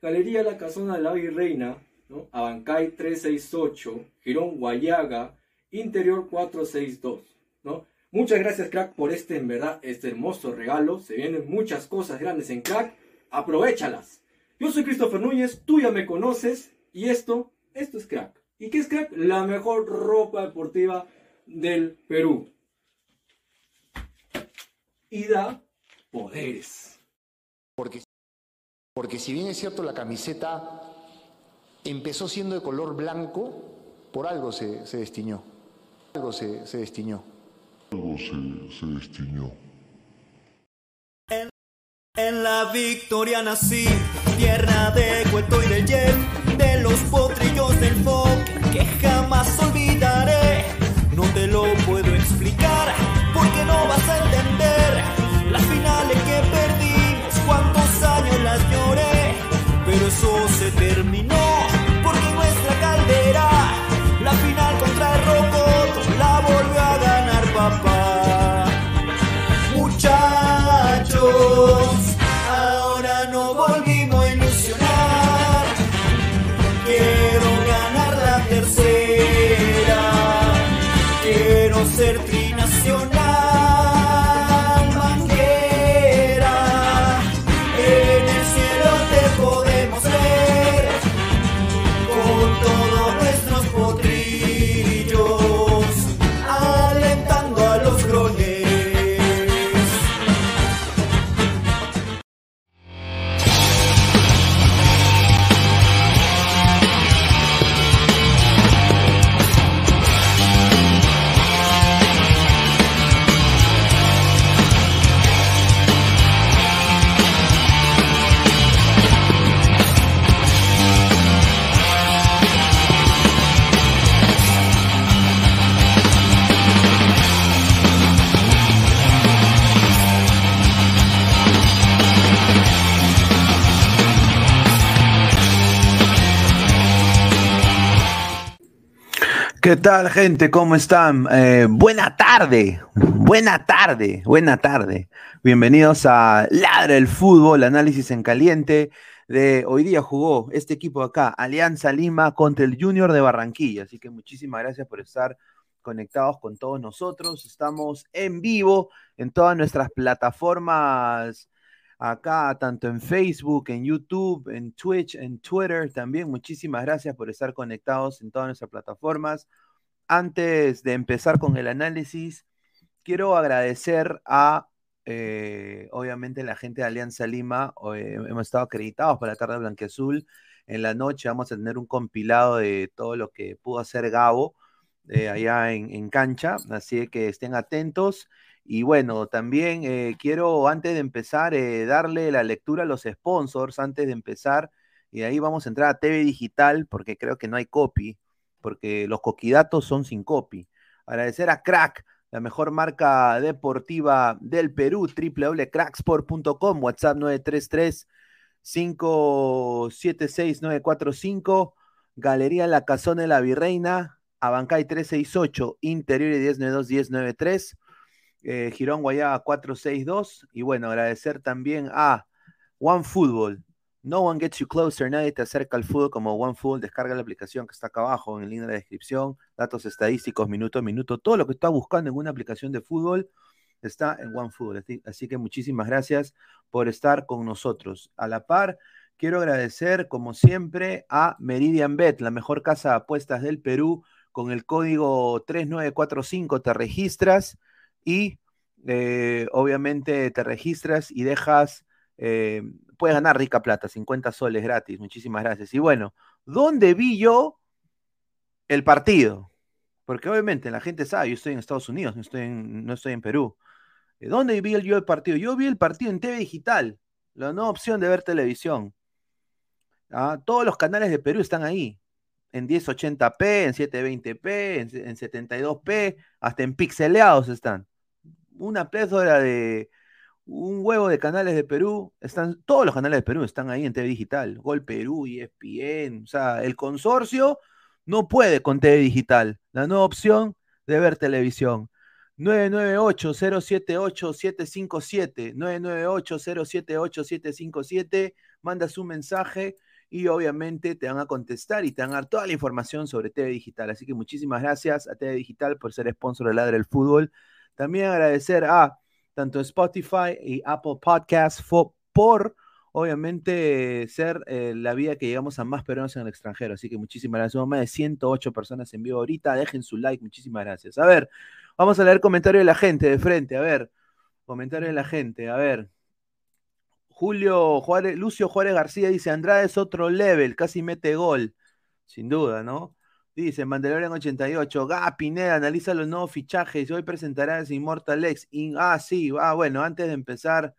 Galería La Casona de la Virreina, ¿no? Abancay 368, Girón Guayaga, Interior 462, ¿no? Muchas gracias, crack, por este, en verdad, este hermoso regalo. Se vienen muchas cosas grandes en crack. Aprovechalas. Yo soy Christopher Núñez, tú ya me conoces, y esto, esto es crack. ¿Y qué es crack? La mejor ropa deportiva del Perú. Y da poderes. Porque, porque si bien es cierto la camiseta empezó siendo de color blanco, por algo se, se destiñó. Algo se, se destiñó. Algo se, se destiñó. En, en la victoria nací, tierra de cuento y de yen, de los potrillos del folk que jamás olvidaré. No te lo puedo tal, gente? ¿Cómo están? Eh, buena tarde, buena tarde, buena tarde. Bienvenidos a Ladra el Fútbol, análisis en caliente. De hoy día jugó este equipo acá, Alianza Lima contra el Junior de Barranquilla. Así que muchísimas gracias por estar conectados con todos nosotros. Estamos en vivo en todas nuestras plataformas acá, tanto en Facebook, en YouTube, en Twitch, en Twitter también. Muchísimas gracias por estar conectados en todas nuestras plataformas. Antes de empezar con el análisis, quiero agradecer a, eh, obviamente, la gente de Alianza Lima. Eh, hemos estado acreditados para la tarde blanqueazul. En la noche vamos a tener un compilado de todo lo que pudo hacer Gabo eh, allá en, en cancha, así que estén atentos. Y bueno, también eh, quiero, antes de empezar, darle la lectura a los sponsors, antes de empezar, y de ahí vamos a entrar a TV Digital, porque creo que no hay copy, porque los coquidatos son sin copy. Agradecer a Crack, la mejor marca deportiva del Perú, www.cracksport.com, WhatsApp 933 576-945, Galería La Casona de la Virreina, Abancay 368, Interior 1092-1093, eh, Girón Guayaga 462. Y bueno, agradecer también a One Football. No one gets you closer, nadie te acerca al fútbol como One Football. Descarga la aplicación que está acá abajo en el link de la descripción. Datos estadísticos, minuto a minuto. Todo lo que estás buscando en una aplicación de fútbol está en One Football. Así, así que muchísimas gracias por estar con nosotros. A la par, quiero agradecer, como siempre, a Meridian Bet, la mejor casa de apuestas del Perú. Con el código 3945 te registras y eh, obviamente te registras y dejas, eh, puedes ganar rica plata, 50 soles gratis, muchísimas gracias. Y bueno, ¿dónde vi yo el partido? Porque obviamente la gente sabe, yo estoy en Estados Unidos, no estoy en, no estoy en Perú. ¿Dónde vi yo el partido? Yo vi el partido en TV Digital, la nueva opción de ver televisión. Ah, todos los canales de Perú están ahí, en 1080p, en 720p, en, en 72p, hasta en pixeleados están. Una pléthora de, un huevo de canales de Perú, están, todos los canales de Perú están ahí en TV Digital, Gol Perú, ESPN, o sea, el consorcio no puede con TV Digital, la nueva opción de ver televisión. 998-078-757, 998-078-757, mandas un mensaje y obviamente te van a contestar y te van a dar toda la información sobre TV Digital. Así que muchísimas gracias a TV Digital por ser sponsor de Ladre del Fútbol. También agradecer a tanto Spotify y Apple Podcasts por, obviamente, ser eh, la vía que llegamos a más peruanos en el extranjero. Así que muchísimas gracias. más de 108 personas en vivo ahorita. Dejen su like. Muchísimas gracias. A ver, vamos a leer comentarios de la gente de frente. A ver, comentarios de la gente. A ver. Julio Juárez, Lucio Juárez García dice, Andrade es otro level, casi mete gol. Sin duda, ¿no? Dice Mandalorian 88, Gá, Pineda, analiza los nuevos fichajes. Hoy presentarás Immortal X. ah, sí, ah, bueno, antes de empezar,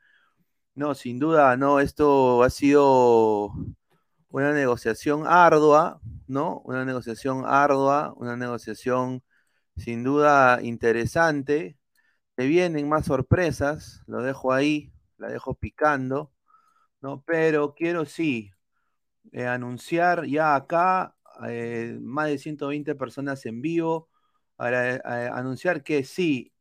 no, sin duda, no, esto ha sido una negociación ardua, ¿no? Una negociación ardua, una negociación sin duda interesante. Se vienen más sorpresas, lo dejo ahí, la dejo picando, ¿no? Pero quiero sí eh, anunciar ya acá eh, más de 120 personas en vivo, para eh, anunciar que sí,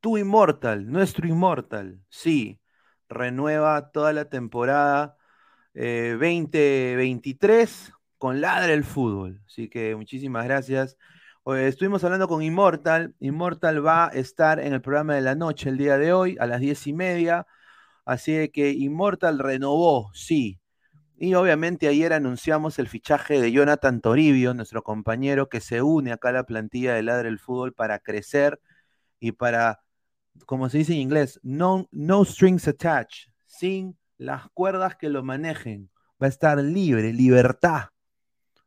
tu Immortal, nuestro Immortal, sí, renueva toda la temporada 2023 eh, con Ladra el Fútbol. Así que muchísimas gracias. Estuvimos hablando con Immortal. Immortal va a estar en el programa de la noche el día de hoy a las diez y media. Así que Immortal renovó, sí, y obviamente ayer anunciamos el fichaje de Jonathan Toribio, nuestro compañero que se une acá a la plantilla de Ladre el Fútbol para crecer y para, como se dice en inglés, no, no strings attached, sin las cuerdas que lo manejen. Va a estar libre, libertad,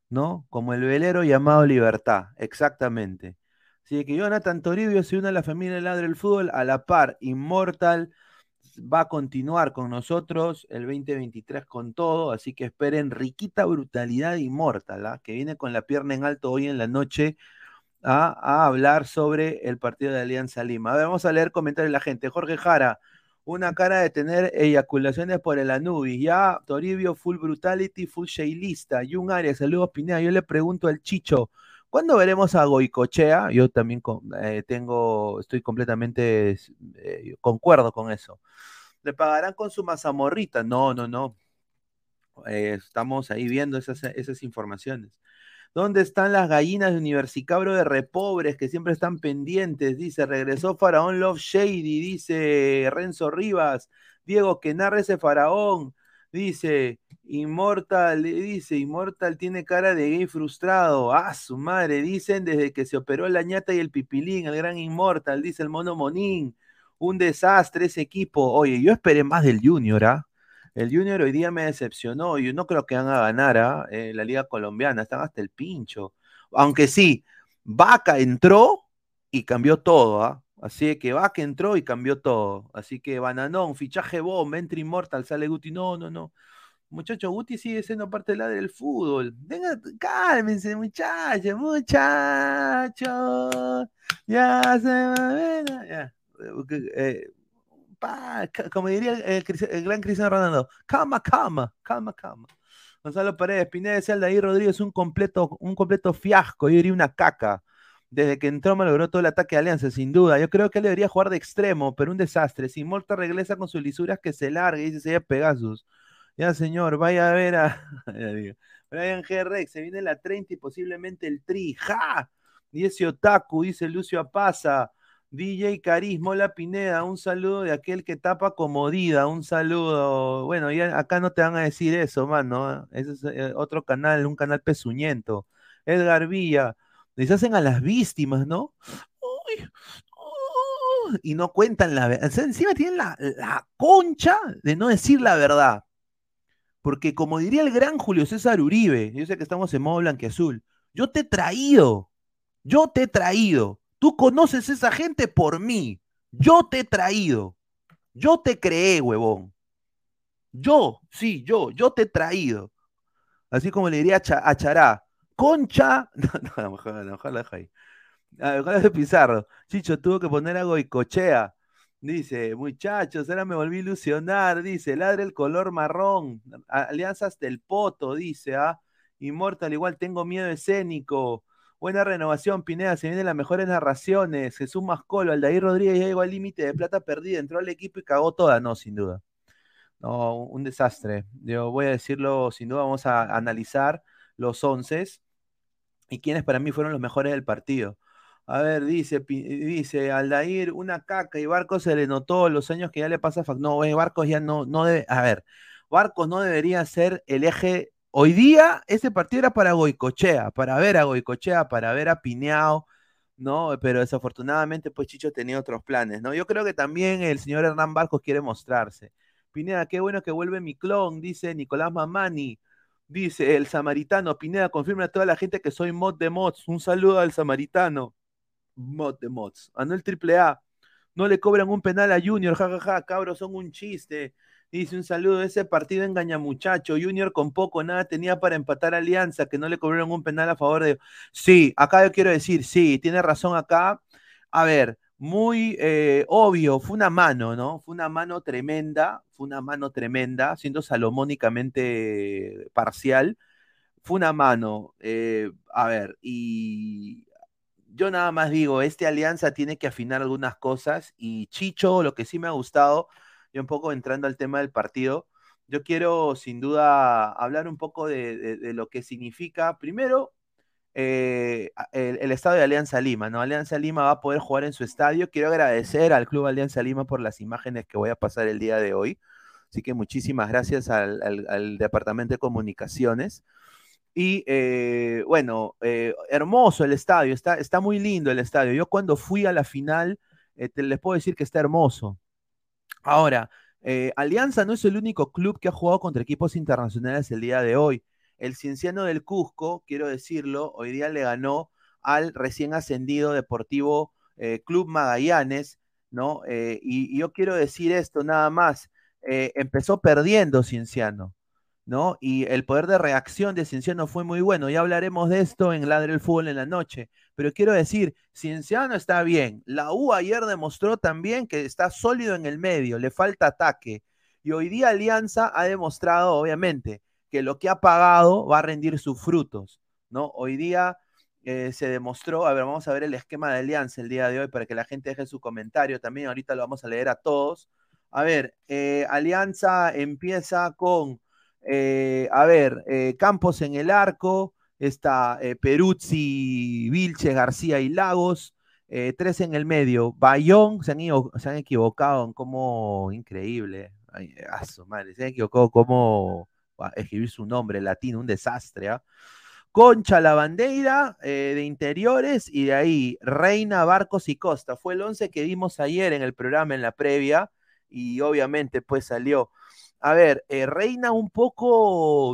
¿no? Como el velero llamado Libertad, exactamente. Así que Jonathan Toribio se une a la familia de Ladre el Fútbol a la par, Inmortal va a continuar con nosotros el 2023 con todo, así que esperen riquita brutalidad inmortal, ¿ah? que viene con la pierna en alto hoy en la noche a, hablar sobre el partido de Alianza Lima. A ver, vamos a leer comentarios de la gente. Jorge Jara, una cara de tener eyaculaciones por el Anubis, ya Toribio, full brutality, full shailista, un área saludos Pineda, yo le pregunto al Chicho, ¿Cuándo veremos a Goicochea? Yo también eh, tengo, estoy completamente, eh, concuerdo con eso. ¿Le pagarán con su mazamorrita? No, no, no. Eh, estamos ahí viendo esas, esas informaciones. ¿Dónde están las gallinas de Universicabro de Repobres que siempre están pendientes? Dice, regresó Faraón Love Shady, dice Renzo Rivas. Diego, que narre ese Faraón. Dice, Immortal, dice, Immortal tiene cara de gay frustrado. Ah, su madre, dicen desde que se operó la ñata y el pipilín, el gran Immortal, dice el mono Monín. Un desastre ese equipo. Oye, yo esperé más del Junior, ¿ah? El Junior hoy día me decepcionó. Yo no creo que van a ganar. Eh, la Liga Colombiana. Están hasta el pincho. Aunque sí, Vaca entró y cambió todo, ¿ah? Así que Vaca entró y cambió todo. Así que Bananón, fichaje bomba, entra Immortal, sale Guti. No, no, no. Muchachos, Guti sigue siendo parte del fútbol. Venga, cálmense, muchachos, muchachos. Ya se va ya. Eh, como diría el, gran Cristiano Ronaldo, calma, calma, calma, calma. Gonzalo Paredes, Pineda de Celda y Rodríguez, un completo, un completo fiasco, yo diría una caca. Desde que entró me logró todo el ataque de Alianza, sin duda. Yo creo que él debería jugar de extremo, pero un desastre. Si Morta regresa con sus lisuras, que se largue, dice sería Pegasus. Ya, señor, vaya a ver a. Brian G. Rex, se viene la 30 y posiblemente el tri. ¡Ja! Dice Otaku, dice Lucio Apaza. DJ Carismo La Pineda, un saludo de aquel que tapa comodida, un saludo. Bueno, ya acá no te van a decir eso, mano. Ese es eh, otro canal, un canal pezuñento. Edgar Villa, les hacen a las víctimas, ¿no? y no cuentan la verdad. encima tienen la, la, concha de no decir la verdad. Porque como diría el gran Julio César Uribe, yo sé que estamos en modo blanqueazul, yo te he traído, yo te he traído. Tú conoces a esa gente por mí, Yo te he traído. Yo te creé, huevón. Yo, sí, yo, yo te he traído. Así como le diría a, a Chará. Concha. No, no. Ah, mejor la dejo Pizarro. Chicho tuvo que poner a Goicochea. Dice, muchachos, ahora me volví a ilusionar. Dice, ladre el color marrón. Alianzas del Poto, dice, ¿ah? Inmortal, igual tengo miedo escénico. Buena renovación, Pineda. Se vienen las mejores narraciones. Jesús Mascolo, Aldair Rodríguez ya llegó al límite de plata perdida. Entró al equipo y cagó toda. No, sin duda. No, un desastre. Yo voy a decirlo, sin duda, vamos a analizar los once y quiénes para mí fueron los mejores del partido. A ver, dice, dice Aldair, una caca y Barcos se le notó los años que ya le pasa. No, güey, Barcos ya no, no debe. A ver, Barcos no debería ser el eje. Hoy día, ese partido era para Goicochea, para ver a Goicochea, para ver a Pineao, ¿no? Pero desafortunadamente, pues Chicho tenía otros planes, ¿no? Yo creo que también el señor Hernán Barcos quiere mostrarse. Pineda, qué bueno que vuelve mi clon, dice Nicolás Mamani. Dice el samaritano, Pineda, confirma a toda la gente que soy mod de mods. Un saludo al samaritano. Mod de mods. Anuel triple A. No le cobran un penal a Junior, jajaja, cabros, son un chiste. Dice un saludo ese partido engaña muchacho. Junior con poco, nada tenía para empatar a Alianza, que no le cobraron un penal a favor de. Sí, acá yo quiero decir, sí, tiene razón acá. A ver, muy eh, obvio, fue una mano, ¿no? Fue una mano tremenda, fue una mano tremenda, siendo salomónicamente parcial. Fue una mano, eh, a ver, y yo nada más digo, este Alianza tiene que afinar algunas cosas y Chicho, lo que sí me ha gustado, y un poco entrando al tema del partido, yo quiero sin duda hablar un poco de, lo que significa, primero, eh, el, el estadio de Alianza Lima, ¿no? Alianza Lima va a poder jugar en su estadio. Quiero agradecer al Club Alianza Lima por las imágenes que voy a pasar el día de hoy. Así que muchísimas gracias al Departamento de Comunicaciones. Y eh, bueno, eh, hermoso el estadio, está, está muy lindo el estadio. Yo cuando fui a la final, eh, te- les puedo decir que está hermoso. Ahora, Alianza no es el único club que ha jugado contra equipos internacionales el día de hoy. El Cienciano del Cusco, quiero decirlo, hoy día le ganó al recién ascendido Deportivo Club Magallanes, ¿no? Y, y yo quiero decir esto nada más. empezó perdiendo Cienciano. ¿No? Y el poder de reacción de Cienciano fue muy bueno. Ya hablaremos de esto en Ladre el Fútbol en la noche. Pero quiero decir, Cienciano está bien. La U ayer demostró también que está sólido en el medio, le falta ataque. Y hoy día Alianza ha demostrado, obviamente, que lo que ha pagado va a rendir sus frutos, ¿no? Hoy día eh, se demostró, a ver, vamos a ver el esquema de Alianza el día de hoy para que la gente deje su comentario también. Ahorita lo vamos a leer a todos. A ver, eh, Alianza empieza con eh, a ver, eh, Campos en el arco, está eh, Peruzzi, Vilche, García y Lagos, tres en el medio, Bayón, se han, ido- se han equivocado en cómo, increíble, Ay, madre, se han equivocado cómo ah, escribir su nombre latino, un desastre, ¿ah? Concha, la bandera de interiores y de ahí Reina, Barcos y Costa. Fue el 11 que vimos ayer en el programa, en la previa, y obviamente pues salió. A ver, eh, Reina un poco,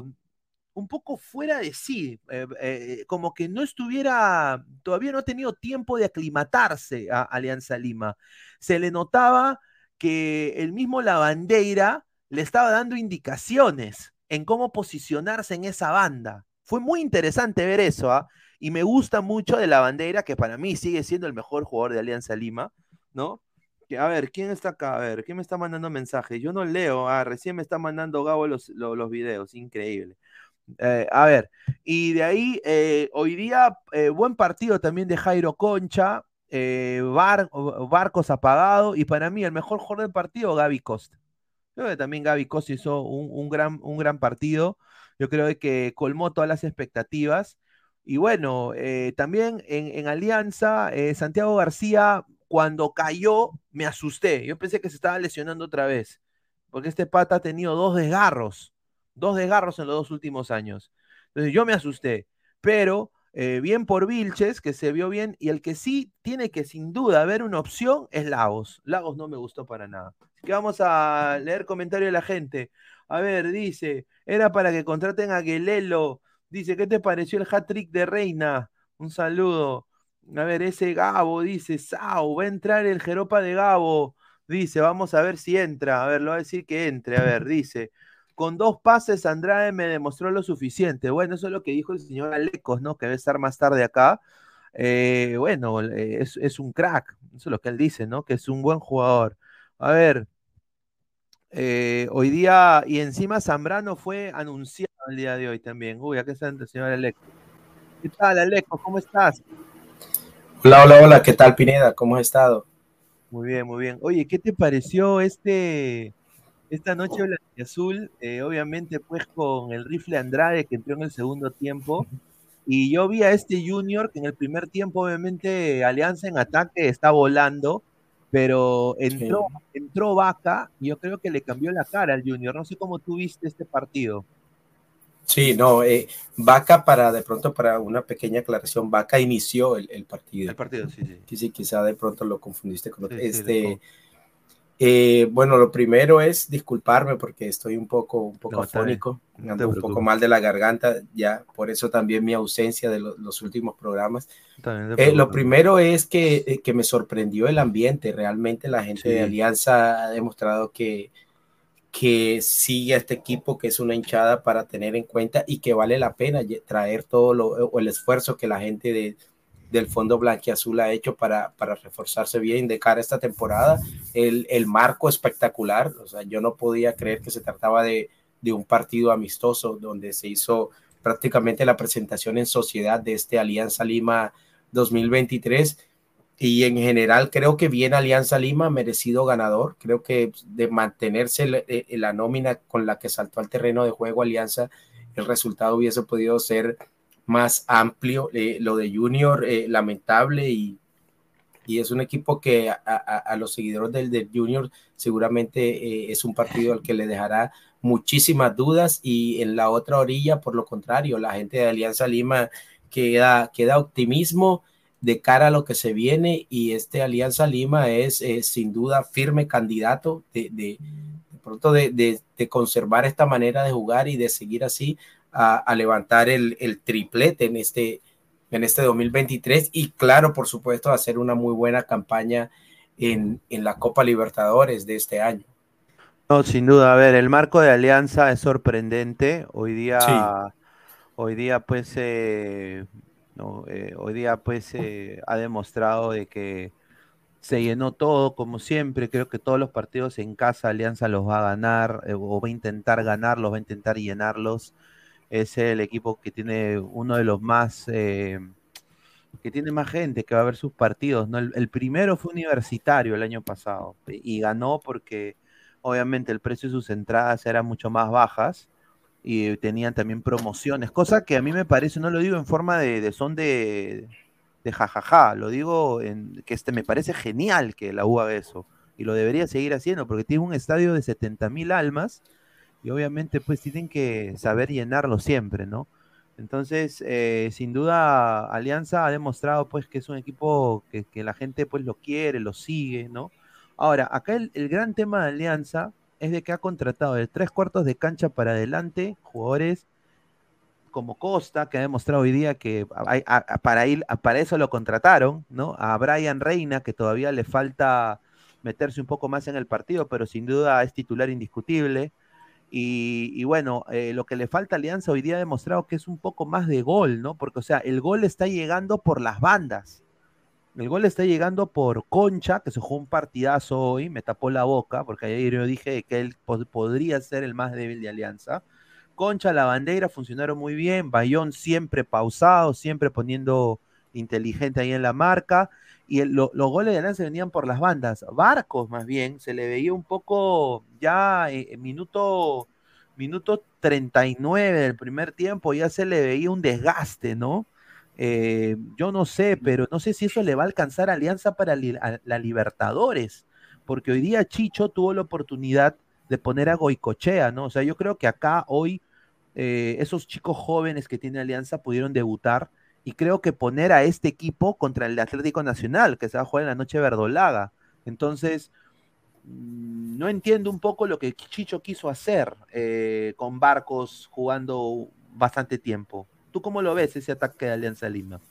un poco fuera de sí, eh, eh, como que no estuviera, todavía no ha tenido tiempo de aclimatarse a Alianza Lima. Se le notaba que el mismo Lavandeira le estaba dando indicaciones en cómo posicionarse en esa banda. Fue muy interesante ver eso, ¿ah? Y me gusta mucho de Lavandeira, que para mí sigue siendo el mejor jugador de Alianza Lima, ¿no? A ver, ¿quién está acá? A ver, ¿quién me está mandando mensajes? Yo no leo, ah, recién me está mandando Gabo los, los, videos, increíble. Eh, a ver, y de ahí, eh, hoy día, eh, buen partido también de Jairo Concha, Bar- Barcos apagado, y para mí el mejor jugador del partido, Gaby Costa. Creo que también Gaby Costa hizo un, un gran, un gran partido. Yo creo que colmó todas las expectativas. Y bueno, también en, en Alianza, Santiago García, cuando cayó, me asusté. Yo pensé que se estaba lesionando otra vez, porque este pata ha tenido dos desgarros, dos desgarros en los dos últimos años. Entonces yo me asusté, pero eh, bien por Vilches, que se vio bien, y el que sí tiene que sin duda haber una opción es Lagos. Lagos no me gustó para nada. Así que vamos a leer comentarios de la gente. A ver, dice, era para que contraten a Guelelo. Dice, ¿qué te pareció el hat-trick de Reina? Un saludo. A ver, ese Gabo dice, Sao, va a entrar el Jeropa de Gabo. Dice, vamos a ver si entra. A ver, lo va a decir que entre. A ver, dice, con dos pases Andrade me demostró lo suficiente. Bueno, eso es lo que dijo el señor Alecos, ¿no? Que debe estar más tarde acá. Eh, bueno, eh, es, un crack. Eso es lo que él dice, ¿no? Que es un buen jugador. A ver, eh, hoy día, y encima Zambrano fue anunciado el día de hoy también. Uy, acá está el señor Aleco. ¿Qué tal, Aleco? ¿Cómo estás? Hola, hola, hola, ¿qué tal, Pineda? ¿Cómo has estado? Muy bien, muy bien. Oye, ¿qué te pareció este esta noche azul? Eh, obviamente, pues con el rifle Andrade que entró en el segundo tiempo. Y yo vi a este Junior que en el primer tiempo, obviamente, Alianza en ataque está volando pero entró, entró Vaca y yo creo que le cambió la cara al Junior. No sé cómo tú viste este partido. Sí, no, eh, Vaca para de pronto para una pequeña aclaración, Vaca inició el, el partido. El partido, sí, sí. Sí, sí, quizá de pronto lo confundiste con sí, este. Eh, bueno, lo primero es disculparme porque estoy un poco, un poco no, afónico, no ando un poco mal de la garganta, ya por eso también mi ausencia de lo, los últimos programas. Eh, lo primero es que, eh, que, me sorprendió el ambiente, realmente la gente sí. de Alianza ha demostrado que, que sigue a este equipo, que es una hinchada para tener en cuenta y que vale la pena traer todo lo, o el esfuerzo que la gente de del Fondo Blanquiazul ha hecho para, para reforzarse bien de cara a esta temporada. El, el, marco espectacular, o sea, yo no podía creer que se trataba de, de, un partido amistoso donde se hizo prácticamente la presentación en sociedad de este Alianza Lima 2023 y en general creo que bien Alianza Lima merecido ganador, creo que de mantenerse la, la nómina con la que saltó al terreno de juego Alianza, el resultado hubiese podido ser más amplio. Eh, lo de Junior, eh, lamentable, y, y, es un equipo que a, a, a los seguidores del, del, Junior seguramente eh, es un partido al que le dejará muchísimas dudas y en la otra orilla, por lo contrario, la gente de Alianza Lima queda, queda optimismo de cara a lo que se viene y este Alianza Lima es sin duda firme candidato de, de, de pronto de, de, conservar esta manera de jugar y de seguir así a, a levantar el, el, triplete en este, en este 2023 y claro, por supuesto, hacer una muy buena campaña en, en la Copa Libertadores de este año. No, sin duda, a ver, el marco de alianza es sorprendente. Hoy día, sí. hoy día, pues, eh, no, eh, hoy día, pues, eh, ha demostrado de que se llenó todo, como siempre. Creo que todos los partidos en casa Alianza los va a ganar, eh, o va a intentar ganarlos, va a intentar llenarlos es el equipo que tiene uno de los más, eh, que tiene más gente que va a ver sus partidos. El, el, primero fue universitario el año pasado y ganó porque obviamente el precio de sus entradas eran mucho más bajas y tenían también promociones, cosa que a mí me parece, no lo digo en forma de, de son de, de jajaja, lo digo en que este me parece genial que la U haga eso y lo debería seguir haciendo porque tiene un estadio de 70 mil almas y obviamente pues tienen que saber llenarlo siempre, ¿no? Entonces, eh, sin duda, Alianza ha demostrado pues que es un equipo que, que, la gente pues lo quiere, lo sigue, ¿no? Ahora, acá el, el, gran tema de Alianza es de que ha contratado de tres cuartos de cancha para adelante jugadores como Costa, que ha demostrado hoy día que hay, para, ir, a, para eso lo contrataron, ¿no? A Brian Reina, que todavía le falta meterse un poco más en el partido, pero sin duda es titular indiscutible. Y, y, bueno, eh, lo que le falta a Alianza hoy día ha demostrado que es un poco más de gol, ¿no? Porque, o sea, el gol está llegando por las bandas. El gol está llegando por Concha, que se jugó un partidazo hoy, me tapó la boca, porque ayer yo dije que él pod podría ser el más débil de Alianza. Concha, la bandera funcionaron muy bien, Bayón siempre pausado, siempre poniendo inteligente ahí en la marca, y los goles de Alianza venían por las bandas. Barcos, más bien, se le veía un poco ya en eh, minuto, minuto 39 del primer tiempo, ya se le veía un desgaste, ¿no? Eh, yo no sé, pero no sé si eso le va a alcanzar a Alianza para li a la Libertadores, porque hoy día Chicho tuvo la oportunidad de poner a Goicochea, ¿no? O sea, yo creo que acá hoy eh, esos chicos jóvenes que tiene Alianza pudieron debutar y creo que poner a este equipo contra el Atlético Nacional, que se va a jugar en la noche verdolaga. Entonces, mm, no entiendo un poco lo que Chicho quiso hacer eh, con Barcos jugando bastante tiempo. ¿Tú cómo lo ves ese ataque de Alianza Lima?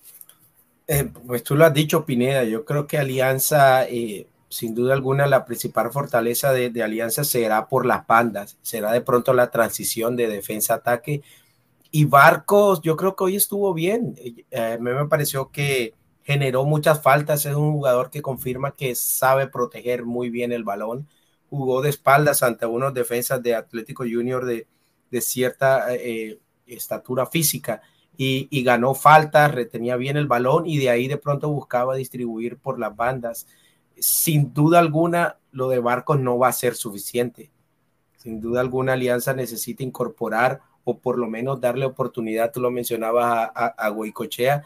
Eh, pues tú lo has dicho, Pineda. Yo creo que Alianza, eh, sin duda alguna, la principal fortaleza de, Alianza será por las bandas, será de pronto la transición de defensa-ataque. Y Barcos, yo creo que hoy estuvo bien. Eh, me pareció que generó muchas faltas. Es un jugador que confirma que sabe proteger muy bien el balón. Jugó de espaldas ante unos defensas de Atlético Junior de, de cierta estatura física y, ganó faltas, retenía bien el balón y de ahí de pronto buscaba distribuir por las bandas. Sin duda alguna, lo de Barcos no va a ser suficiente. Sin duda alguna, Alianza necesita incorporar o por lo menos darle oportunidad, tú lo mencionabas a, a, Goicochea,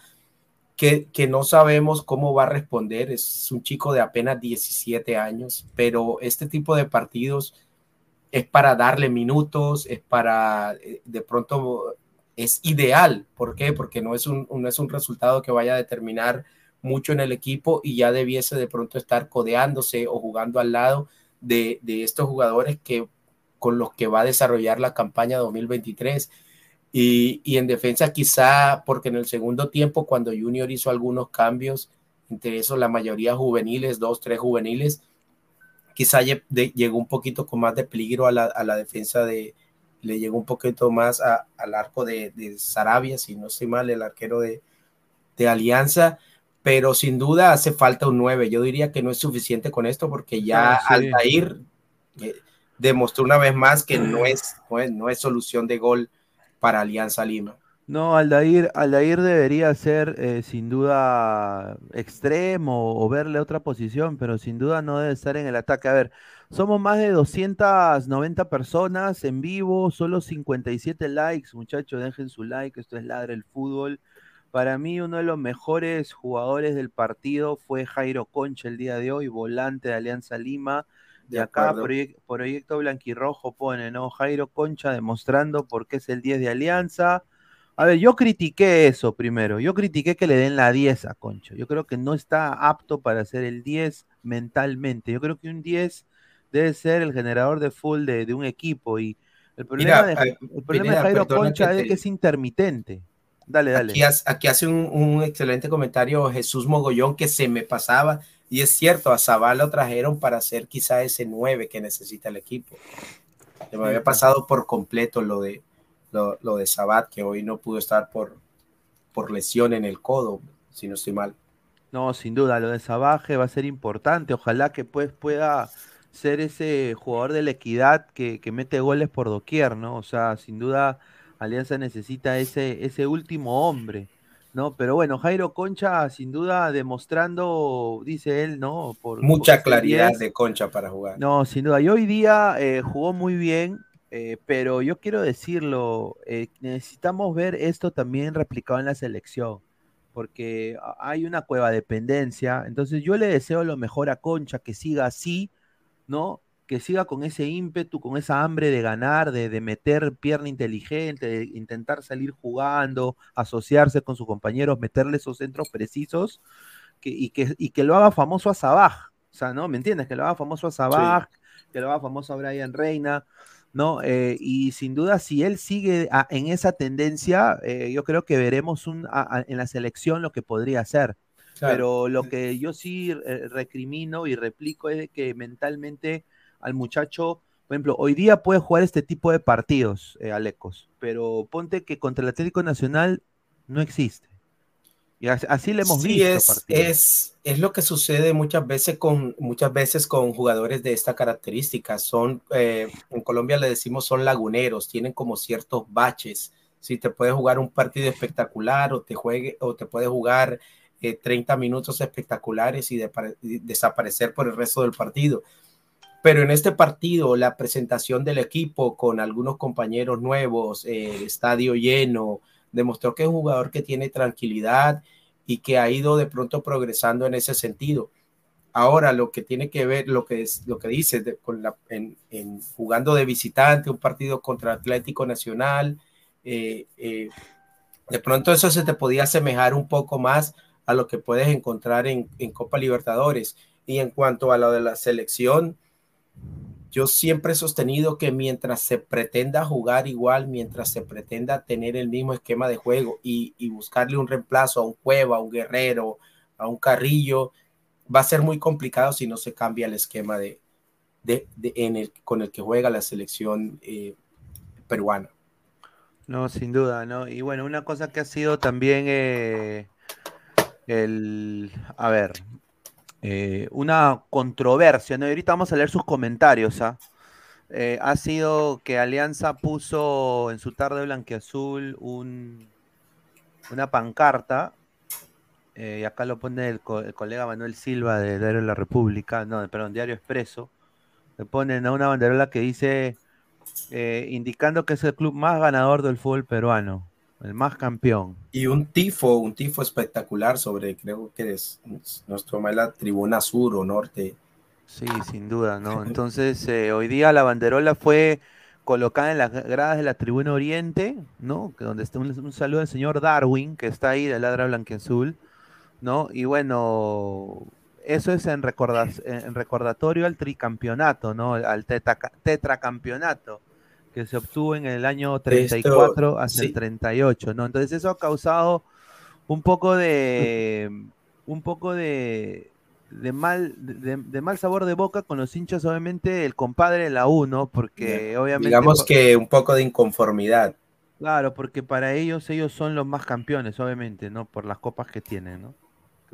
que, que, no sabemos cómo va a responder. Es un chico de apenas 17 años, pero este tipo de partidos es para darle minutos, es para eh, de pronto es ideal. ¿Por qué? Porque no es un, no es un resultado que vaya a determinar mucho en el equipo y ya debiese de pronto estar codeándose o jugando al lado de, de estos jugadores que con los que va a desarrollar la campaña 2023. Y, y, en defensa quizá porque en el segundo tiempo cuando Junior hizo algunos cambios, entre eso la mayoría juveniles, dos, tres juveniles, quizá llegó un poquito con más de peligro a la, a la defensa de, le llegó un poquito más al arco de, Sarabia, si no estoy mal, el arquero de, Alianza, pero sin duda hace falta un 9. Yo diría que no es suficiente con esto porque ya ah, Altair eh, demostró una vez más que no es, no es, solución de gol para Alianza Lima. No, Aldair, Aldair debería ser eh, sin duda extremo o verle otra posición, pero sin duda no debe estar en el ataque. A ver, somos más de 290 personas en vivo, solo 57 likes, muchachos, dejen su like, esto es Ladre el Fútbol. Para mí uno de los mejores jugadores del partido fue Jairo Concha el día de hoy, volante de Alianza Lima. De, acá, Proyecto Blanquirrojo pone, ¿no? Jairo Concha demostrando por qué es el 10 de Alianza. A ver, yo critiqué eso primero. Yo critiqué que le den la 10 a Concha. Yo creo que no está apto para ser el 10 mentalmente. Yo creo que un 10 debe ser el generador de full de, un equipo. Y el problema, de, Jairo Concha es que es intermitente. Dale, dale. Aquí, hace un, excelente comentario Jesús Mogollón que se me pasaba. Y es cierto, a Zabal lo trajeron para hacer quizá ese 9 que necesita el equipo. Se me había pasado por completo lo de, lo, de Sabat, que hoy no pudo estar por, por lesión en el codo, si no estoy mal. No, sin duda, lo de Sabaje va a ser importante. Ojalá que pues pueda ser ese jugador de la equidad que, mete goles por doquier, ¿no? O sea, sin duda Alianza necesita ese, ese último hombre, ¿no? Pero bueno, Jairo Concha sin duda demostrando, dice él, ¿no? Por, Mucha claridad de Concha para jugar. No, sin duda. Y hoy día eh, jugó muy bien, eh, pero yo quiero decirlo, eh, necesitamos ver esto también replicado en la selección porque hay una cueva dependencia. Entonces yo le deseo lo mejor a Concha, que siga así, ¿no? Que siga con ese ímpetu, con esa hambre de ganar, de, meter pierna inteligente, de intentar salir jugando, asociarse con sus compañeros, meterle esos centros precisos y, que, que lo haga famoso a Sabaj. O sea, ¿no? ¿Me entiendes? Que lo haga famoso a Sabaj, que lo haga famoso a Brian Reina. ¿no? Eh, y sin duda, si él sigue en esa tendencia, eh, yo creo que veremos un, en la selección lo que podría hacer. Pero lo que yo sí eh, recrimino y replico es que mentalmente al muchacho, por ejemplo, hoy día puede jugar este tipo de partidos, eh, Alecos, pero ponte que contra el Atlético Nacional no existe. Y así le hemos visto. Es, es, es, lo que sucede muchas veces con muchas veces con jugadores de esta característica. Son eh, en Colombia le decimos son laguneros, tienen como ciertos baches. Si te puede jugar un partido espectacular o te juegue o te puede jugar 30 eh, minutos espectaculares y, desaparecer por el resto del partido. Pero en este partido, la presentación del equipo con algunos compañeros nuevos, el estadio lleno, demostró que es un jugador que tiene tranquilidad y que ha ido de pronto progresando en ese sentido. Ahora, lo que tiene que ver, lo que, es, lo que dice con la, en, jugando de visitante, un partido contra Atlético Nacional, eh, eh, de pronto eso se te podía asemejar un poco más a lo que puedes encontrar en, Copa Libertadores. Y en cuanto a lo de la selección, yo siempre he sostenido que mientras se pretenda jugar igual, mientras se pretenda tener el mismo esquema de juego y, buscarle un reemplazo a un Cueva, a un Guerrero, a un Carrillo, va a ser muy complicado si no se cambia el esquema de, el, con el que juega la selección eh, peruana. No, sin duda, ¿no? Y bueno, una cosa que ha sido también eh, el, a ver, eh, una controversia, ¿no? Y ahorita vamos a leer sus comentarios, ¿ah? Eh, ha sido que Alianza puso en su tarde blanqueazul un, una pancarta, eh, y acá lo pone el, colega Manuel Silva de Diario de la República, no, perdón, Diario Expreso, le ponen a una banderola que dice, indicando que es el club más ganador del fútbol peruano. El más campeón. Y un tifo, un tifo espectacular sobre, creo que es nuestro la tribuna sur o norte. Sí, sin duda, ¿no? Entonces, eh, hoy día la banderola fue colocada en las gradas de la tribuna oriente, ¿no? Donde está un, saludo al señor Darwin, que está ahí de Ladra Blanqueazul, ¿no? Y bueno, eso es en, en recordatorio al tricampeonato, ¿no? Al tetracampeonato que se obtuvo en el año 34 hasta el 38, ¿no? Entonces eso ha causado un poco de un poco de, de mal de, mal sabor de boca con los hinchas obviamente el compadre de la U, ¿no? Porque obviamente digamos que un poco de inconformidad. Claro, porque para ellos ellos son los más campeones, obviamente, ¿no? Por las copas que tienen, ¿no?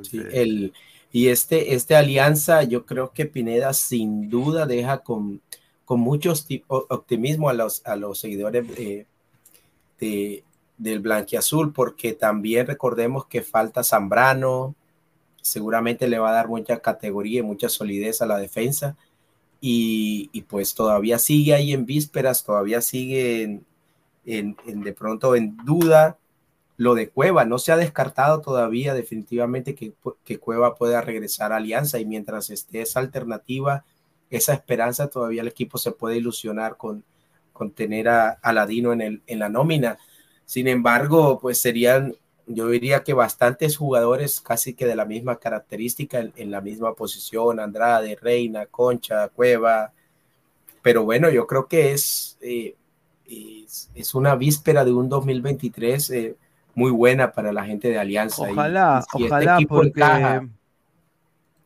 sí, el y este este alianza yo creo que Pineda sin duda deja con con mucho optimismo a los, a los seguidores eh, de, del Blanquiazul, porque también recordemos que falta Zambrano, seguramente le va a dar mucha categoría y mucha solidez a la defensa, y, pues todavía sigue ahí en vísperas, todavía sigue en, de pronto en duda lo de Cueva, no se ha descartado todavía definitivamente que, que Cueva pueda regresar a Alianza, y mientras esté esa alternativa, esa esperanza, todavía el equipo se puede ilusionar con, con tener a, Ladino en, el, en la nómina. Sin embargo, pues serían, yo diría que bastantes jugadores casi que de la misma característica, en, la misma posición, Andrade, Reina, Concha, Cueva. Pero bueno, yo creo que es, eh, es, una víspera de un 2023 eh, muy buena para la gente de Alianza. Ojalá, si este ojalá, este porque... Encaja,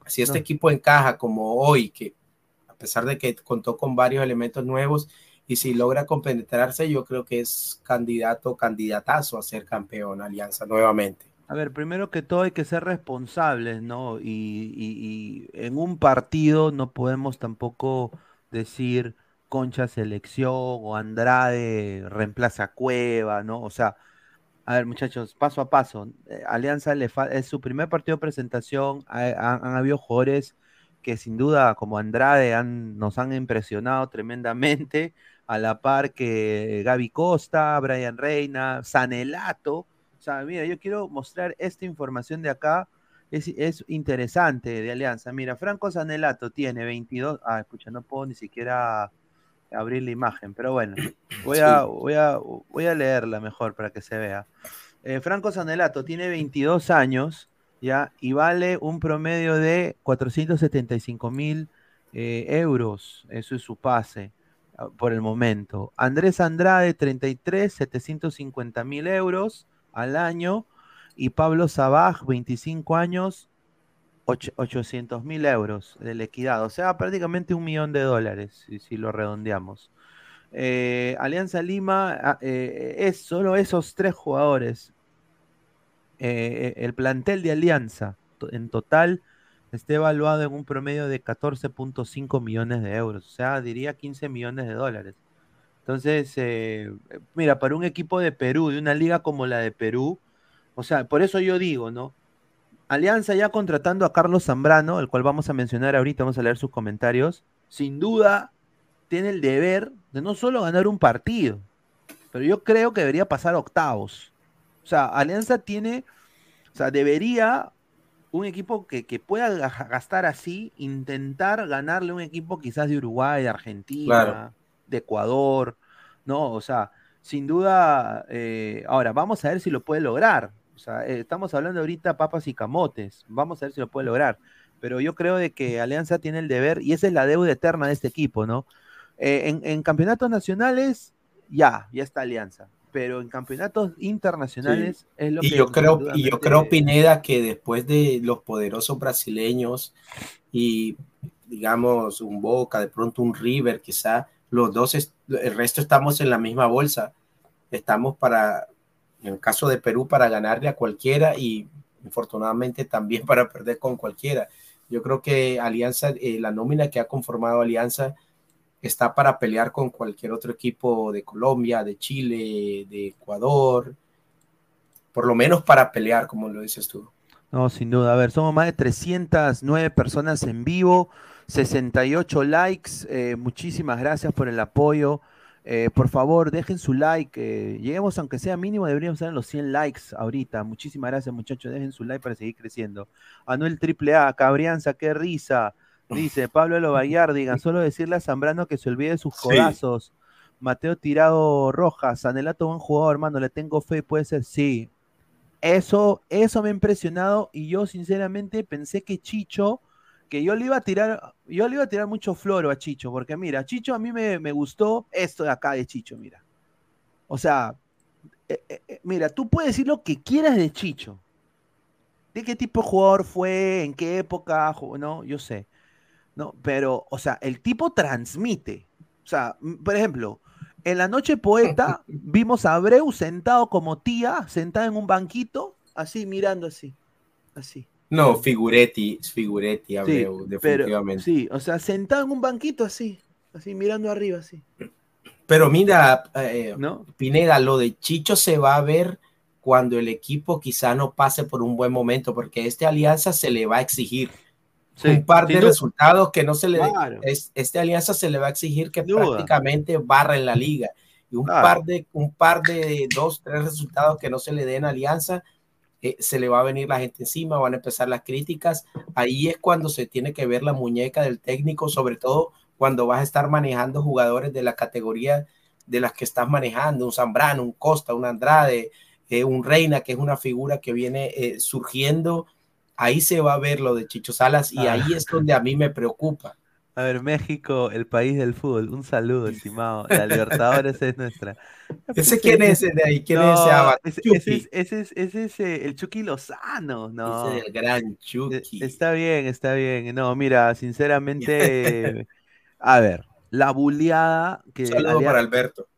si este equipo encaja como hoy, que pesar de que contó con varios elementos nuevos y si logra compenetrarse, yo creo que es candidato, candidatazo a ser campeón Alianza nuevamente. A ver, primero que todo hay que ser responsables, ¿no? Y, en un partido no podemos tampoco decir Concha selección o Andrade reemplaza Cueva, ¿no? O sea, a ver, muchachos, paso a paso. Eh, Alianza le es su primer partido de presentación. han habido jugadores que sin duda como Andrade nos han impresionado tremendamente, a la par que Gaby Costa, Brian Reina, Sanelato. O sea, mira, yo quiero mostrar esta información de acá, es, interesante de Alianza. Mira, Franco Sanelato tiene 22, ah, escucha, no puedo ni siquiera abrir la imagen, pero bueno, voy a, voy a, voy a leerla mejor para que se vea. Eh, Franco Sanelato tiene 22 años, ¿ya? Y vale un promedio de 475 mil eh, euros. Eso es su pase ah, por el momento. Andrés Andrade, 33, 750 mil euros al año. Y Pablo Sabaj, 25 años, 800 mil euros de equidad. O sea, prácticamente un millón de dólares, si, lo redondeamos. Eh, Alianza Lima ah, eh, es solo esos tres jugadores eh, el plantel de Alianza en total está evaluado en un promedio de 14.5 millones de euros, o sea, diría 15 millones de dólares. Entonces, eh, mira, para un equipo de Perú, de una liga como la de Perú, o sea, por eso yo digo, ¿no? Alianza ya contratando a Carlos Zambrano, el cual vamos a mencionar ahorita, vamos a leer sus comentarios, sin duda tiene el deber de no solo ganar un partido, pero yo creo que debería pasar octavos. O sea, Alianza tiene, o sea, debería un equipo que, pueda gastar así, intentar ganarle un equipo quizás de Uruguay, de Argentina, de Ecuador, ¿no? O sea, sin duda, eh, ahora, vamos a ver si lo puede lograr. O sea, eh, estamos hablando ahorita papas y camotes, vamos a ver si lo puede lograr. pero yo creo de que Alianza tiene el deber, y esa es la deuda eterna de este equipo, ¿no? Eh, en, campeonatos nacionales, ya, ya está Alianza, pero en campeonatos internacionales es lo y que... Yo creo, y yo creo, Pineda, que después de los poderosos brasileños y, digamos, un Boca, de pronto un River, quizá, los dos, el resto estamos en la misma bolsa. Estamos para, en el caso de Perú, para ganarle a cualquiera y infortunadamente también para perder con cualquiera. Yo creo que Alianza, eh, la nómina que ha conformado Alianza está para pelear con cualquier otro equipo de Colombia, de Chile, de Ecuador, por lo menos para pelear, como lo dices tú. No, sin duda. A ver, somos más de 309 personas en vivo, 68 likes. Eh, muchísimas gracias por el apoyo. Eh, por favor, dejen su like. Eh, lleguemos, aunque sea mínimo, deberíamos en los 100 likes ahorita. Muchísimas gracias, muchachos. Dejen su like para seguir creciendo. Anuel AAA, Cabrianza, qué risa. Dice Pablo Lobayar, digan, solo decirle a Zambrano que se olvide de sus codazos. Mateo Tirado Rojas, Anelato buen jugador, hermano, le tengo fe, puede ser, sí. Eso, eso me ha impresionado y yo sinceramente pensé que Chicho que yo le iba a tirar, yo le iba a tirar mucho floro a Chicho, porque mira, Chicho a mí me, gustó esto de acá de Chicho, mira. O sea, eh, eh, eh, mira, tú puedes decir lo que quieras de Chicho. De qué tipo de jugador fue, en qué época, no, yo sé. ¿No? Pero, o sea, el tipo transmite. O sea, por ejemplo, en la noche poeta vimos a Abreu sentado como tía, sentada en un banquito, así mirando así, así. No, Figuretti, Figuretti, Abreu, definitivamente. sí, o sea, sentado en un banquito así, así mirando arriba, así. Pero mira, eh, Pineda, lo de Chicho se va a ver cuando el equipo quizá no pase por un buen momento, porque esta alianza se le va a exigir un par de resultados que no se le es, esta alianza se le va a exigir que prácticamente barra en la liga y un par de un par de dos tres resultados que no se le den alianza eh, se le va a venir la gente encima, van a empezar las críticas. Ahí es cuando se tiene que ver la muñeca del técnico, sobre todo cuando vas a estar manejando jugadores de la categoría de las que estás manejando, un Zambrano, un Costa, un Andrade, eh, un Reina, que es una figura que viene eh, surgiendo. Ahí se va a ver lo de Chicho Salas y ah. ahí es donde a mí me preocupa. A ver, México, el país del fútbol. Un saludo, estimado. La Libertadores es nuestra. ¿Ese quién es de ahí? ¿Quién es ese Ese, es, ese es eh, el Chucky Lozano, ¿no? Ese es el gran e, Chucky. Está bien, está bien. No, mira, sinceramente, a ver, la buleada que... Saludo para Alberto.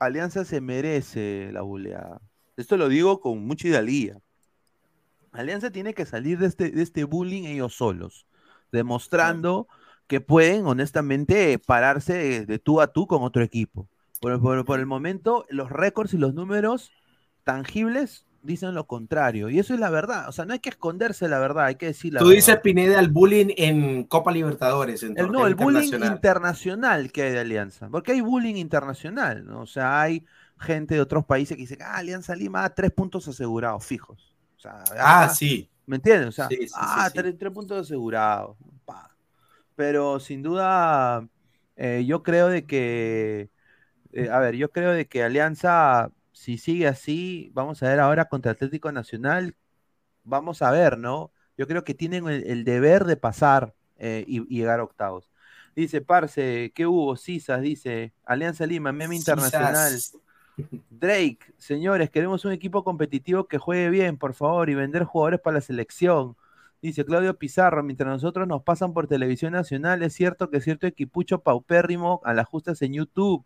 Alianza se merece la buleada. Esto lo digo con mucha idalía. Alianza tiene que salir de este, de este bullying ellos solos, demostrando que pueden honestamente pararse de, tú a tú con otro equipo. Por, el momento, los récords y los números tangibles dicen lo contrario. Y eso es la verdad. O sea, no hay que esconderse la verdad, hay que decir la Tú dices, Pineda, el bullying en Copa Libertadores. En el, no, el bullying internacional que hay de Alianza. Porque hay bullying internacional. ¿no? O sea, hay gente de otros países que dice, ah, Alianza Lima, tres puntos asegurados, fijos. Ah, sí. ¿Me entiendes? O sea, ah, tres, puntos asegurados pero sin duda eh, yo creo de que, eh, a ver, yo creo de que Alianza, si sigue así, vamos a ver ahora contra Atlético Nacional, vamos a ver, ¿no? Yo creo que tienen el, deber de pasar eh, y, llegar a octavos. Dice, Parce, ¿qué hubo? Cisas, dice, Alianza Lima, meme internacional. Drake, señores, queremos un equipo competitivo que juegue bien, por favor, y vender jugadores para la selección. Dice Claudio Pizarro, mientras nosotros nos pasan por televisión nacional, es cierto que cierto equipucho paupérrimo a las justas en YouTube.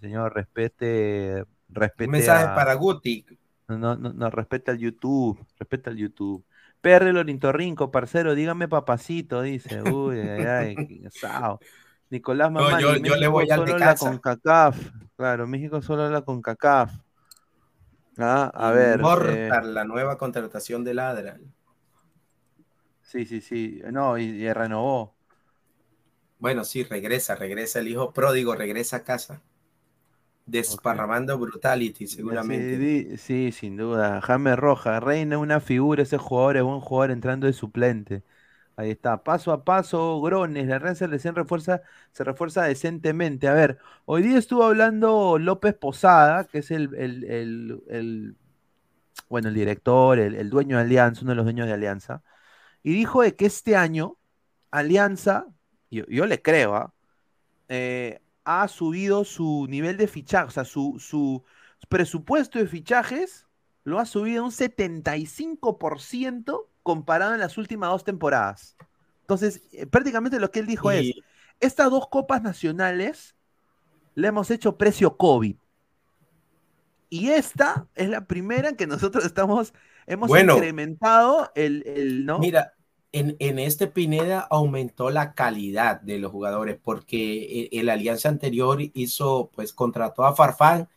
señor, respete, respete. Un mensaje para Guti. No, no, no, respeta al YouTube, respeta al YouTube. Perre Lorintorrinco, parcero, dígame papacito, dice. Uy, ay, ay, qué Nicolás Mamá. yo, le voy al de casa. con CACAF. Claro, México solo habla con CACAF. Ah, a ver. Eh, la nueva contratación de Ladra. Sí, sí, sí. No, y, renovó. Bueno, sí, regresa, regresa el hijo pródigo, regresa a casa. Desparramando brutality, seguramente. Sí, sin duda. Jaime Roja, Reina, una figura, ese jugador es buen jugador entrando de suplente. Ahí está, paso a paso, Grones, la Real recién refuerza, se refuerza decentemente. A ver, hoy día estuvo hablando López Posada, que es el, el, el bueno, el director, el, dueño de Alianza, uno de los dueños de Alianza y dijo de que este año Alianza, yo, yo le creo, ¿ah? eh, ha subido su nivel de fichaje, o sea, su, su presupuesto de fichajes lo ha subido un 75% comparado en las últimas dos temporadas. Entonces, eh, prácticamente lo que él dijo es, estas dos copas nacionales le hemos hecho precio COVID. Y esta es la primera en que nosotros estamos, hemos incrementado el, el, ¿no? Mira, en, en, este Pineda aumentó la calidad de los jugadores porque el, alianza anterior hizo, pues contrató a Farfán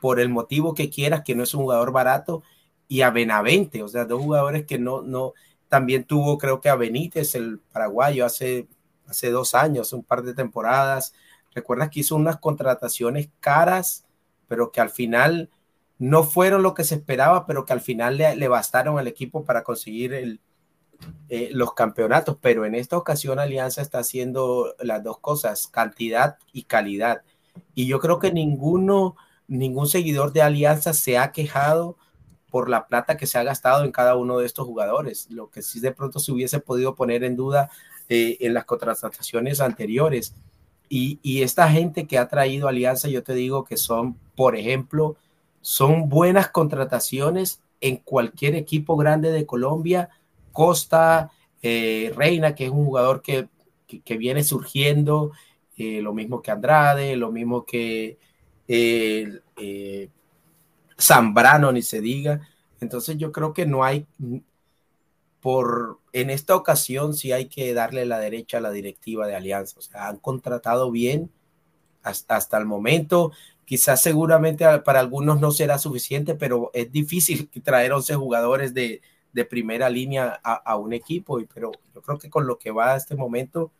por el motivo que quieras, que no es un jugador barato, y a Benavente, o sea, dos jugadores que no, no, también tuvo creo que a Benítez, el paraguayo, hace, hace dos años, un par de temporadas. Recuerdas que hizo unas contrataciones caras, pero que al final no fueron lo que se esperaba, pero que al final le, bastaron al equipo para conseguir el, eh, los campeonatos. Pero en esta ocasión Alianza está haciendo las dos cosas, cantidad y calidad. Y yo creo que ninguno, ningún seguidor de Alianza se ha quejado por la plata que se ha gastado en cada uno de estos jugadores. Lo que sí de pronto se hubiese podido poner en duda eh, en las contrataciones anteriores. Y, esta gente que ha traído Alianza, yo te digo que son, por ejemplo, son buenas contrataciones en cualquier equipo grande de Colombia. Costa, eh, Reina, que es un jugador que, viene surgiendo, eh, lo mismo que Andrade, lo mismo que eh, Zambrano, ni se diga. Entonces yo creo que no hay, por, en esta ocasión sí hay que darle la derecha a la directiva de Alianza. O sea, han contratado bien hasta, hasta el momento quizás seguramente para algunos no será suficiente, pero es difícil traer 11 jugadores de, primera línea a, un equipo, pero yo creo que con lo que va a este momento,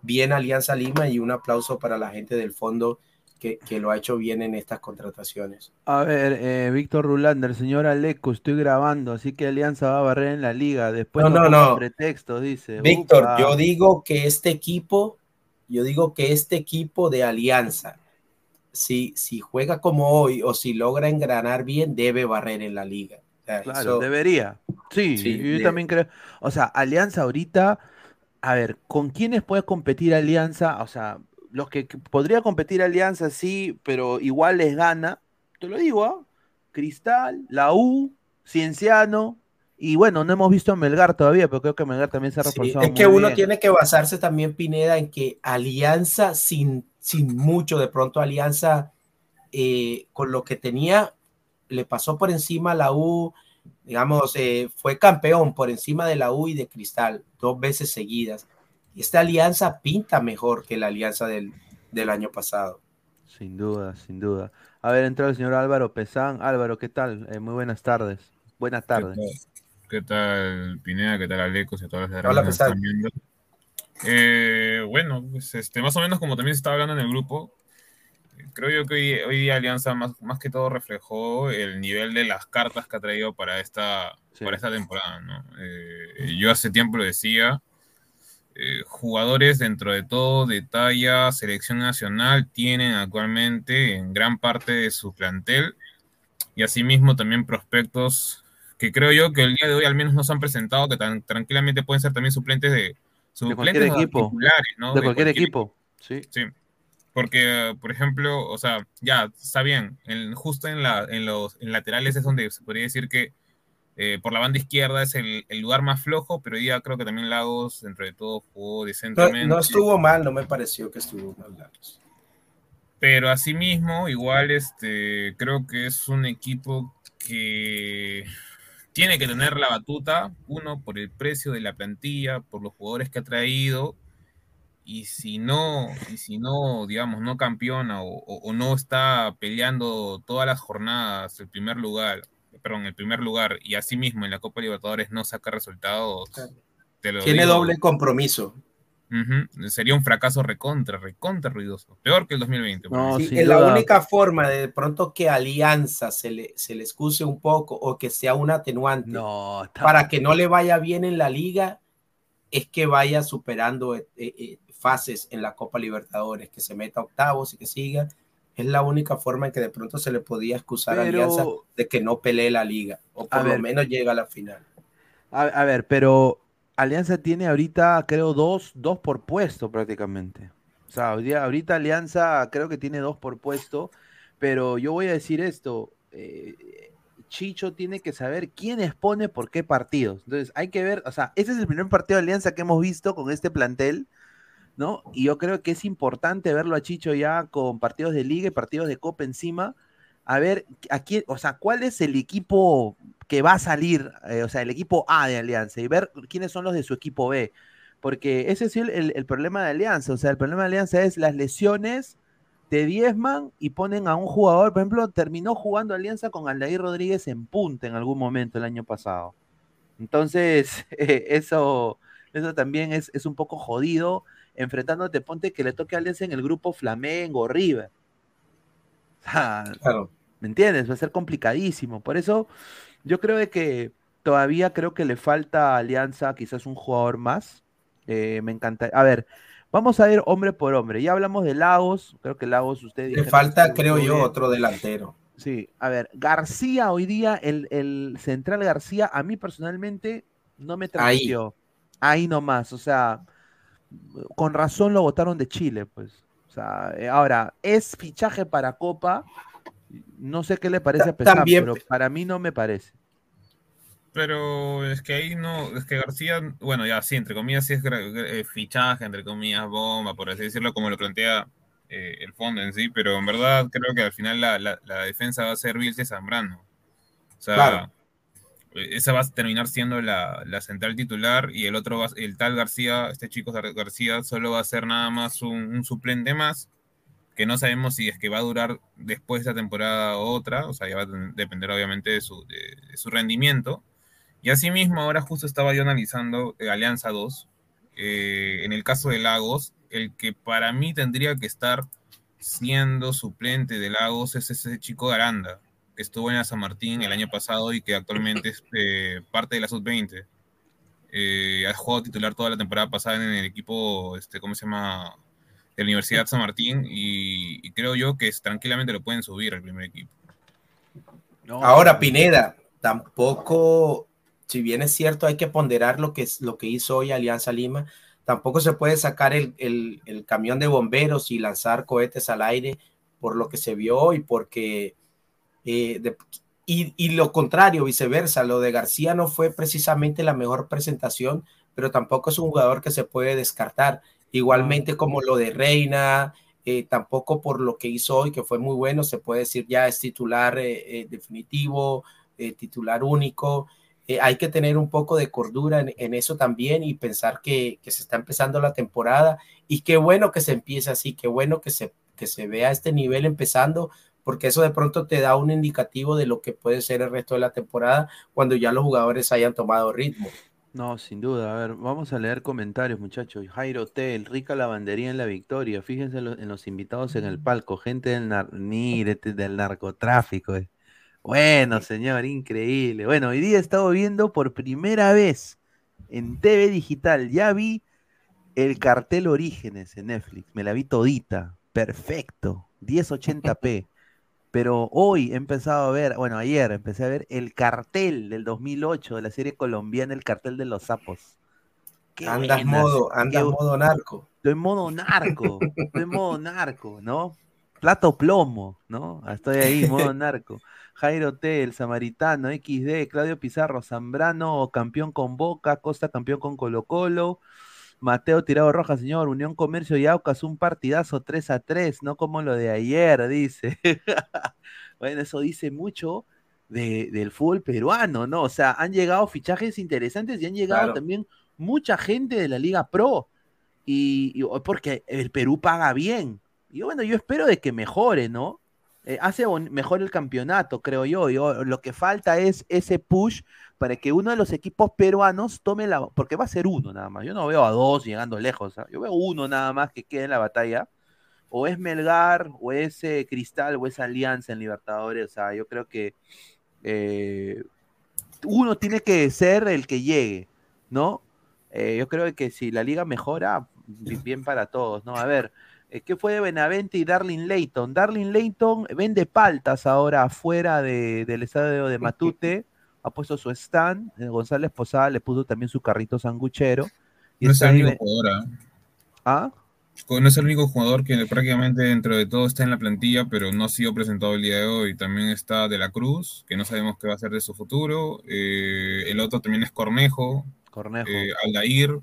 bien Alianza Lima y un aplauso para la gente del fondo que, lo ha hecho bien en estas contrataciones. A ver, eh, Víctor Rulander, señor Aleco, estoy grabando, así que Alianza va a barrer en la liga. Después no, no, no. pretextos, dice. Víctor, yo digo que este equipo, yo digo que este equipo de Alianza, si, si juega como hoy o si logra engranar bien, debe barrer en la liga. claro, debería. Sí, yo también creo. O sea, Alianza ahorita, a ver, ¿con quiénes puede competir Alianza? O sea, los que, podría competir Alianza, sí, pero igual les gana. Te lo digo, ¿ah? Cristal, la U, Cienciano, y bueno, no hemos visto a Melgar todavía, pero creo que Melgar también se ha reforzado. es que uno tiene que basarse también, Pineda, en que Alianza sin sin mucho, de pronto Alianza eh, con lo que tenía le pasó por encima a la U, digamos, eh, fue campeón por encima de la U y de Cristal dos veces seguidas. Esta alianza pinta mejor que la alianza del, del año pasado. Sin duda, sin duda. A ver, entró el señor Álvaro Pesán. Álvaro, ¿qué tal? Eh, muy buenas tardes. Buenas tardes. ¿Qué tal, Pineda? ¿Qué tal, Alecos y todas las Hola, Pesán. Eh, bueno, pues este, más o menos como también se estaba hablando en el grupo, creo yo que hoy, día Alianza más, más que todo reflejó el nivel de las cartas que ha traído para esta, para esta temporada. ¿no? Eh, yo hace tiempo lo decía, eh, jugadores dentro de todo de talla selección nacional tienen actualmente en gran parte de su plantel y asimismo también prospectos que creo yo que el día de hoy al menos nos han presentado que tan tranquilamente pueden ser también suplentes de, de cualquier equipo. ¿no? De, cualquier, equipo. Sí. sí. Porque, por ejemplo, o sea, ya, está bien, justo en, la, en los laterales es donde se podría decir que eh, por la banda izquierda es el, lugar más flojo, pero ya creo que también Lagos, dentro de todo, jugó decentemente. No, estuvo mal, no me pareció que estuvo mal Lagos. Pero asimismo, igual, este, creo que es un equipo que tiene que tener la batuta, uno, por el precio de la plantilla, por los jugadores que ha traído, y si no, y si no, digamos, no campeona o, no está peleando todas las jornadas el primer lugar, perdón, el primer lugar, y asimismo en la Copa Libertadores no saca resultados, tiene doble compromiso. Sería un fracaso recontra, recontra ruidoso. Peor que el 2020. es la única forma de, pronto que Alianza se le, se le excuse un poco o que sea un atenuante para que no le vaya bien en la liga es que vaya superando eh, eh, fases en la Copa Libertadores, que se meta octavos y que siga. Es la única forma en que de pronto se le podía excusar a Alianza de que no pelee la liga o por lo menos llega a la final. a ver, pero Alianza tiene ahorita, creo, dos, dos por puesto prácticamente. O sea, ahorita Alianza creo que tiene dos por puesto, pero yo voy a decir esto, eh, Chicho tiene que saber quién expone por qué partidos. Entonces, hay que ver, o sea, ese es el primer partido de Alianza que hemos visto con este plantel, ¿no? Y yo creo que es importante verlo a Chicho ya con partidos de liga y partidos de copa encima, a ver quién, o sea, cuál es el equipo que va a salir, eh, o sea, el equipo A de Alianza y ver quiénes son los de su equipo B. Porque ese es el, el problema de Alianza, o sea, el problema de Alianza es las lesiones te diezman y ponen a un jugador, por ejemplo, terminó jugando Alianza con Aldair Rodríguez en punta en algún momento el año pasado. Entonces, eso, eso también es, es, un poco jodido, enfrentándote, ponte que le toque a Alianza en el grupo Flamengo, River. claro. ¿Me entiendes? Va a ser complicadísimo. Por eso, yo creo que todavía creo que le falta a Alianza quizás un jugador más. Eh, me encanta. A ver, Vamos a ver hombre por hombre. Ya hablamos de Lagos. Creo que Lagos, usted. Le falta, creo yo, otro delantero. Sí, a ver, García hoy día, el, central García, a mí personalmente no me transmitió. Ahí. Ahí nomás, o sea, con razón lo votaron de Chile, pues. O sea, eh, ahora, es fichaje para Copa. No sé qué le parece a pesar, pero para mí no me parece. Pero es que ahí no, es que García, bueno, ya sí, entre comillas, sí es eh, fichaje, entre comillas, bomba, por así decirlo, como lo plantea eh, el fondo en sí, pero en verdad creo que al final la, la, defensa va a ser Vilce Zambrano. O sea, esa va a terminar siendo la, la, central titular y el otro, va, el tal García, este chico García, solo va a ser nada más un, suplente más, que no sabemos si es que va a durar después de esta temporada o otra, o sea, ya va a depender obviamente de su, de su rendimiento y asimismo, ahora justo estaba yo analizando eh, Alianza 2. Eh, en el caso de Lagos, el que para mí tendría que estar siendo suplente de Lagos es ese chico Aranda, estuvo en la San Martín el año pasado y que actualmente es eh, parte de la Sub-20. ha jugado titular toda la temporada pasada en el equipo, este, ¿cómo se llama? De la Universidad San Martín y, creo yo que tranquilamente lo pueden subir al primer equipo. Ahora, Pineda, tampoco si bien es cierto, hay que ponderar lo que, es, lo que hizo hoy Alianza Lima, tampoco se puede sacar el, camión de bomberos y lanzar cohetes al aire por lo que se vio y porque... Eh, y, lo contrario, viceversa, lo de García no fue precisamente la mejor presentación, pero tampoco es un jugador que se puede descartar. Igualmente como lo de Reina, eh, tampoco por lo que hizo hoy, que fue muy bueno, se puede decir ya es titular eh, definitivo, titular único. Eh, hay que tener un poco de cordura en, eso también y pensar que, se está empezando la temporada y qué bueno que se empiece así, qué bueno que se, que se vea este nivel empezando, porque eso de pronto te da un indicativo de lo que puede ser el resto de la temporada cuando ya los jugadores hayan tomado ritmo. No, sin duda. A ver, vamos a leer comentarios, muchachos. Jairo Hotel, rica lavandería en la victoria. Fíjense en los, invitados en el palco, gente del, del narcotráfico. Eh. Bueno, señor, increíble. Bueno, hoy día he estado viendo por primera vez en TV digital. Ya vi el cartel Orígenes en Netflix. Me la vi todita. Perfecto. 1080p. Pero hoy he empezado a ver, bueno, ayer empecé a ver el cartel del 2008 de la serie colombiana, el cartel de los sapos. andas modo, andas modo narco. Estoy en modo narco, estoy en modo narco, ¿no? Plato plomo, ¿no? Estoy ahí, modo narco. Jairo T, el Samaritano, XD, Claudio Pizarro, Zambrano, campeón con Boca, Costa campeón con Colo Colo, Mateo Tirado Roja, señor, Unión Comercio y Aucas, un partidazo 3 a 3, no como lo de ayer, dice. bueno, eso dice mucho del fútbol peruano, ¿no? O sea, han llegado fichajes interesantes y han llegado también mucha gente de la Liga Pro. Y, porque el Perú paga bien. Y bueno, yo espero de que mejore, ¿no? Eh, hace mejor el campeonato, creo yo. yo. Lo que falta es ese push para que uno de los equipos peruanos tome la... Porque va a ser uno nada más. Yo no veo a dos llegando lejos. ¿ah? Yo veo uno nada más que quede en la batalla. O es Melgar, o es eh, Cristal, o es Alianza en Libertadores. O sea, yo creo que eh, uno tiene que ser el que llegue, ¿no? yo creo que si la liga mejora, bien para todos, ¿no? A ver, ¿Qué fue de Benavente y Darling Layton? Darling Layton vende paltas ahora afuera del estadio de Matute. ha puesto su stand. Eh, González Posada le puso también su carrito sanguchero. Y no es el único jugador. ¿ah? ¿Ah? No es el único jugador que prácticamente dentro de todo está en la plantilla, pero no ha sido presentado el día de hoy. También está De la Cruz, que no sabemos qué va a ser de su futuro. Eh, el otro también es Cornejo. Cornejo. Eh, Aldair.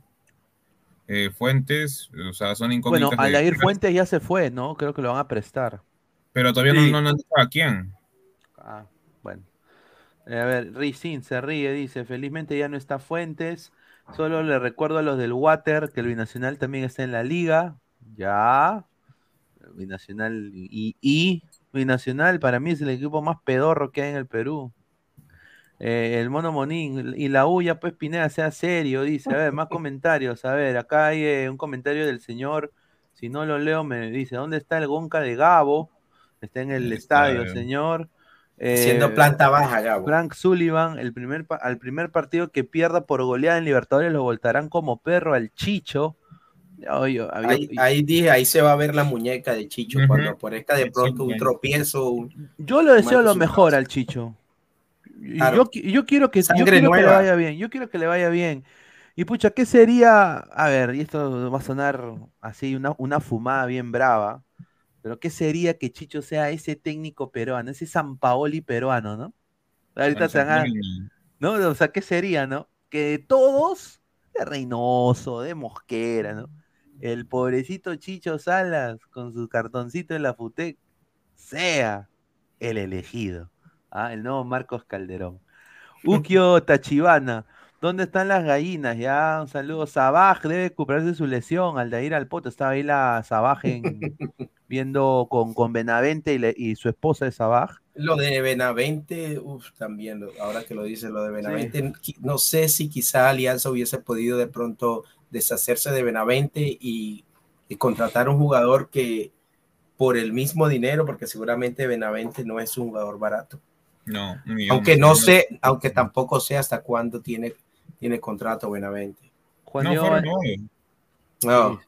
Eh, Fuentes, o sea, son incógnitas. Bueno, Aldair Fuentes ya se fue, ¿no? Creo que lo van a prestar. Pero todavía no, no, a quién. Ah, bueno. a ver, Rizin se ríe, dice, felizmente ya no está Fuentes. Solo le recuerdo a los del Water que el Binacional también está en la liga. Ya. Binacional y, y Binacional para mí es el equipo más pedorro que hay en el Perú. Eh, el Mono Monín y la uya pues Pineda, sea serio, dice. A ver, más comentarios. A ver, acá hay eh, un comentario del señor. Si no lo leo, me dice: ¿Dónde está el Gonca de Gabo? Está en el, estadio, señor. Siendo eh, planta baja, Gabo. Frank Sullivan, el primer, al primer partido que pierda por goleada en Libertadores lo voltarán como perro al Chicho ahí, dije, ahí se va a ver la muñeca de Chicho cuando aparezca de pronto un tropiezo. yo le deseo lo mejor al Chicho. Yo, quiero, que, le vaya bien. Yo quiero que le vaya bien. Y pucha, ¿qué sería? A ver, y esto va a sonar así, una, una fumada bien brava. Pero ¿qué sería que Chicho sea ese técnico peruano, ese San Paoli peruano, ¿no? Ahorita se ¿no? O sea, ¿qué sería, no? Que todos, de Reynoso, de Mosquera, ¿no? el pobrecito Chicho Salas con su cartoncito en la FUTEC sea el elegido. ¿Ah? El nuevo Marcos Calderón. Ukio Tachibana. ¿Dónde están las gallinas? Ya, un saludo. Sabaj debe recuperarse su lesión. Al de ir al poto, estaba ahí la Sabaj viendo con, con Benavente y, su esposa de Sabaj. Lo de Benavente, uff, también, ahora que lo dice, lo de Benavente, no sé si quizá Alianza hubiese podido de pronto deshacerse de Benavente y, contratar un jugador que por el mismo dinero, porque seguramente Benavente no es un jugador barato. No, aunque no sé, aunque tampoco sé hasta cuándo tiene, tiene contrato Benavente. no,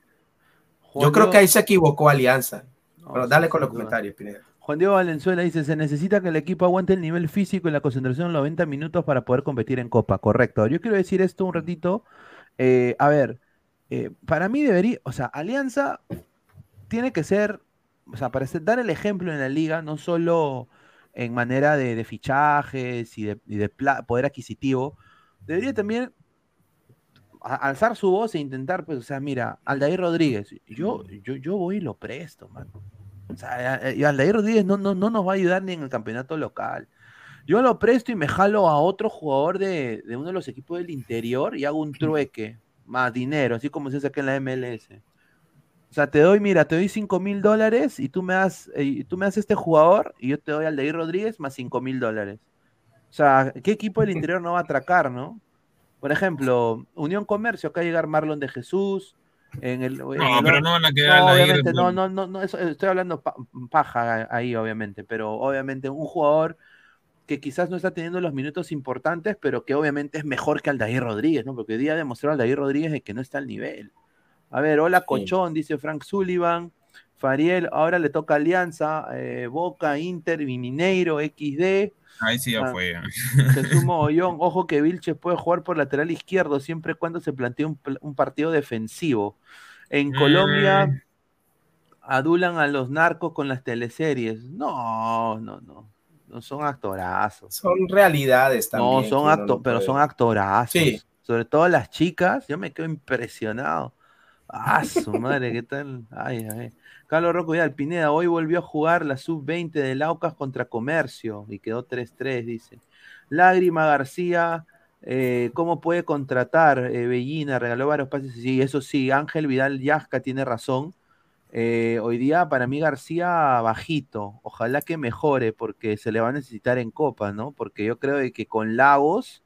Yo creo que ahí se equivocó Alianza. Pero dale con los comentarios, Pineda. Juan Diego Valenzuela dice, se necesita que el equipo aguante el nivel físico y la concentración en 90 minutos para poder competir en Copa. Correcto. Yo quiero decir esto un ratito eh, a ver, eh, para mí debería, o sea, Alianza tiene que ser, o sea, para dar el ejemplo en la liga, no solo en manera de, fichajes y de, poder adquisitivo, debería también alzar su voz e intentar, pues, o sea, mira, Aldair Rodríguez, yo, yo, yo voy y lo presto, man. O sea, y Aldair Rodríguez no, no, no nos va a ayudar ni en el campeonato local. Yo lo presto y me jalo a otro jugador de, uno de los equipos del interior y hago un trueque, más dinero, así como se hace aquí en la MLS. O sea, te doy, mira, te doy 5 mil dólares y tú me das, eh, tú me das este jugador y yo te doy al de Rodríguez más 5 mil dólares. O sea, ¿qué equipo del interior no va a atracar, no? Por ejemplo, Unión Comercio, acá llegar Marlon de Jesús. En el, no, pero no van a quedar no, obviamente, no, no, no, estoy hablando paja ahí, obviamente, pero obviamente un jugador que quizás no está teniendo los minutos importantes, pero que obviamente es mejor que Aldair Rodríguez, ¿no? Porque día demostró Aldair Rodríguez que no está al nivel. A ver, hola Cochón, dice Frank Sullivan. Fariel, ahora le toca Alianza, eh, Boca, Inter, Mineiro, XD. Ahí sí ya ah, fue. Jesús Mogollón, ojo que Vilches puede jugar por lateral izquierdo siempre y cuando se plantee un, partido defensivo. En Colombia mm. adulan a los narcos con las teleseries. No, no, no son actorazos. Son realidades también. No, son actos, pero son actorazos. Sí. Sobre todo las chicas, yo me quedo impresionado. Ah, su madre, ¿qué tal? Ay, ay. Carlos Rocco ya, Pineda, hoy volvió a jugar la sub-20 de Laucas contra Comercio y quedó 3-3, dice. Lágrima García, eh, ¿cómo puede contratar? Eh, Bellina regaló varios pases. Sí, eso sí, Ángel Vidal Yasca tiene razón. Eh, hoy día para mí García bajito, ojalá que mejore porque se le va a necesitar en Copa, ¿no? Porque yo creo que con Lagos,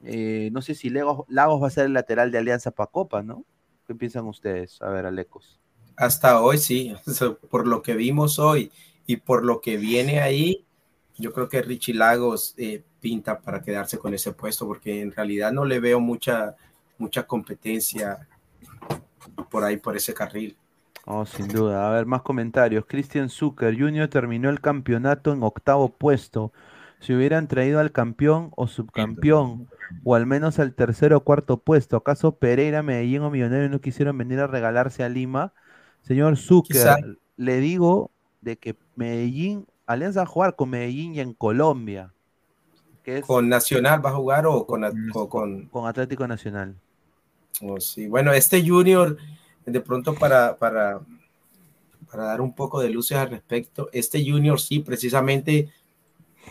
no sé si Lagos, va a ser el lateral de Alianza para Copa, ¿no? ¿Qué piensan ustedes? A ver, Alecos. Hasta hoy sí, por lo que vimos hoy y por lo que viene ahí, yo creo que Richie Lagos eh, pinta para quedarse con ese puesto porque en realidad no le veo mucha, mucha competencia por ahí, por ese carril. Oh, sin duda. A ver, más comentarios. Christian Zucker Jr. terminó el campeonato en octavo puesto. Si hubieran traído al campeón o subcampeón, o al menos al tercero o cuarto puesto. ¿Acaso Pereira, Medellín o Millonarios no quisieron venir a regalarse a Lima? Señor Zucker, le digo de que Medellín, Alianza va a jugar con Medellín y en Colombia. ¿Con Nacional va a jugar o con, con... con Atlético Nacional? Oh, sí. Bueno, este Junior, de pronto para, para, para dar un poco de luces al respecto, este Junior sí, precisamente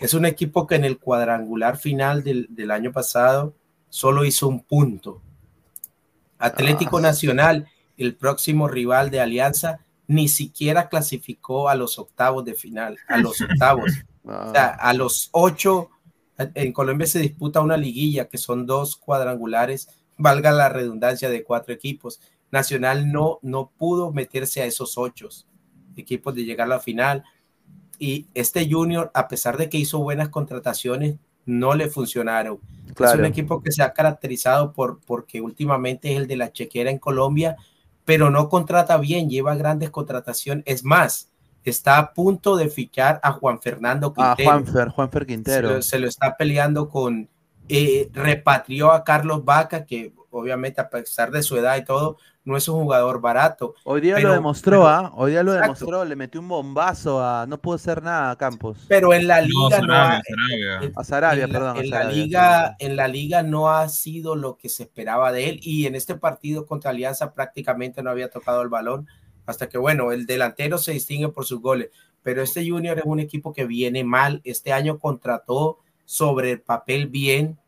es un equipo que en el cuadrangular final del, del año pasado solo hizo un punto. Atlético ah. Nacional, el próximo rival de Alianza, ni siquiera clasificó a los octavos de final, a los octavos. O sea, a los ocho, en Colombia se disputa una liguilla que son dos cuadrangulares, valga la redundancia de cuatro equipos. Nacional no, no pudo meterse a esos ocho equipos de llegar a la final. Y este Junior, a pesar de que hizo buenas contrataciones, no le funcionaron. Es un equipo que se ha caracterizado por porque últimamente es el de la chequera en Colombia, pero no contrata bien, lleva grandes contrataciones. Es más, está a punto de fichar a Juan Fernando Quintero. A Juanfer, Juanfer Quintero. Se lo, está peleando con, eh, repatrió a Carlos Vaca, que obviamente a pesar de su edad y todo, no es un jugador barato. Hoy día lo demostró, ¿ah? Hoy día lo demostró, le metió un bombazo a. No pudo hacer nada a Campos. Pero en la liga no, ha, a Sarabia, perdón. En, la liga, en la liga no ha sido lo que se esperaba de él. Y en este partido contra Alianza prácticamente no había tocado el balón. Hasta que, bueno, el delantero se distingue por sus goles. Pero este Junior es un equipo que viene mal. Este año contrató sobre el papel bien.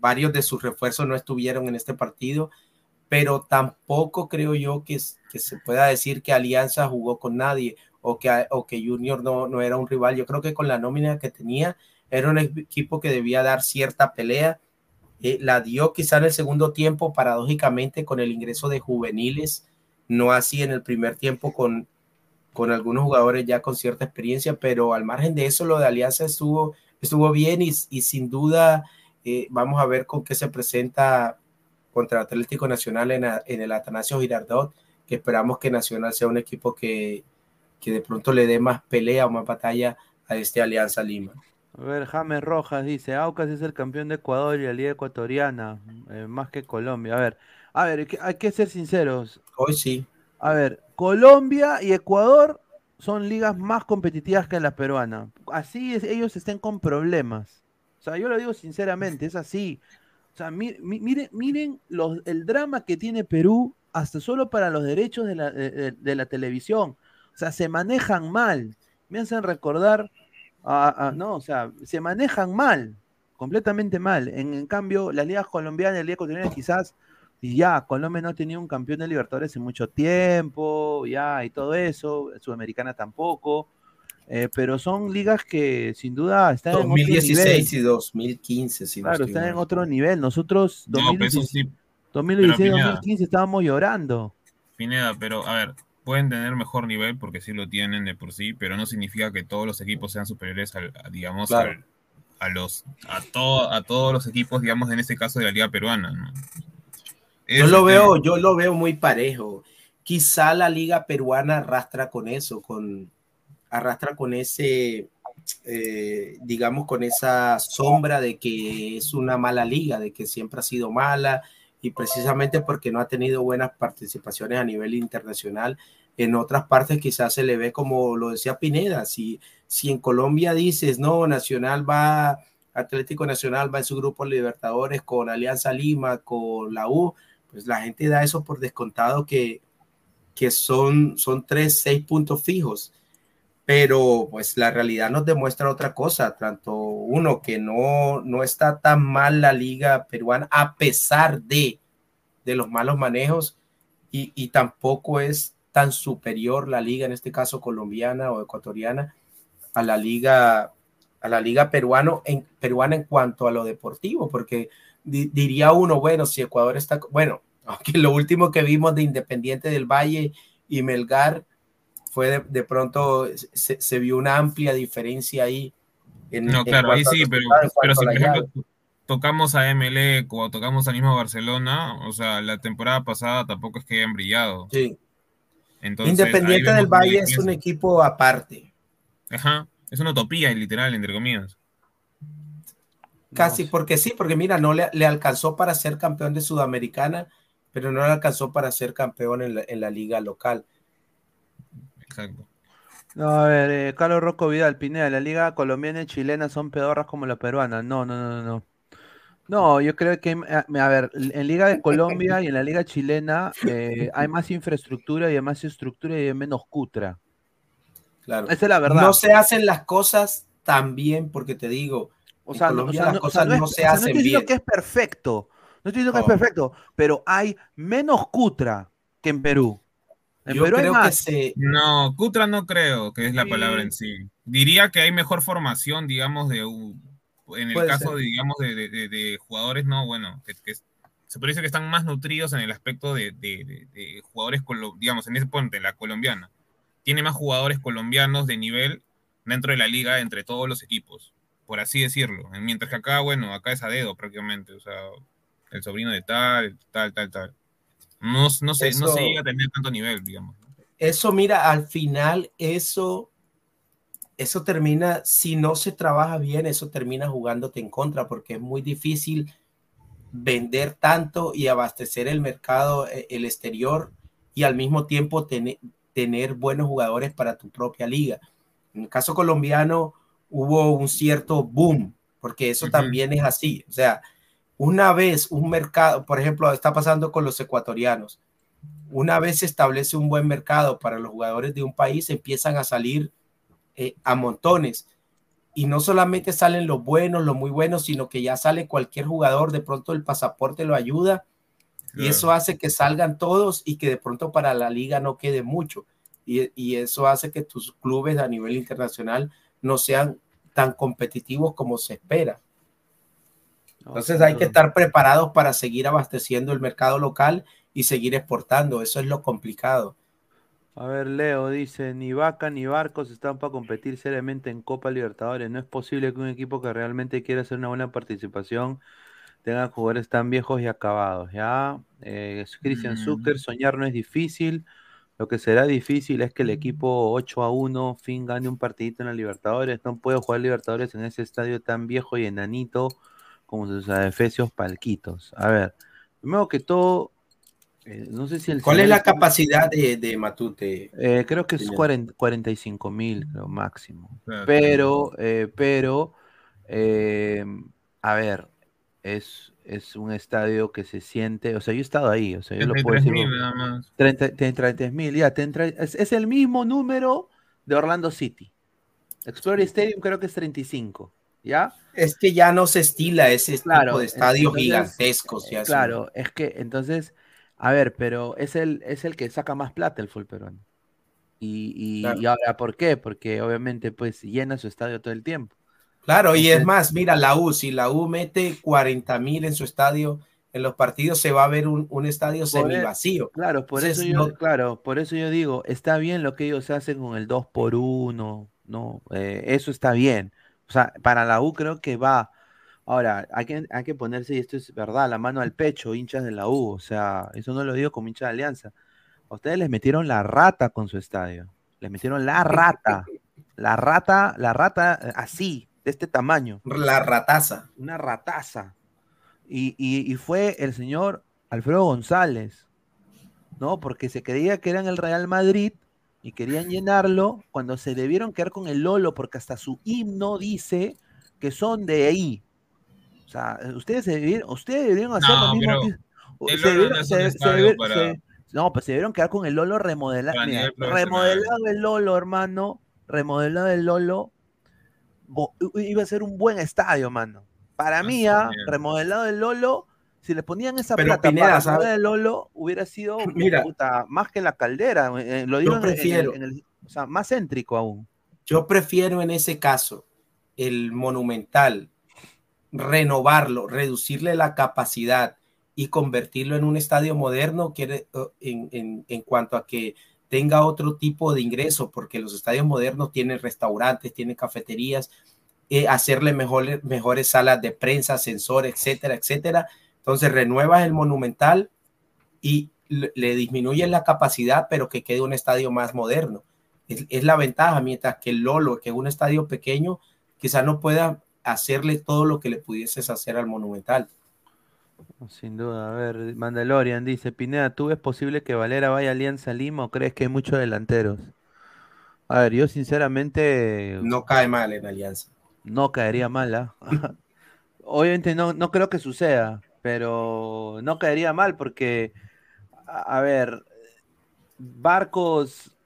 Varios de sus refuerzos no estuvieron en este partido pero tampoco creo yo que, se pueda decir que Alianza jugó con nadie o que, o que Junior no, no era un rival. Yo creo que con la nómina que tenía era un equipo que debía dar cierta pelea. Eh, la dio quizá en el segundo tiempo, paradójicamente, con el ingreso de juveniles, no así en el primer tiempo con, con algunos jugadores ya con cierta experiencia, pero al margen de eso, lo de Alianza estuvo, estuvo bien y, y sin duda eh, vamos a ver con qué se presenta contra Atlético Nacional en, el Atanasio Girardot, que esperamos que Nacional sea un equipo que, que de pronto le dé más pelea o más batalla a este Alianza Lima. A ver, James Rojas dice, Aucas es el campeón de Ecuador y la Liga Ecuatoriana, eh, más que Colombia. A ver, a ver, hay que ser sinceros. Hoy sí. A ver, Colombia y Ecuador son ligas más competitivas que la peruana. Así es, ellos estén con problemas. O sea, yo lo digo sinceramente, es así. O sea, miren, miren los, el drama que tiene Perú hasta solo para los derechos de la, de, la televisión. O sea, se manejan mal. Me hacen recordar, no, o sea, se manejan mal, completamente mal. En, cambio, las ligas colombianas y la liga ecuatoriana quizás, ya, Colombia no tenía un campeón de Libertadores en mucho tiempo, ya, y todo eso, Sudamericana tampoco. Eh, pero son ligas que sin duda están 2016 en otro nivel. y 2015, si Claro, están en otro nivel. Nosotros 2016, 2015 estábamos llorando. Pineda, pero a ver, pueden tener mejor nivel porque sí lo tienen de por sí, pero no significa que todos los equipos sean superiores al, a, digamos, a los a, todo, a todos los equipos, digamos, en este caso de la liga peruana. Yo lo veo, yo lo veo muy parejo. Quizá la liga peruana arrastra con eso, con arrastra con ese, eh, digamos, con esa sombra de que es una mala liga, de que siempre ha sido mala y precisamente porque no ha tenido buenas participaciones a nivel internacional. En otras partes quizás se le ve como lo decía Pineda, si, si en Colombia dices, no, Nacional va, Atlético Nacional va en su grupo Libertadores con Alianza Lima, con la U, pues la gente da eso por descontado que, que son, son tres, seis puntos fijos pero pues la realidad nos demuestra otra cosa, tanto uno que no, no está tan mal la liga peruana a pesar de, de los malos manejos y, y, tampoco es tan superior la liga, en este caso colombiana o ecuatoriana, a la liga, a la liga peruano en, peruana en cuanto a lo deportivo, porque diría uno, bueno, si Ecuador está, bueno, aunque lo último que vimos de Independiente del Valle y Melgar, fue de, pronto se, vio una amplia diferencia ahí. En, no, claro, ahí sí, pero, pero si por ejemplo tocamos a MLE o tocamos al mismo Barcelona, o sea, la temporada pasada tampoco es que hayan brillado. Sí. Independiente del Valle es un equipo aparte. Ajá, es una utopía, literal, entre comillas. casi porque sí, porque mira, no le, le, alcanzó para ser campeón de Sudamericana, pero no le alcanzó para ser campeón en la, en la liga local. Exacto. No, a ver, eh, Carlos Rocco Vidal, Pineda, la liga colombiana y chilena son pedorras como la peruana. No, no, no, no. No, yo creo que, eh, a ver, en Liga de Colombia y en la Liga chilena eh, hay más infraestructura y hay más estructura y hay menos cutra. Claro. Esa es la verdad. No se hacen las cosas tan bien, porque te digo, o sea, no, las cosas no, se hacen no estoy diciendo que es perfecto, no estoy diciendo que es perfecto, pero hay menos cutra que en Perú. Perú hay más. No, cutra no creo que es la palabra en sí. Diría que hay mejor formación, digamos, de en el caso, digamos, de, jugadores, no, bueno, que, se puede decir que están más nutridos en el aspecto de, jugadores, digamos, en ese punto, la colombiana. Tiene más jugadores colombianos de nivel dentro de la liga entre todos los equipos, por así decirlo. Mientras que acá, bueno, acá es a dedo prácticamente, o sea, el sobrino de tal, tal, tal, tal. No, no, se, no se llega a tener tanto nivel, digamos. Eso, mira, al final, eso eso termina, si no se trabaja bien, eso termina jugándote en contra, porque es muy difícil vender tanto y abastecer el mercado, eh, el exterior, y al mismo tiempo tener buenos jugadores para tu propia liga. En el caso colombiano hubo un cierto boom, porque eso también es así. O sea, una vez un mercado, por ejemplo, está pasando con los ecuatorianos, una vez se establece un buen mercado para los jugadores de un país, empiezan a salir eh, a montones. Y no solamente salen los buenos, los muy buenos, sino que ya sale cualquier jugador, de pronto el pasaporte lo ayuda y eso hace que salgan todos y que de pronto para la liga no quede mucho. Y, y eso hace que tus clubes a nivel internacional no sean tan competitivos como se espera. Entonces hay que estar preparados para seguir abasteciendo el mercado local y seguir exportando. Eso es lo complicado. A ver, Leo dice, ni Vaca ni Barcos están para competir seriamente en Copa Libertadores. No es posible que un equipo que realmente quiera hacer una buena participación tenga jugadores tan viejos y acabados. Ya, eh, Christian mm. Zucker, soñar no es difícil. Lo que será difícil es que el equipo 8 a 1 fin gane un partidito en la Libertadores. No puede jugar Libertadores en ese estadio tan viejo y enanito como sus adefesios palquitos. A ver, primero que todo, eh, no sé si el ¿Cuál es la capacidad de, Matute? Eh, creo que es 45 mil, creo, máximo. Pero, eh, pero, a ver, es, es un estadio que se siente, o sea, yo he estado ahí, o sea, yo lo puedo decir. nada más. 33 mil, ya, es, es, el mismo número de Orlando City. Explorer Stadium creo que es 35, ¿ya? Es que ya no se estila ese tipo de estadios gigantescos. claro, es que entonces a ver, pero es el, es el que saca más plata el fútbol peruano. Y, y, ahora, ¿por qué? Porque obviamente pues llena su estadio todo el tiempo. Claro, y es más, mira, la U, si la U mete 40 mil en su estadio, en los partidos se va a ver un, un estadio semi vacío. Claro, por eso yo, claro, por eso yo digo, está bien lo que ellos hacen con el 2 por 1 ¿no? Eh, eso está bien. O sea, para la U creo que va Ahora, hay que, hay que ponerse, y esto es verdad, la mano al pecho, hinchas de la U. O sea, eso no lo digo como hincha de Alianza. A ustedes les metieron la rata con su estadio. Les metieron la rata. La rata, la rata eh, así, de este tamaño. La rataza. Una rataza. Y, y, fue el señor Alfredo González, ¿no? Porque se creía que eran el Real Madrid y querían llenarlo cuando se debieron quedar con el Lolo, porque hasta su himno dice que son de ahí, o sea, ustedes deberían, ustedes deberían hacer lo mismo. no, pues se debieron quedar con el Lolo remodelado. remodelado el Lolo, hermano. Remodelado el Lolo. Iba a ser un buen estadio, mano. Para mí, ah, remodelado el Lolo, si le ponían esa plata para remodelar el Lolo, hubiera sido más que la caldera. Eh, eh, lo digo prefiero, o sea, más céntrico aún. Yo prefiero en ese caso el monumental renovarlo, reducirle la capacidad y convertirlo en un estadio moderno quiere, en, en, cuanto a que tenga otro tipo de ingreso, porque los estadios modernos tienen restaurantes, tienen cafeterías, eh, hacerle mejores, mejores salas de prensa, sensores, etcétera, etcétera. Entonces renuevas el monumental y le, disminuyes la capacidad, pero que quede un estadio más moderno. Es, es, la ventaja, mientras que el Lolo, que es un estadio pequeño, quizás no pueda hacerle todo lo que le pudieses hacer al Monumental. Sin duda, a ver, Mandalorian dice, Pineda, ¿tú ves posible que Valera vaya a Alianza Lima o crees que hay muchos delanteros? A ver, yo sinceramente... No cae mal en Alianza. No caería mal, ¿ah? Obviamente no, no creo que suceda, pero no caería mal porque, a, ver, Barcos,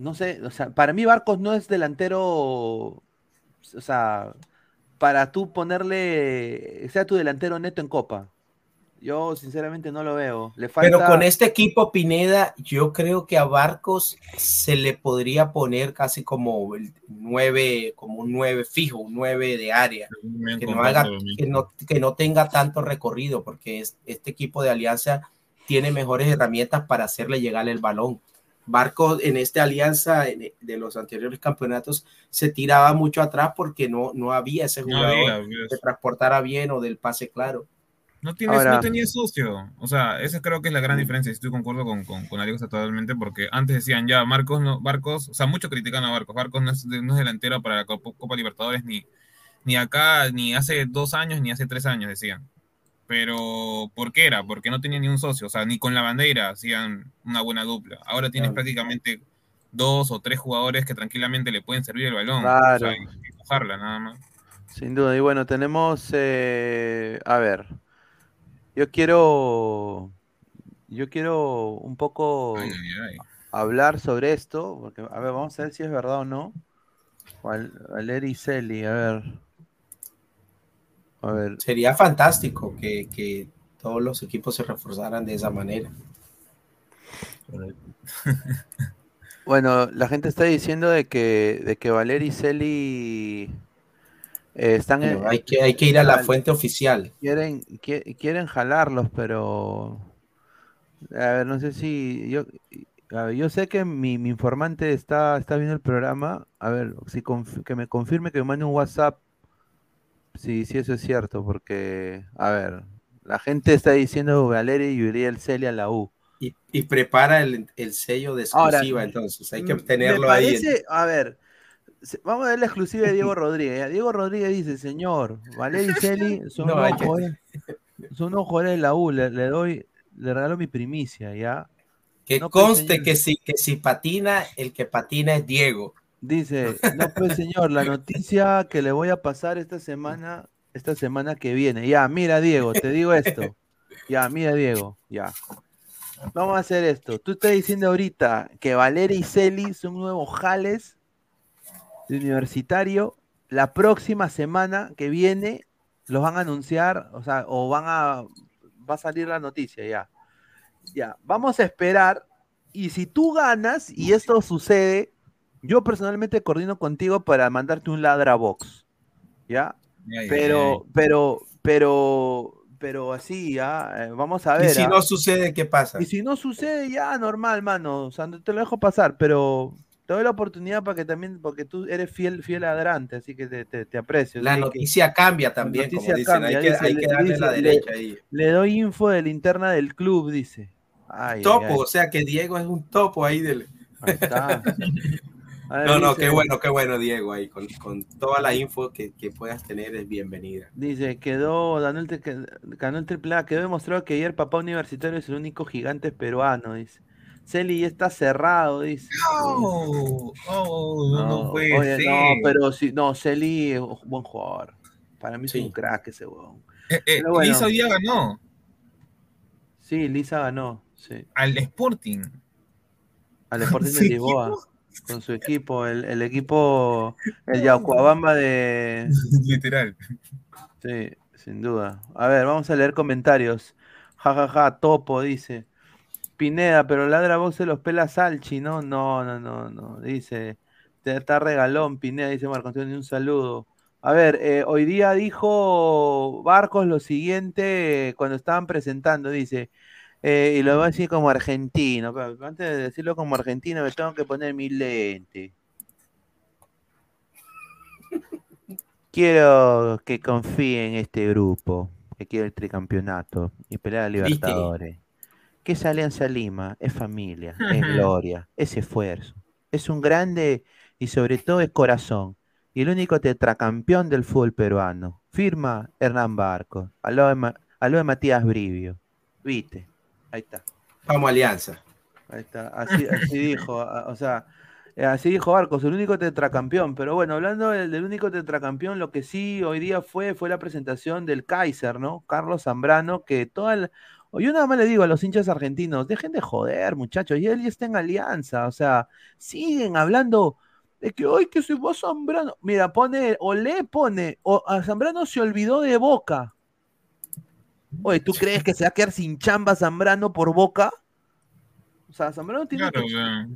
no sé, o sea, para mí Barcos no es delantero, o sea, para tú ponerle, sea tu delantero neto en Copa. Yo sinceramente no lo veo. Le Pero con este equipo Pineda, yo creo que a Barcos se le podría poner casi como el 9, como un 9 fijo, un 9 de área, que no, haga, que no, tenga tanto recorrido, porque este equipo de Alianza tiene mejores herramientas para hacerle llegar el balón. Barcos en esta alianza de los anteriores campeonatos se tiraba mucho atrás porque no, no había ese jugador que transportara bien o del pase claro. No, tienes, no tenía socio. O sea, esa creo que es la gran diferencia. Estoy concuerdo con, con, con Alex totalmente, porque antes decían ya, Marcos, no, Barcos, o sea, mucho critican a Barcos. Barcos no es, no es delantero para la Copa, Libertadores ni, ni acá, ni hace dos años, ni hace tres años, decían. Pero, ¿por qué era? Porque no tenía ni un socio. O sea, ni con la bandera hacían una buena dupla. Ahora tienes prácticamente dos o tres jugadores que tranquilamente le pueden servir el balón. Claro. O sea, y, nada más. Sin duda. Y bueno, tenemos, eh, a ver, yo quiero. Yo quiero un poco hablar sobre esto, porque, a ver, vamos a ver si es verdad o no. Valeri Celi, a ver. A ver. Sería fantástico que, todos los equipos se reforzaran de esa manera. bueno, la gente está diciendo de que, de que Valeri Celi eh, están hay, que, hay que ir a la fuente oficial. Quieren, quieren jalarlos, pero. A ver, no sé si. Yo, yo sé que mi, informante está, está viendo el programa. A ver, si que me confirme que me mande un WhatsApp. Si, si eso es cierto, porque. A ver, la gente está diciendo Valeria y Uriel Celia a la U. Y, prepara el, sello de exclusiva, entonces hay que tenerlo ahí. A ver, Vamos a ver la exclusiva de Diego Rodríguez. Diego Rodríguez dice, señor, Valery y Celi son, unos jugadores, de la U, le, doy, le regalo mi primicia, ¿ya? Que conste que si, que si patina, el que patina es Diego. Dice, no pues señor, la noticia que le voy a pasar esta semana, esta semana que viene. Ya, mira Diego, te digo esto. Ya, mira Diego, ya. Vamos a hacer esto. Tú estás diciendo ahorita que Valeria y Celi son nuevos jales de universitario. La próxima semana que viene los van a anunciar, o sea, o van a, va a salir la noticia ya. Ya, vamos a esperar. Y si tú ganas y esto sucede, yo personalmente coordino contigo para mandarte un ladra box. ¿Ya? pero, pero, pero, pero así, ya, eh, vamos a ver. Y si no sucede, ¿qué pasa? Y si no sucede, ya, normal, mano. O sea, te lo dejo pasar, pero te doy la oportunidad para que también, porque tú eres fiel, fiel adrante, así que te, aprecio. La noticia cambia también, como dicen, hay, que, darle la derecha le, ahí. Le doy info de linterna del club, dice. topo, o sea que Diego es un topo ahí del. no, no, qué bueno, qué bueno, Diego, ahí, con, toda la info que, puedas tener es bienvenida. Dice, quedó, ganó el, ganó el triple A, quedó demostrado que ayer papá universitario es el único gigante peruano, dice. Celi está cerrado, dice. No, oh, no, puede ser. No, pero sí, no, Celi es un buen jugador. Para mí es un crack ese weón. Eh, eh, Lisa hoy ganó. Sí, Lisa ganó, sí. Al Sporting. Al Sporting de Lisboa. Con su equipo, el, el equipo, el Yacuabamba de... Literal. Sí, sin duda. A ver, vamos a leer comentarios. Ja, ja, ja, Topo dice. Pineda, pero ladra vos se los pela Salchi, ¿no? No, no, no, no. Dice, está regalón, Pineda, dice Marco Antonio, un saludo. A ver, eh, hoy día dijo Barcos lo siguiente cuando estaban presentando, dice, eh, y lo voy a decir como argentino, pero antes de decirlo como argentino me tengo que poner mi lente. Quiero que confíe en este grupo, que quiere el tricampeonato y pelear a Libertadores que es Alianza Lima, es familia, es gloria, es esfuerzo, es un grande y sobre todo es corazón. y el único tetracampeón del fútbol peruano. Firma Hernán Barco. Aló de, de Matías Brivio. Viste, ahí está. Vamos Alianza. Ahí está, así, dijo, o sea, así dijo Barcos, el único tetracampeón. Pero bueno, hablando del, único tetracampeón, lo que sí hoy día fue, fue la presentación del Kaiser, ¿no? Carlos Zambrano, que toda el, yo nada más le digo a los hinchas argentinos, dejen de joder, muchachos, y él ya está en alianza, o sea, siguen hablando de que hoy que se va Zambrano. Mira, pone, o le pone, o a Zambrano se olvidó de Boca. Oye, ¿tú crees que se va a quedar sin chamba Zambrano por Boca? O sea, Zambrano tiene, que,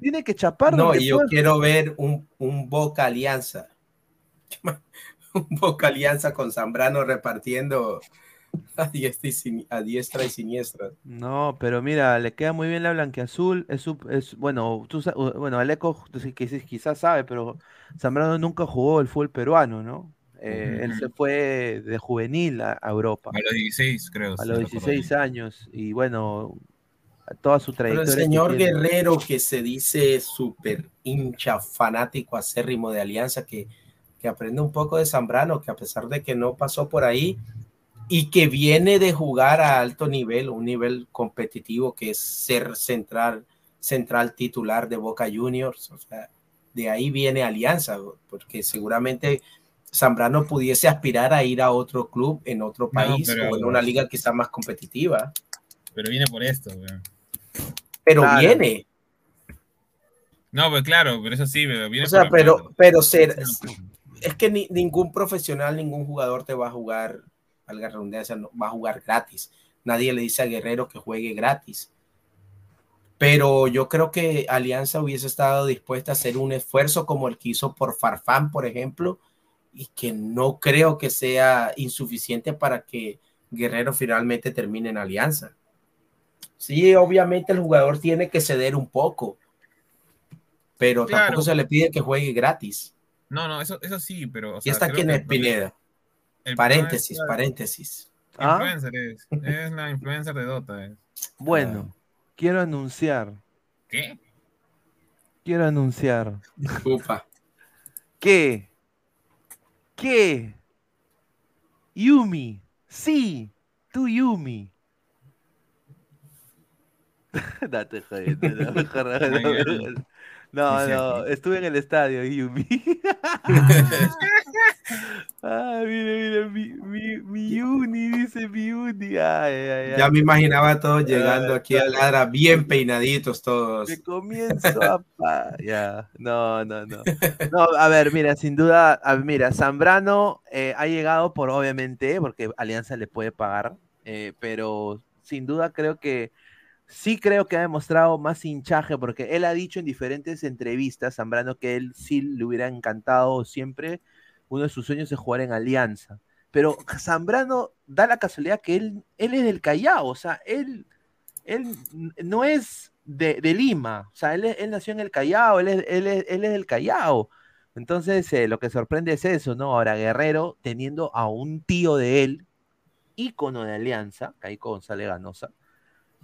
tiene que chapar. No, y yo quiero ver un, un Boca Alianza. un Boca Alianza con Zambrano repartiendo a diestra y, siniestra. No, pero mira, le queda muy bien la blanqueazul. Es, es bueno, tú, bueno, Aleco quizás sabe, pero Zambrano nunca jugó el fútbol peruano, ¿no? Eh, él se fue de juvenil a, Europa. A los 16, creo. A los 16 años. Y bueno, toda su trayectoria. el señor Guerrero, que se dice súper hincha, fanático, acérrimo de Alianza, que, que aprende un poco de Zambrano, que a pesar de que no pasó por ahí, y que viene de jugar a alto nivel, un nivel competitivo que es ser central, central titular de Boca Juniors. O sea, de ahí viene Alianza, porque seguramente Zambrano pudiese aspirar a ir a otro club en otro país o en una liga quizá más competitiva. Pero viene por esto, Pero viene. No, pues claro, pero eso sí, pero viene O sea, pero, pero ser, es que ningún profesional, ningún jugador te va a jugar valga redundancia, no, va a jugar gratis. Nadie le dice a Guerrero que juegue gratis. Pero yo creo que Alianza hubiese estado dispuesta a hacer un esfuerzo como el que hizo por Farfán, por ejemplo, y que no creo que sea insuficiente para que Guerrero finalmente termine en Alianza. Sí, obviamente el jugador tiene que ceder un poco, pero tampoco se le pide que juegue gratis. No, no, eso, eso sí, pero. y está aquí en Pineda paréntesis, paréntesis. ¿Ah? Influencer es, es la influencer de Dota. Bueno, quiero anunciar. ¿Qué? Quiero anunciar. Disculpa. Que. Que. Yumi. Sí, tú Yumi. Date mejor, no, no, estuve en el estadio, Yumi. ah, mira, mira, mi, mi, mi uni, dice mi uni. Ya me imaginaba todos llegando aquí a Ladra bien peinaditos todos. Que comienzo a... ya, no, no, no. No, a ver, mira, sin duda, mira, Zambrano eh, ha llegado por, obviamente, porque Alianza le puede pagar, eh, pero sin duda creo que sí creo que ha demostrado más hinchaje, porque él ha dicho en diferentes entrevistas, Zambrano, que él sí le hubiera encantado siempre, uno de sus sueños es jugar en Alianza. Pero Zambrano da la casualidad que él, él es del Callao, o sea, él, él no es de, Lima, o sea, él, él, nació en el Callao, él es, él es, él es del Callao. Entonces, eh, lo que sorprende es eso, ¿no? Ahora, Guerrero, teniendo a un tío de él, ícono de Alianza, Caico González Ganosa,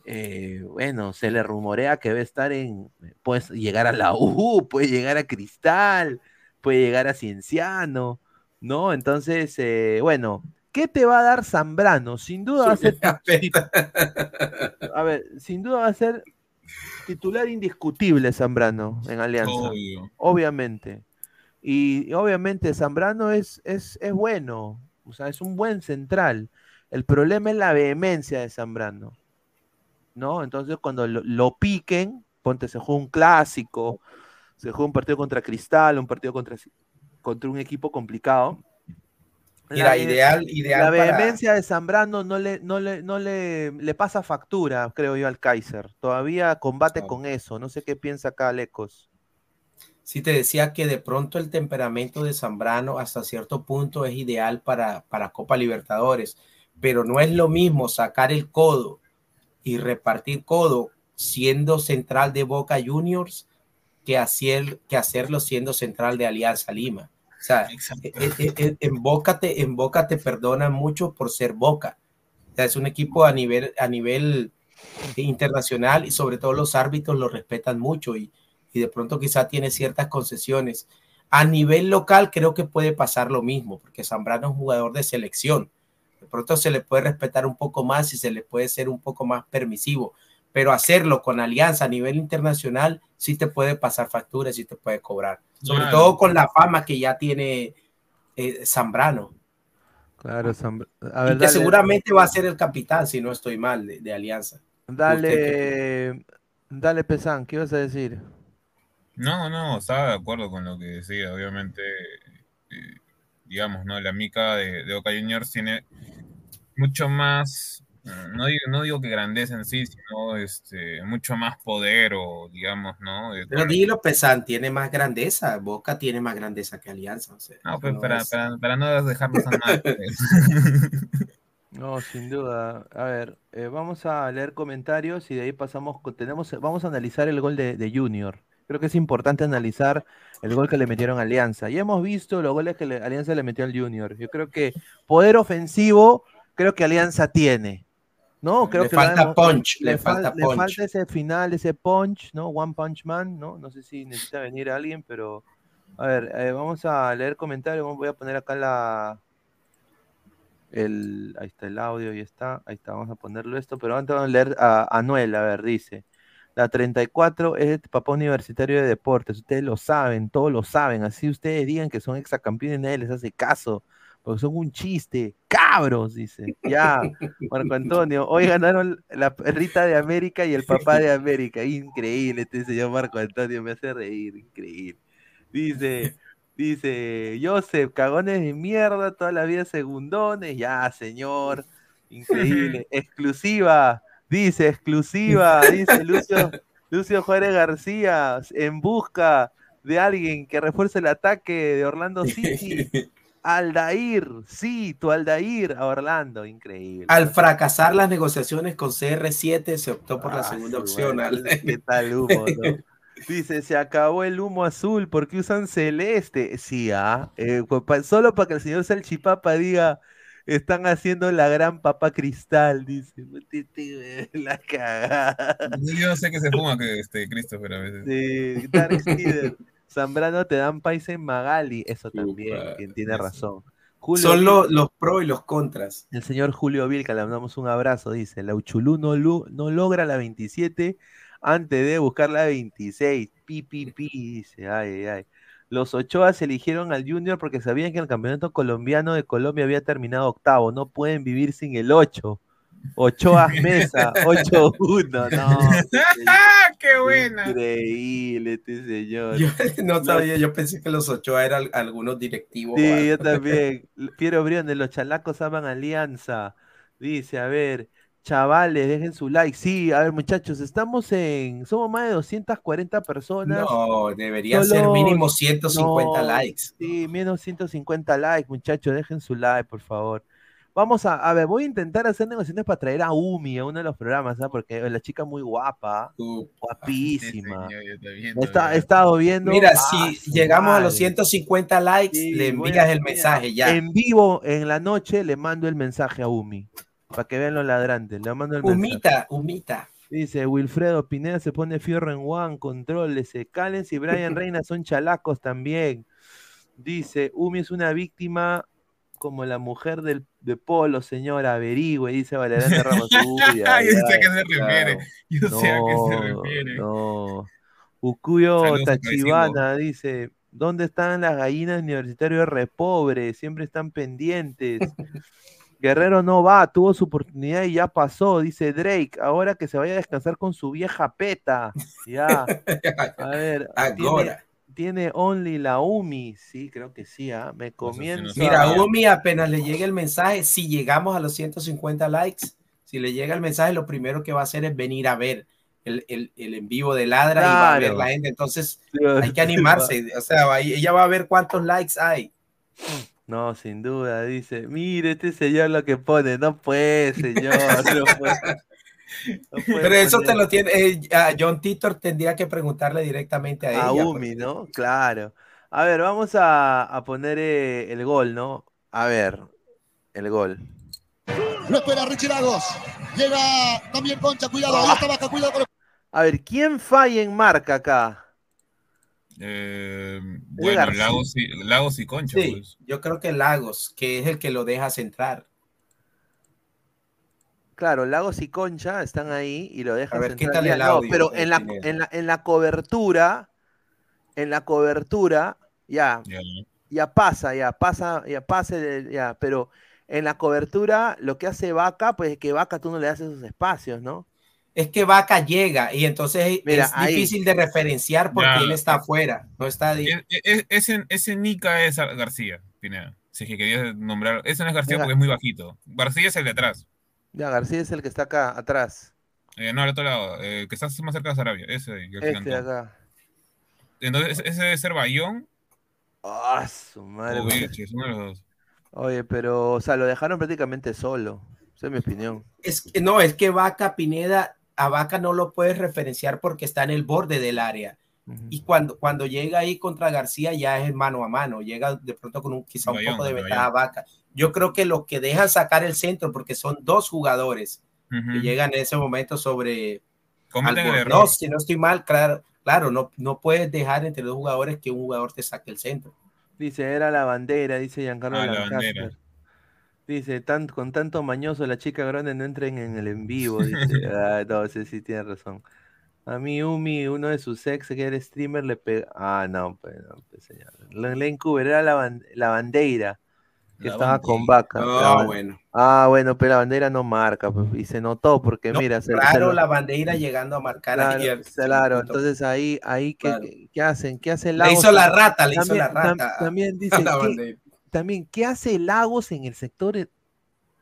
eh, bueno, se le rumorea que va a estar en, puede llegar a la U, puede llegar a Cristal, puede llegar a Cienciano, ¿no? Entonces, eh, bueno, ¿qué te va a dar Zambrano? Sin duda va a ser, a ver, sin duda va a ser titular indiscutible Zambrano en Alianza, obviamente. Y, obviamente Zambrano es, es, es bueno, o sea, es un buen central. El problema es la vehemencia de Zambrano. ¿No? Entonces cuando lo, piquen, ponte, se juega un clásico, se juega un partido contra Cristal, un partido contra, contra un equipo complicado. la, ideal, ideal la vehemencia de Zambrano no le, no le, no le, le pasa factura, creo yo, al Kaiser. Todavía combate con eso. No sé qué piensa acá Lecos. Sí, te decía que de pronto el temperamento de Zambrano hasta cierto punto es ideal para, para Copa Libertadores, pero no es lo mismo sacar el codo y repartir codo siendo central de Boca Juniors que, hacer, que hacerlo siendo central de Alianza Lima. O sea, e, e, e, en, Boca te, en Boca te perdonan mucho por ser Boca. O sea, es un equipo a nivel, a nivel internacional y sobre todo los árbitros lo respetan mucho y, y de pronto quizá tiene ciertas concesiones. A nivel local creo que puede pasar lo mismo, porque Zambrano es un jugador de selección. De pronto se le puede respetar un poco más y se le puede ser un poco más permisivo, pero hacerlo con alianza a nivel internacional sí te puede pasar facturas, sí te puede cobrar. Sobre todo con la fama que ya tiene eh, Zambrano. Claro, y que seguramente va a ser el capitán, si no estoy mal, de, Alianza. Dale, dale, Pesan, ¿qué ibas a decir? No, no, estaba de acuerdo con lo que decía. Obviamente, eh, digamos, ¿no? La mica de, de Oca Juniors tiene mucho más no digo, no digo que grandeza en sí, sino este, mucho más poder o digamos, ¿no? Pero dilo, Pesan, tiene más grandeza, Boca tiene más grandeza que Alianza. no, pues para, para, no dejarnos a nada. Pues. no, sin duda. A ver, eh, vamos a leer comentarios y de ahí pasamos, tenemos, vamos a analizar el gol de, de Junior. Creo que es importante analizar el gol que le metieron a Alianza. Ya hemos visto los goles que Alianza le metió al Junior. Yo creo que poder ofensivo, creo que Alianza tiene no, creo le que falta punch, le, falta punch. Le falta ese final, ese punch, ¿no? One Punch Man, ¿no? No sé si necesita venir alguien, pero a ver, eh, vamos a leer comentarios. Voy a poner acá la el ahí está el audio y está, ahí está, vamos a ponerlo esto, pero antes vamos a leer a Anuel, a ver, dice. La 34 es el papá universitario de deportes, ustedes lo saben, todos lo saben, así ustedes digan que son exacampeones, nadie les hace caso porque son un chiste, cabros, dice. Ya, Marco Antonio, hoy ganaron la perrita de América y el papá de América. Increíble, este señor Marco Antonio, me hace reír, increíble. Dice, dice, Joseph, cagones de mierda, toda la vida segundones, ya, señor, increíble. Exclusiva, dice, exclusiva, dice Lucio, Lucio Juárez García, en busca de alguien que refuerce el ataque de Orlando City. Aldair, sí, tu Aldair a Orlando, increíble. Al fracasar las negociaciones con CR7 se optó por la ah, segunda opción. ¿Qué tal humo? Dice, se acabó el humo azul, porque usan celeste? Sí, ah, eh, solo para que el señor Salchipapa diga, están haciendo la gran papa cristal, dice. La cagada. Yo no sé qué se fuma que este Christopher a veces. Sí, Dark Zambrano te dan país en Magali, eso también, quien tiene razón. Son los, los pros y los contras. El señor Julio Vilca, le mandamos un abrazo, dice, la Uchulú no, no logra la 27 antes de buscar la 26. Pi, pi, pi, dice, ay, ay. Los Ochoas eligieron al Junior porque sabían que el campeonato colombiano de Colombia había terminado octavo. No pueden vivir sin el 8. Ochoa Mesa, 8-1, no. ¡Qué buena! Increíble este señor. Yo no sabía, yo pensé que los Ochoa eran algunos directivos. Sí, yo también. Piero Briones, los chalacos aman alianza. Dice, a ver, chavales, dejen su like. Sí, a ver, muchachos, estamos en. Somos más de 240 personas. No, debería ser mínimo 150 likes. Sí, menos 150 likes, muchachos, dejen su like, por favor. Vamos a, a ver, voy a intentar hacer negociaciones para traer a Umi a uno de los programas, ¿sabes? Porque la chica muy guapa, guapísima. he estado viendo. Mira, si llegamos a los 150 likes, le envías el mensaje ya. En vivo, en la noche, le mando el mensaje a Umi. Para que vean los ladrantes. Le mando el Humita, humita. Dice Wilfredo Pineda se pone fierro en One, control, se Callens y Brian Reina son chalacos también. Dice, Umi es una víctima como la mujer del, de Polo, señora, averigüe, dice Valerana Ramos. Yo sé a qué se refiere. Yo sé a qué se refiere. No. Ukuyo Tachibana dice: ¿Dónde están las gallinas universitarias re pobres? Siempre están pendientes. Guerrero no va, tuvo su oportunidad y ya pasó, dice Drake. Ahora que se vaya a descansar con su vieja peta. Ya. A ver. Ahora tiene Only la UMI, sí, creo que sí, ¿ah? me comienza. Mira, UMI apenas le llegue el mensaje, si llegamos a los 150 likes, si le llega el mensaje, lo primero que va a hacer es venir a ver el, el, el en vivo de Ladra y va a ver la gente, entonces hay que animarse, o sea, ella va a ver cuántos likes hay. No, sin duda, dice, mire este señor lo que pone, no puede, señor, no puede. Pero eso te lo tiene, eh, John Titor tendría que preguntarle directamente a, ella. A Umi, ¿no? Claro. A ver, vamos a, poner eh, el gol, ¿no? A ver, el gol. Lo espera Richie Lagos. Llega también Concha, cuidado, ahí está Vaca, cuidado. A ver, ¿quién falla en marca acá? Eh, bueno, Lagos y, Lagos y Concha. Sí, pues. yo creo que Lagos, que es el que lo deja centrar. Claro, Lagos y Concha están ahí y lo dejan centrar. El pero en la, en la, en, la, cobertura, en la cobertura, ya, ya, pasa, ya pasa, ya pase, ya, pero en la cobertura lo que hace Vaca, pues es que Vaca tú no le das esos espacios, ¿no? es que Vaca llega y entonces es difícil de referenciar porque él está afuera, no está e, e, ese, ese Nica es García, Pineda. Si es que querías nombrar, ese no es García porque es muy bajito. García es el de atrás. Ya, García es el que está acá, atrás. Eh, no, al otro lado, eh, que está más cerca de Sarabia, ese. este de acá. Entonces, ese debe ser Bayón. Ah, su madre. Oye, pero, o sea, lo dejaron prácticamente solo. Esa es mi opinión. Es que, no, es que Vaca Pineda a Vaca no lo puedes referenciar porque está en el borde del área. Y cuando, cuando llega ahí contra García ya es mano a mano, llega de pronto con un, quizá un poco de ventaja a Vaca. Yo creo que lo que dejan sacar el centro, porque son dos jugadores que llegan en ese momento sobre... No, si no estoy mal, claro, claro no, no puedes dejar entre dos jugadores que un jugador te saque el centro. Dice, era la bandera, dice Giancarlo ah, Dice, tan, con tanto mañoso la chica grande no entren en el en vivo. Dice, ah, no, sí, sí, tiene razón. A mí, Umi, uno de sus ex que era streamer, le pega. Ah, no, pues, no, pues señor. Len Cooper era la, la bandera que estaba con vaca. Ah, bueno. Ah, bueno, pero la bandera no marca, pues, y se notó porque mira. claro, la bandera llegando a marcar claro, Claro, entonces ahí, ahí ¿qué, ¿qué, hacen? ¿Qué hace Le hizo la rata, le hizo la rata. también dice también, ¿qué hace Lagos en el sector?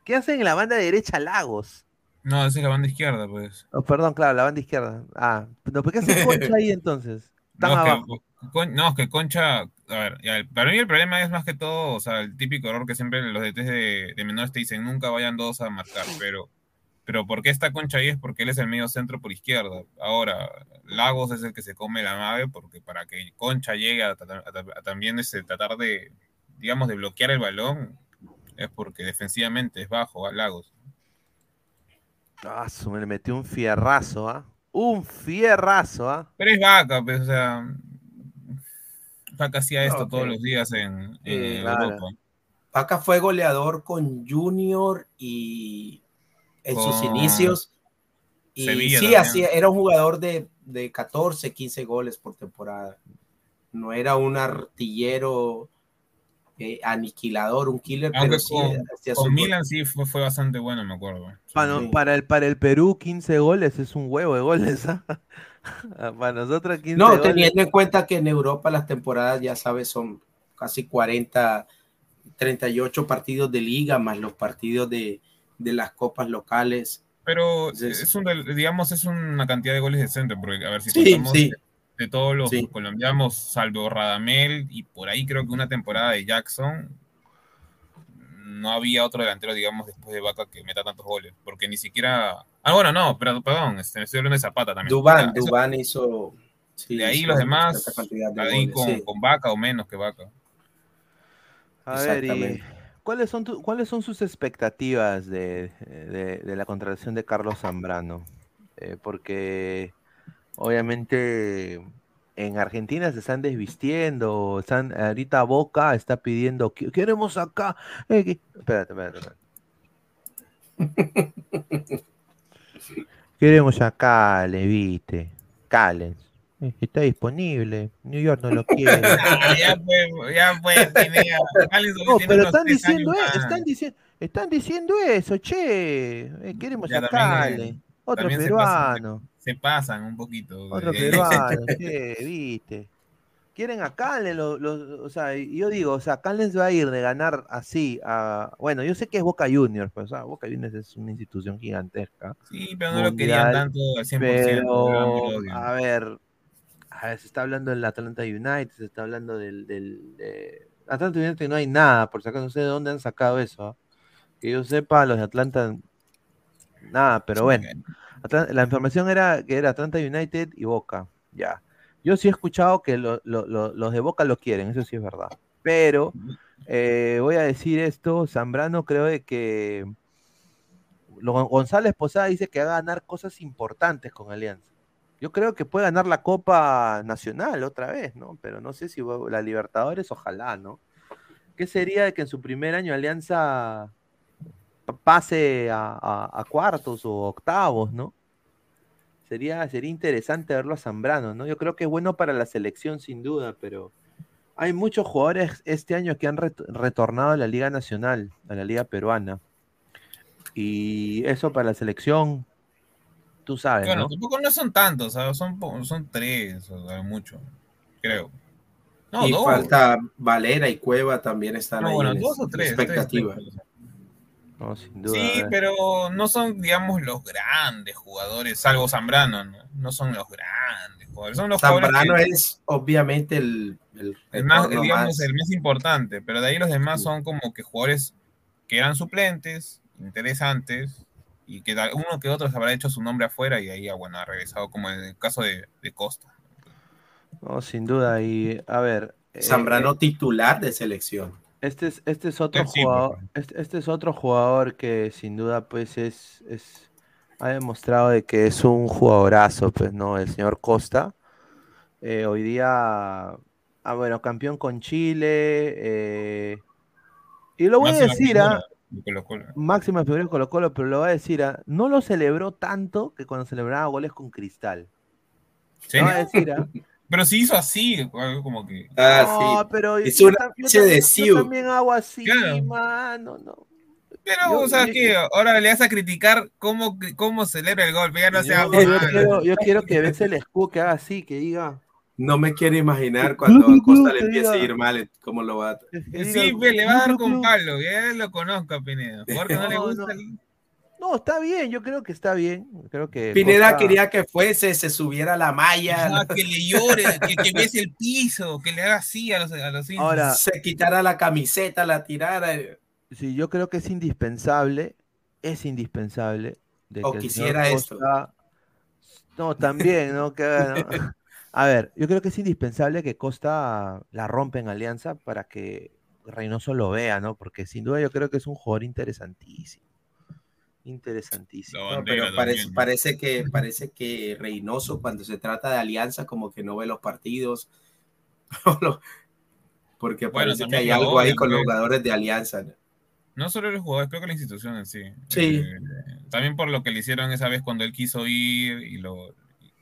¿Qué hace en la banda derecha Lagos? No, esa es la banda izquierda, pues. Oh, perdón, claro, la banda izquierda. Ah, ¿por qué hace Concha ahí entonces? No, es que Concha, a ver, para mí el problema es más que todo, o sea, el típico error que siempre los DTs de, de menores te dicen, nunca vayan dos a marcar, pero, pero ¿por qué está Concha ahí? Es porque él es el medio centro por izquierda. Ahora, Lagos es el que se come la nave, porque para que Concha llegue a, también ese, tratar de, digamos, de bloquear el balón, es porque defensivamente es bajo a Lagos. Ah, me le metió un fierrazo, ¿ah? Un fierrazo, ¿ah? Pero es vaca, pues, o sea. Vaca hacía esto todos los días en, Europa. Vaca fue goleador con Junior y en sus inicios. Y sí, hacía, era un jugador de, de 14, 15 goles por temporada. No era un artillero eh, aniquilador, un killer. pero con, Milan sí fue, fue, bastante bueno, me acuerdo. Para, el, para el Perú, 15 goles es un huevo de goles. ¿ah? para nosotros, 15 No, teniendo en cuenta que en Europa las temporadas, ya sabes, son casi 40, 38 partidos de liga, más los partidos de, de las copas locales. Pero es un, digamos, es una cantidad de goles decente, porque a ver si sí, sí de todos los colombianos, salvo Radamel y por ahí creo que una temporada de Jackson, no había otro delantero, digamos, después de Vaca que meta tantos goles, porque ni siquiera... Ah, bueno, no, pero, perdón, este, estoy hablando de Zapata también. Dubán, Dubán hizo... de ahí los demás, ahí con, Vaca o menos que Vaca. A ver, ¿cuáles, son ¿cuáles son sus expectativas de, de, la contratación de Carlos Zambrano? Eh, porque obviamente en Argentina se están desvistiendo, están, ahorita Boca está pidiendo, queremos acá. Eh, espérate, espérate, queremos acá, Levite, Callens. Eh, está disponible. New York no lo quiere. ya fue, ya fue. no, pero están diciendo, están, diciendo, están diciendo eso, che. Eh, queremos a Callens. Otro peruano se pasan un poquito. Otro peruano, ¿qué? ¿Viste? Quieren a Callens, o sea, yo digo, o sea, Callens va a ir de ganar así a, bueno, yo sé que es Boca Juniors, pues, o sea, Boca Juniors es una institución gigantesca. Sí, pero no lo querían tanto al 100%. Pero, a ver, a ver, se está hablando del Atlanta United, se está hablando del, del de... Atlanta United no hay nada, por si acaso no sé de dónde han sacado eso. ¿ah? Que yo sepa, los de Atlanta, nada, pero bueno la información era que era Atlanta United y Boca. Ya. Yo sí he escuchado que los de Boca lo quieren, eso sí es verdad. Pero eh, voy a decir esto, Zambrano creo que González Posada dice que va a ganar cosas importantes con Alianza. Yo creo que puede ganar la Copa Nacional otra vez, ¿no? Pero no sé si la Libertadores, ojalá, ¿no? ¿Qué sería de que en su primer año Alianza pase a, cuartos o octavos, ¿no? Sería, sería interesante verlo a Zambrano, ¿no? Yo creo que es bueno para la selección sin duda, pero hay muchos jugadores este año que han retornado a la Liga Nacional, a la Liga Peruana. Y eso para la selección Tú sabes. Bueno, tampoco no son tantos, son, son tres, o mucho, creo. y falta Valera y Cueva también están ahí en dos o tres, expectativa. No, sin duda, sí, pero no son, digamos, los grandes jugadores, salvo Zambrano, no, son los grandes jugadores. Son los Zambrano es obviamente el, el, más, digamos, el más importante, pero de ahí los demás son como que jugadores que eran suplentes, interesantes, y que uno que otro se habrá hecho su nombre afuera y ahí bueno, ha regresado como en el caso de, Costa. No, sin duda. Y a ver. Eh, Zambrano eh, titular de selección. Este es, este es otro jugador. Este, este, es otro jugador que sin duda, pues, es, es. ha demostrado de que es un jugadorazo, pues, ¿no? El señor Costa. Eh, hoy día. Ah, bueno, campeón con Chile. y lo voy a decir, ¿ah? Máxima figura de Colo Colo, pero lo va a decir, ¿ah? no lo celebró tanto que cuando celebraba goles con Cristal. ¿Sí? Lo va a decir, ¿ah? Pero si hizo así, como que. Ah, sí. pero hizo una de yo, también hago así, mano, no. Pero, o sea, que ahora le vas a criticar cómo, cómo celebra el gol, ya no sea yo, yo, quiero, yo quiero que veas el escudo que haga así, que diga, no me quiero imaginar cuando a Costa le empiece a ir mal, cómo lo va a... Sí, le va a dar con palo, ya lo conozco a Pineda. Porque no, le gusta... No. Está bien, yo creo que está bien. Creo que Pineda quería que fuese, se subiera la malla. que le llore, que, que bese el piso, que le haga así a los, a los Ahora, se quitara la camiseta, la tirara. Sí, yo creo que es indispensable, es indispensable. De o quisiera esto. No, también, ¿no? Que, ¿no? A ver, yo creo que es indispensable que Costa la rompa en Alianza para que Reynoso lo vea, ¿no? Porque sin duda yo creo que es un jugador interesantísimo. Interesantísimo. pero parece, parece, que, parece que Reynoso, cuando se trata de Alianza, como que no ve los partidos. porque parece que hay algo ahí con los jugadores de Alianza. ¿no? solo los jugadores, creo que la institución en sí. Sí. Eh, también por lo que le hicieron esa vez cuando él quiso ir y lo,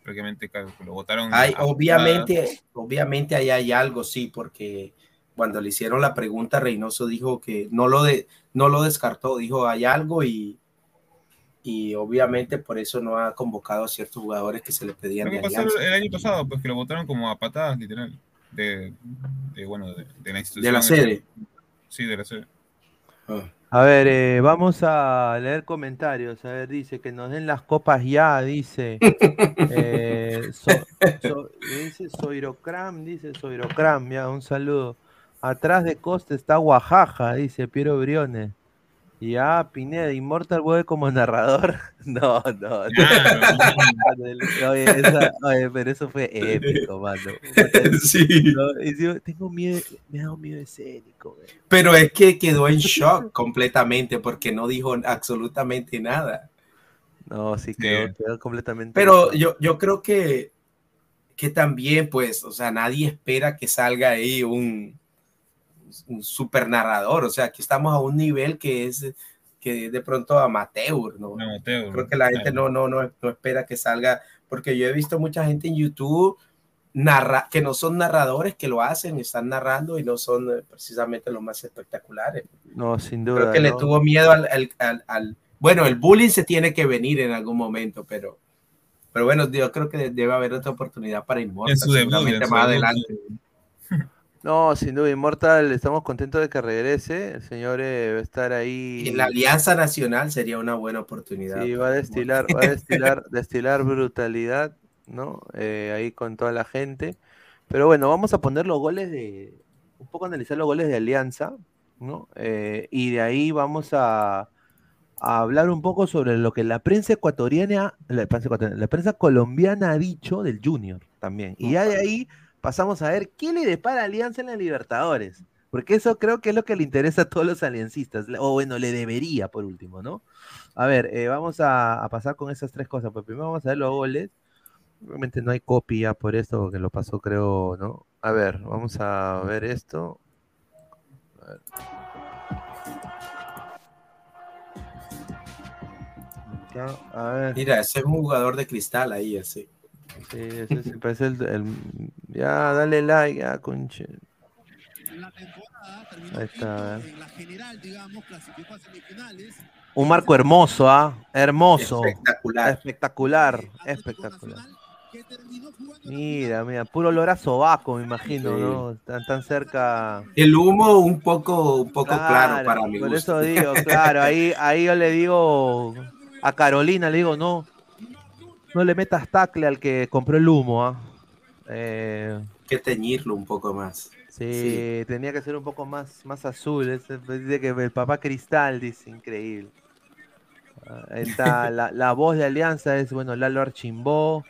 prácticamente lo votaron. Hay, obviamente, obviamente ahí hay algo, sí, porque cuando le hicieron la pregunta, Reynoso dijo que no lo, de, no lo descartó, dijo hay algo y, y obviamente por eso no ha convocado a ciertos jugadores que se le pedían. ¿Qué pasó el año pasado? Pues que lo votaron como a patadas, literal, de, bueno, de, la institución. De la sede. Sí, de la sede. Ah. A ver, eh, vamos a leer comentarios. A ver, dice que nos den las copas ya, dice. eh, dice Soirocram, dice Soirocram, ya, un saludo. Atrás de Costa está Oaxaca, dice Piero Briones. Y ah, Pineda, Immortal vuelve como narrador. No, no. oye, pero eso fue épico, mano. Sí. tengo miedo, me ha dado miedo escénico. Pero es que quedó en shock completamente porque no dijo absolutamente nada. No, sí, quedó, quedó completamente. Pero yo, yo creo que, que también, pues, o sea, nadie espera que salga ahí un un super narrador, o sea, aquí estamos a un nivel que es que de pronto amateur, ¿no? Creo que la gente no, no, no, no espera que salga, porque yo he visto mucha gente en YouTube narra que no son narradores que lo hacen, están narrando y no son eh, precisamente los más espectaculares. No, sin duda. Creo que le tuvo miedo al, al, Bueno, el bullying se tiene que venir en algún momento, pero... Pero bueno, yo creo que debe haber otra oportunidad para Inmortal, seguramente más adelante. No, sin duda, Inmortal, estamos contentos de que regrese. El señor eh, va a estar ahí. En la Alianza Nacional sería una buena oportunidad. Sí, va a destilar, va a destilar, destilar brutalidad, ¿no? Eh, ahí con toda la gente. Pero bueno, vamos a poner los goles de. Un poco analizar los goles de Alianza, ¿no? Eh, y de ahí vamos a, a, hablar un poco sobre lo que la prensa ecuatoriana, la prensa, la prensa colombiana ha dicho del Junior también. Y ya de ahí pasamos a ver qué le depara Alianza en la Libertadores. Porque eso creo que es lo que le interesa a todos los aliancistas. O bueno, le debería por último, ¿no? A ver, eh, vamos a, pasar con esas tres cosas. Pues primero vamos a ver los goles. Obviamente no hay copia por esto, porque lo pasó creo, ¿no? A ver, vamos a ver esto. A ver. Mira, ese es un jugador de cristal ahí, así. Sí, ese parece el, Ya, dale like, ya, conche. Ahí está. Un marco hermoso, ¿ah? Hermoso. Espectacular. Espectacular, espectacular. Mira, mira, puro olor a sobaco, me imagino, ¿no? Tan, tan cerca. El humo un poco, un poco claro, para mí. Por eso digo, claro, ahí, ahí yo le digo a Carolina, le digo, no, no le metas tacle al que compró el humo, ¿ah? Eh, que teñirlo un poco más. Sí, tenía que ser un poco más, más azul. dice que el papá Cristal dice, increíble. Ah, está la, voz de Alianza es, bueno, Lalo Archimbó.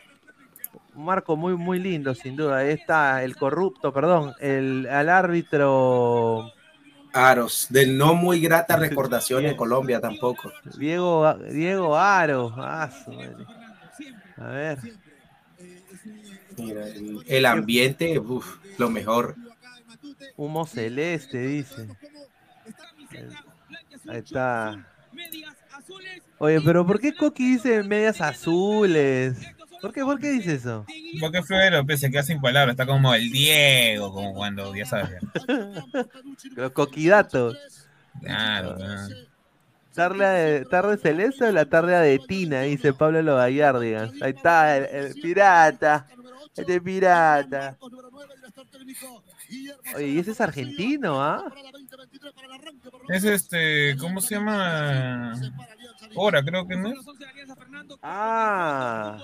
Un marco muy, muy lindo, sin duda. Ahí está el corrupto, perdón, el al árbitro. Aros, de no muy grata recordación en Colombia tampoco. Diego, Diego Aros. Ah, a ver. el, ambiente, lo mejor. Humo celeste, dice. Ahí está. Oye, pero ¿por qué Coqui dice medias azules? ¿Por qué, ¿Por qué dice eso? Porque Florero se queda sin palabras, está como el Diego, como cuando ya sabes. Los coquidatos. Claro, claro. Tarde, tarde celeste o la tarde de Tina, dice Pablo Logallardigas. Ahí está, el, pirata. Este pirata. Oye, ¿y ese es argentino, ah? Es este, ¿cómo se llama? Hora, creo que no es. Ah.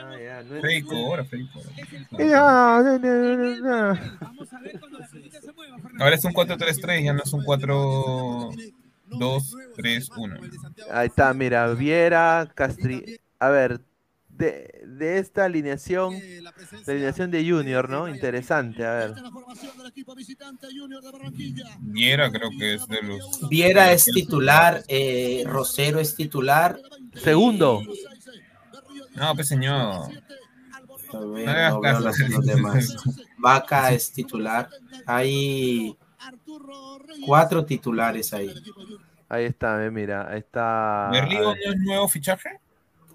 Ah, ya, no es... Feico, ahora Feico. Ahora es un 4-3-3, ya no es un 4 2, 3, 1. Ahí está, mira, Viera, Castri. A ver, de, de, esta alineación, la alineación de Junior, ¿no? Interesante, a ver. Viera creo que es de los... Viera es titular, eh, Rosero es titular. Segundo. No, pues señor. Vaca es titular. Hay cuatro titulares ahí. Ahí está, mira, ahí está. ¿Berrío no es nuevo fichaje?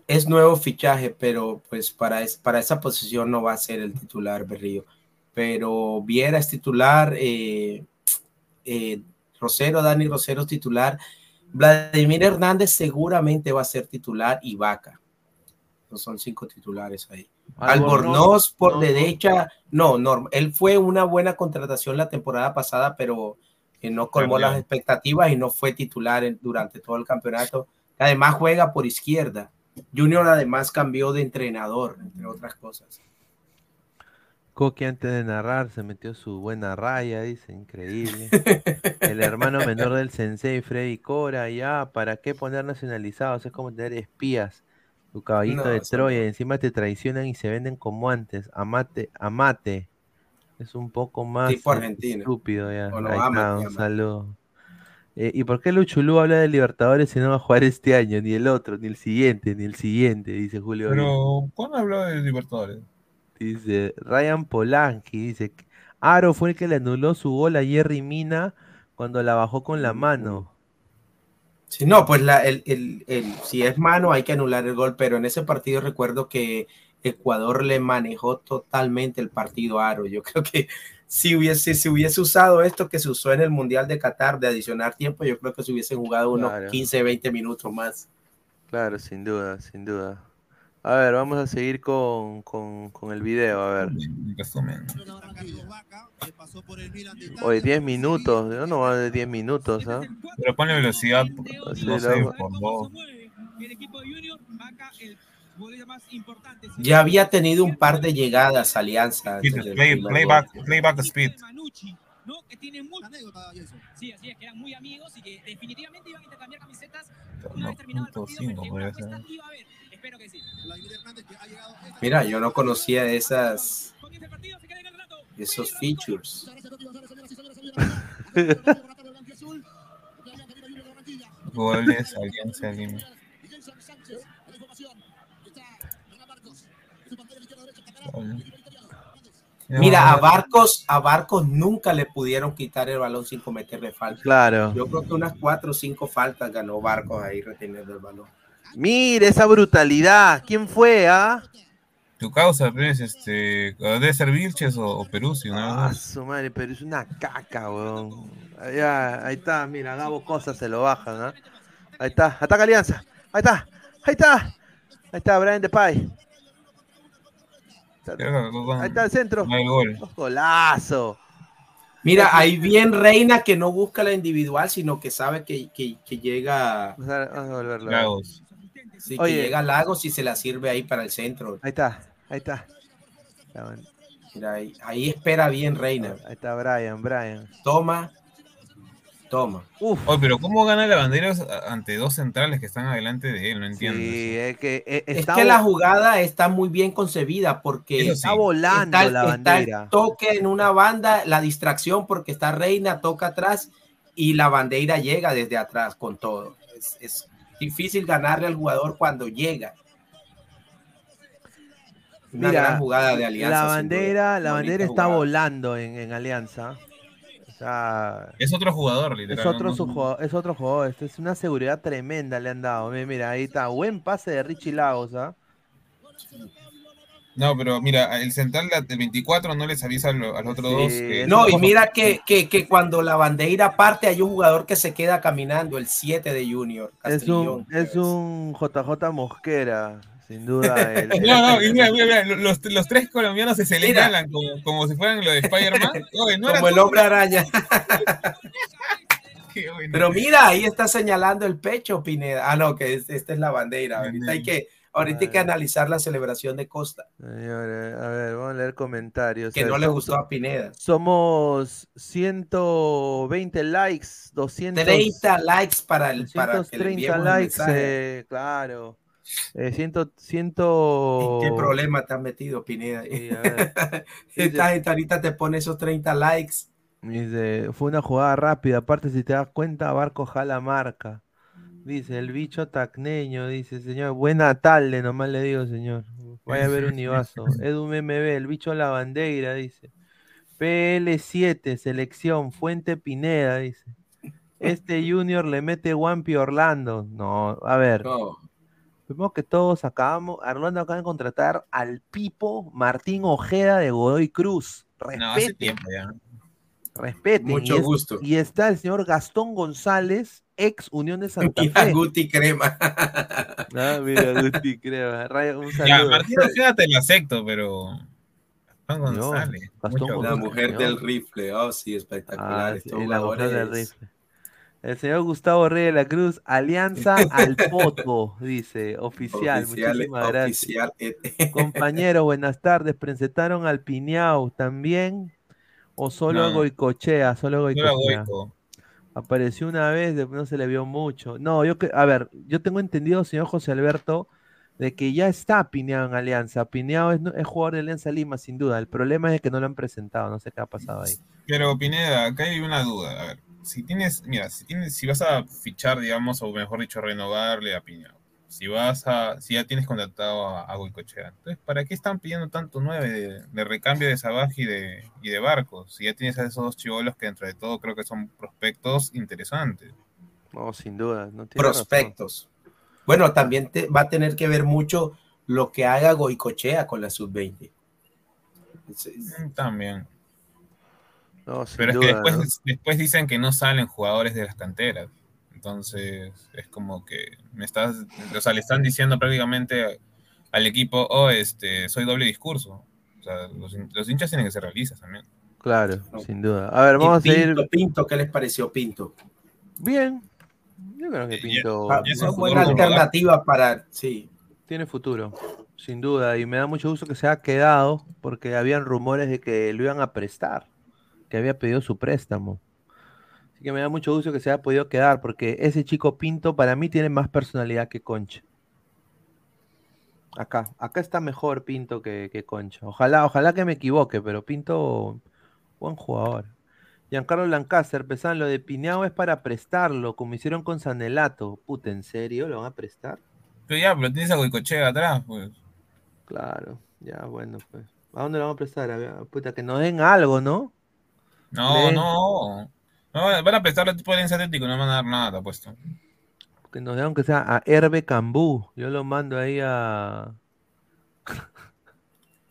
Es nuevo fichaje, pero pues para, para esa posición no va a ser el titular Berrío. Pero Viera es titular, eh, eh, Rosero, Dani Rosero es titular, Vladimir Hernández seguramente va a ser titular y Vaca. son cinco titulares ahí. Albornoz por derecha, no, no, él fue una buena contratación la temporada pasada, pero no colmó las expectativas y no fue titular durante todo el campeonato. Además juega por izquierda. Junior además cambió de entrenador, entre otras cosas. Coqui antes de narrar se metió su buena raya, dice, increíble. El hermano menor del sensei, Freddy Cora, ya, ¿para qué poner nacionalizados? Es como tener espías. Tu caballito de Troya, encima te traicionan y se venden como antes. Amate, amate. Es un poco más estúpido ya. un saludo. Eh, ¿Y por qué Luchulú habla de Libertadores y no va a jugar este año? Ni el otro, ni el siguiente, ni el siguiente, dice Julio. Pero, ¿cuándo habló de Libertadores? Dice Ryan Polanqui, dice, Aro fue el que le anuló su gol a Jerry Mina cuando la bajó con la mano. Si no, pues la, el, el, si es mano hay que anular el gol, pero en ese partido recuerdo que Ecuador le manejó totalmente el partido a Aro. Yo creo que si hubiese, si hubiese usado esto que se usó en el Mundial de Qatar de adicionar tiempo, yo creo que se hubiese jugado unos 15, 20 minutos más. Claro, sin duda, sin duda. A ver, vamos a seguir con, con, con el video, a ver. Hoy 10 minutos, yo no va de 10 minutos, ¿ah? Pero pone velocidad, no sé, por Ya había tenido un par de llegadas Alianza. Play, playback, playback speed. ¿no? Que tienen mucha Sí, así es, que eran muy amigos y que definitivamente iban a intercambiar camisetas una vez terminado el partido, iba a haber. Espero que sí. Mira, yo no conocía esas esos features. Goles, Alianza Lima. Mira, a Barcos, a Barcos nunca le pudieron quitar el balón sin cometerle falta. Claro. Yo creo que unas cuatro o cinco faltas ganó Barcos ahí reteniendo el balón. Mire esa brutalidad. ¿Quién fue, ah? Tu causa, pues, este, debe ser Vilches o, o Peruzzi, ¿no? Ah, su madre, pero es una caca, weón. ahí está, mira, Gabo Cosa se lo baja, ¿no? Ahí está, ataca Alianza. Ahí está, ahí está. Ahí está, Brian Depay. Ahí está el centro. Golazo. Mira, ahí bien Reina que no busca la individual, sino que sabe que, que, que llega. Vamos a volverlo. Lagos. Sí, que llega Lagos y se la sirve ahí para el centro. Ahí está, ahí está. Mira, ahí, ahí espera bien Reina. Ahí está Brian, Brian. Toma, Toma. Uf. pero ¿cómo gana la bandera ante dos centrales que están adelante de él? No entiendo. Sí, es que, eh, es que la jugada está muy bien concebida porque está volando la bandera. toque en una banda, la distracción porque está Reina, toca atrás y la bandera llega desde atrás con todo. Es, difícil ganarle al jugador cuando llega. Una gran jugada de Alianza. La bandera, la bandera está volando en, en Alianza es otro jugador, literalmente. Es otro, jugador, es otro jugador. Esto es una seguridad tremenda le han dado. Mira, ahí está. Buen pase de Richie Lagos, ¿ah? No, pero mira, el central del 24 no les avisa a los otros dos. No, y mira que, que, cuando la bandera parte hay un jugador que se queda caminando, el 7 de Junior. es un, es un JJ Mosquera. Sin duda. El, no, no, mira, mira, los, los, tres colombianos se señalan como, como si fueran lo de Spider-Man. como el hombre araña. Pero mira, ahí está señalando el pecho, Pineda. Ah, no, que esta es la bandera. Ahorita hay que, ahorita hay que analizar la celebración de Costa. Señores, a ver, vamos a leer comentarios. Que no le gustó a Pineda. Somos 120 likes, 200. 30 likes para el. para que likes, eh, claro. Eh, siento, siento... ¿En qué problema te has metido, Pineda? Esta ahorita te pone esos 30 likes. Dice, fue una jugada rápida. Aparte, si te das cuenta, Barco jala marca. Dice, el bicho tacneño, dice, señor, buena tarde, nomás le digo, señor. Vaya a ver un Ibazo. Edu MMB, el bicho la bandera, dice. PL7, selección, Fuente Pineda, dice. Este Junior le mete Wampi Orlando. No, a ver. Primero que todos acabamos, Arlando acaba de contratar al Pipo Martín Ojeda de Godoy Cruz. Respeten. Respeten. Mucho gusto. Y está el señor Gastón González, ex Unión de Santa Fe. Guti Crema. Ah, mira, Guti Crema. Un saludo. Ya, Martín Ojeda te lo acepto, pero. Gastón González. la mujer del rifle, oh sí, espectacular. Ah, la mujer del rifle. El señor Gustavo Rey de la Cruz, Alianza al Poto, dice, oficial, muchísimas gracias. Compañero, buenas tardes, presentaron al Piñao también, o solo a Goicochea, solo Goicochea. Apareció una vez, después no se le vio mucho. No, yo que, a ver, yo tengo entendido, señor José Alberto, de que ya está Piñao en Alianza. Piñao es, es, jugador de Alianza Lima, sin duda. El problema es que no lo han presentado, no sé qué ha pasado ahí. Pero Pineda, acá hay una duda. A ver, si tienes, mira, si tienes, si vas a fichar, digamos, o mejor dicho, renovarle a Piñao, si vas a, si ya tienes contratado a, a entonces, ¿para qué están pidiendo tanto nueve de, recambio de Sabaj y de, y de Barcos? Si ya tienes a esos dos chivolos que dentro de todo creo que son prospectos interesantes. No, sin duda. No prospectos. Bueno, también te, va a tener que ver mucho lo que haga Goicochea con la sub-20. También. Pero es que después, después dicen que no salen jugadores de las canteras. Entonces es como que me estás, o sea, le están diciendo prácticamente al equipo, oh, este, soy doble discurso. O sea, los, hinchas tienen que ser realistas también. Claro, sin duda. A ver, vamos a seguir. Pinto, ¿qué les pareció Pinto? Bien. Yo creo que Pinto. es una buena alternativa para. Sí. Tiene futuro, sin duda. Y me da mucho gusto que se haya quedado, porque habían rumores de que lo iban a prestar que había pedido su préstamo. Así que me da mucho gusto que se haya podido quedar, porque ese chico Pinto para mí tiene más personalidad que Concha. Acá, acá está mejor Pinto que, Concha. Ojalá, ojalá que me equivoque, pero Pinto, buen jugador. Giancarlo Lancaster, pensaban lo de Piñao es para prestarlo, como hicieron con Sanelato. Puta, ¿en serio? ¿Lo van a prestar? Pero ya, pero tienes a Goicochea atrás, pues. Claro, ya, bueno, pues. ¿A dónde lo vamos a prestar? puta, que nos den algo, ¿no? No, no. No, van a prestar el tipo de atlético, no van a dar nada, te apuesto. Que nos den aunque sea a Herbe Cambú. Yo lo mando ahí a.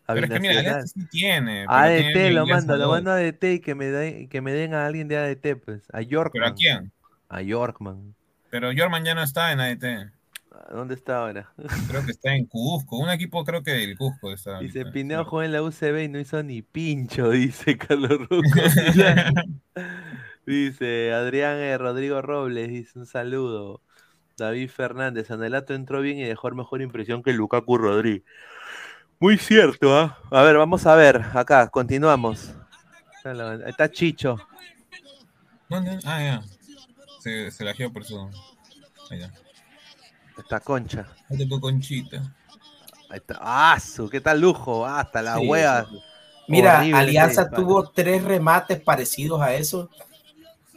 a pero es que mira, sí tiene. A ADT lo mando, lo mando a ADT y que me, que me den a alguien de ADT, pues. A Yorkman. ¿Pero a quién? A Yorkman. Pero Yorkman ya no está en ADT. ¿Dónde está ahora? Creo que está en Cusco, un equipo creo que del Cusco está. Dice, Pineo jugó en la UCB y no hizo ni pincho, dice Carlos Ruco. dice Adrián eh, Rodrigo Robles, dice un saludo. David Fernández, Anelato entró bien y dejó mejor impresión que Lukaku Rodríguez. Muy cierto, ¿ah? A ver, vamos a ver, acá, continuamos. Está Chicho. ¿Dónde? Ah, ya. Se, se la por su. Ahí esta concha. Ahí conchita. Ahí está. ¡Ah, su! ¿Qué tal lujo? Ah, hasta la hueva. Mira, Alianza tuvo tres remates parecidos a eso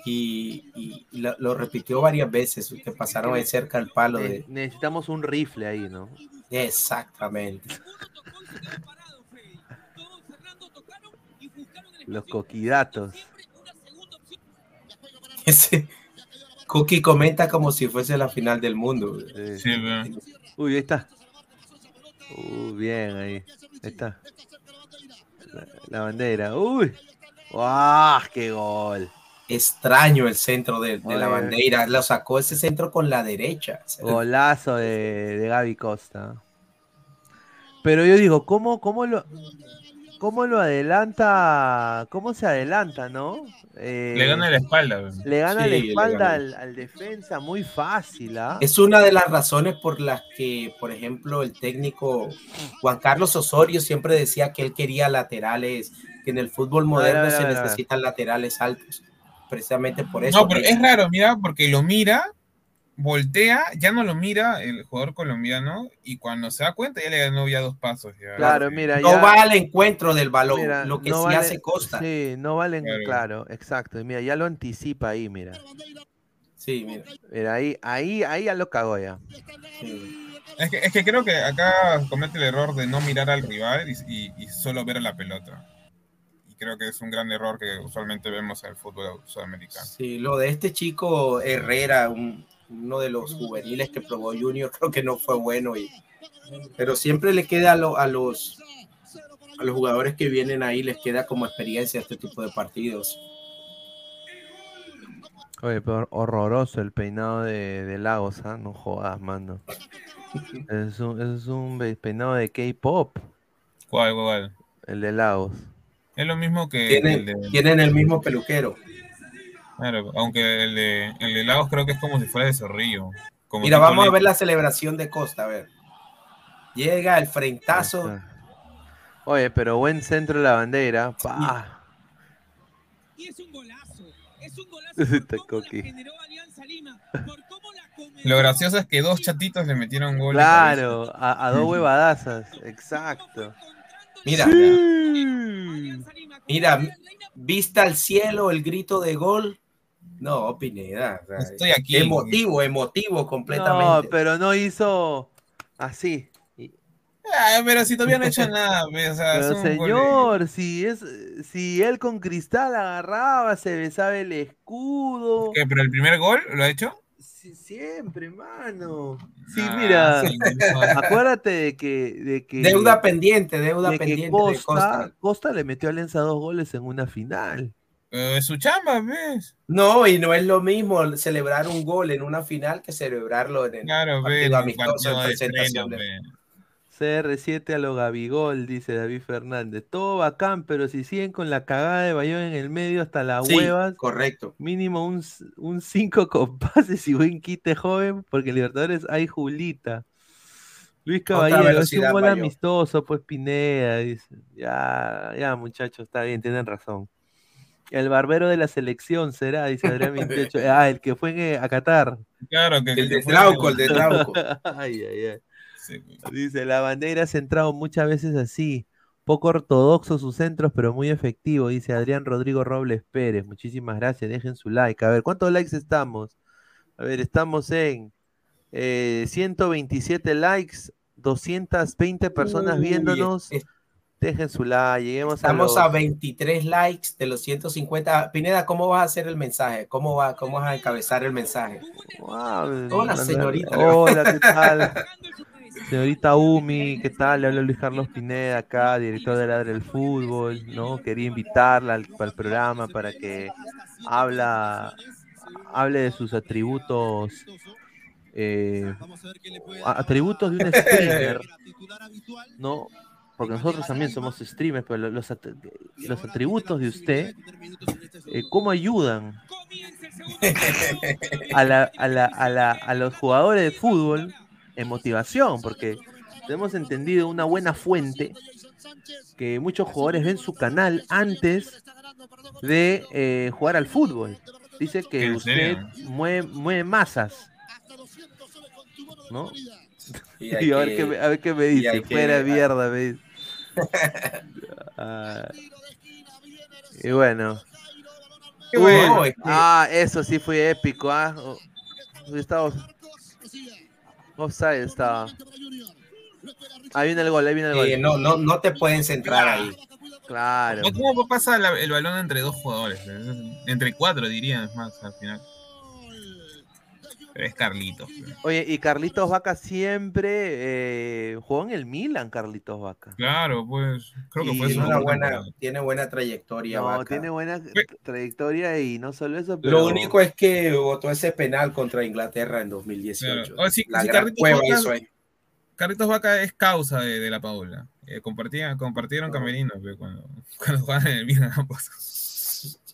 y, lo, repitió varias veces, que pasaron ahí cerca al palo. De... Necesitamos un rifle ahí, ¿no? Exactamente. Los coquidatos. Ese, Cookie comenta como si fuese la final del mundo. Sí, Uy, ahí está. Uy, bien, ahí. Ahí está. La, bandera. Uy. ¡Wow! ¡Qué gol! Extraño el centro de, la bandera. Lo sacó ese centro con la derecha. Golazo de, de Gaby Costa. Pero yo digo, ¿cómo, cómo lo, cómo lo adelanta? ¿Cómo se adelanta, no? le gana la espalda. Le gana la espalda al, defensa muy fácil. ¿ah? Es una de las razones por las que, por ejemplo, el técnico Juan Carlos Osorio siempre decía que él quería laterales, que en el fútbol moderno se necesitan laterales altos. Precisamente por eso. No, pero es raro, mira, porque lo mira voltea, ya no lo mira el jugador colombiano y cuando se da cuenta ya le ganó ya dos pasos. Claro, mira. No va al encuentro del balón, lo que sí hace Costa. Sí, no vale, claro. exacto. Mira, ya lo anticipa ahí, mira. Sí, mira. Mira, ahí, ahí, ahí ya lo cagó ya. Es, que, es que creo que acá comete el error de no mirar al rival y, y, solo ver a la pelota. Y creo que es un gran error que usualmente vemos en el fútbol sudamericano. Sí, lo de este chico Herrera, un, uno de los juveniles que probó Junior, creo que no fue bueno. Y, pero siempre le queda a, los, a los jugadores que vienen ahí, les queda como experiencia este tipo de partidos. Oye, pero horroroso el peinado de, Lagos, ¿ah? No jodas, mano. es, un, es un peinado de K-pop. ¿Cuál, cuál? El de Lagos. Es lo mismo que. Tienen, tienen el mismo peluquero. Claro, aunque el de, el de Lagos creo que es como si fuera de Zorrillo. Mira, vamos a ver la celebración de Costa, a ver. Llega el frentazo. Oye, pero buen centro de la bandera. Pa. Y es un golazo. Es un golazo Lo gracioso es que dos chatitos le metieron gol. Claro, a, dos huevadazas. Exacto. Mira, mira, vista al cielo, el grito de gol. No, Pineda. Estoy aquí. Emotivo, emotivo completamente. No, pero no hizo así. Ah, pero si todavía no ha hecho nada, pero señor, si es, si él con cristal agarraba, se besaba el escudo. ¿Qué, pero el primer gol lo ha hecho? Sí, siempre, mano. Sí, ah, mira, acuérdate de que, de que, Deuda pendiente, deuda pendiente. Costa, Costa. le metió a Alianza dos goles en una final es su chamba, ¿ves? No, y no es lo mismo celebrar un gol en una final que celebrarlo en el claro, partido amistoso presentación. CR7 a lo Gabigol, dice David Fernández. Todo bacán, pero si siguen con la cagada de Bayón en el medio hasta las sí, huevas. Correcto. Mínimo un 5 con pases y buen quite joven, porque en Libertadores hay Julita. Luis Caballero, es un gol amistoso, pues Pineda. Dice. Ya, ya, muchachos, está bien, tienen razón. El barbero de la selección será, dice Adrián 28. ah, el que fue a Qatar. Claro, que, el de Trauco, el de Trauco. ay, ay, ay. Dice, la bandera ha entrado muchas veces así. Poco ortodoxo sus centros, pero muy efectivo, dice Adrián Rodrigo Robles Pérez. Muchísimas gracias, dejen su like. A ver, ¿cuántos likes estamos? A ver, estamos en 127 eh, likes, 220 personas viéndonos. Dejen su like, lleguemos Estamos a, 23 likes de los 150. Pineda, ¿cómo vas a hacer el mensaje? ¿Cómo, va, cómo vas a encabezar el mensaje? Hola, señorita. Hola, ¿qué tal? Señorita Umi, ¿qué tal? Le habla Luis Carlos Pineda acá, director de Ladre del Fútbol, ¿no? Quería invitarla al, programa para que habla, hable de sus atributos eh, atributos de un streamer, ¿no? Porque nosotros también somos streamers, pero los, los atributos de usted, eh, ¿cómo ayudan a, la, a, la, a, la, a, los jugadores de fútbol en motivación? Porque hemos entendido una buena fuente que muchos jugadores ven su canal antes de eh, jugar al fútbol. Dice que usted mueve, mueve masas, ¿no? Y, a, ver qué, a, ver qué, me dice. Fuera mierda, me dice. Ah. y bueno. Ah, eso sí fue épico. ¿ah? Estaba... Offside estaba. Ahí viene el gol, ahí viene el gol. no, no, no te pueden centrar ahí. Claro. ¿Cómo pasa el balón entre dos jugadores? Entre cuatro, dirían, más al final es Carlitos. Oye, y Carlitos Vaca siempre eh, jugó en el Milan, Carlitos Vaca. Claro, pues creo que fue tiene una buena, tiene buena trayectoria. No, tiene buena trayectoria y no solo eso, pero... Lo único es que votó ese penal contra Inglaterra en 2018. la Carlitos Vaca, Carlitos Vaca es causa de, la Paula. Eh, compartieron camerinos pues, cuando, cuando jugaban en el Milan.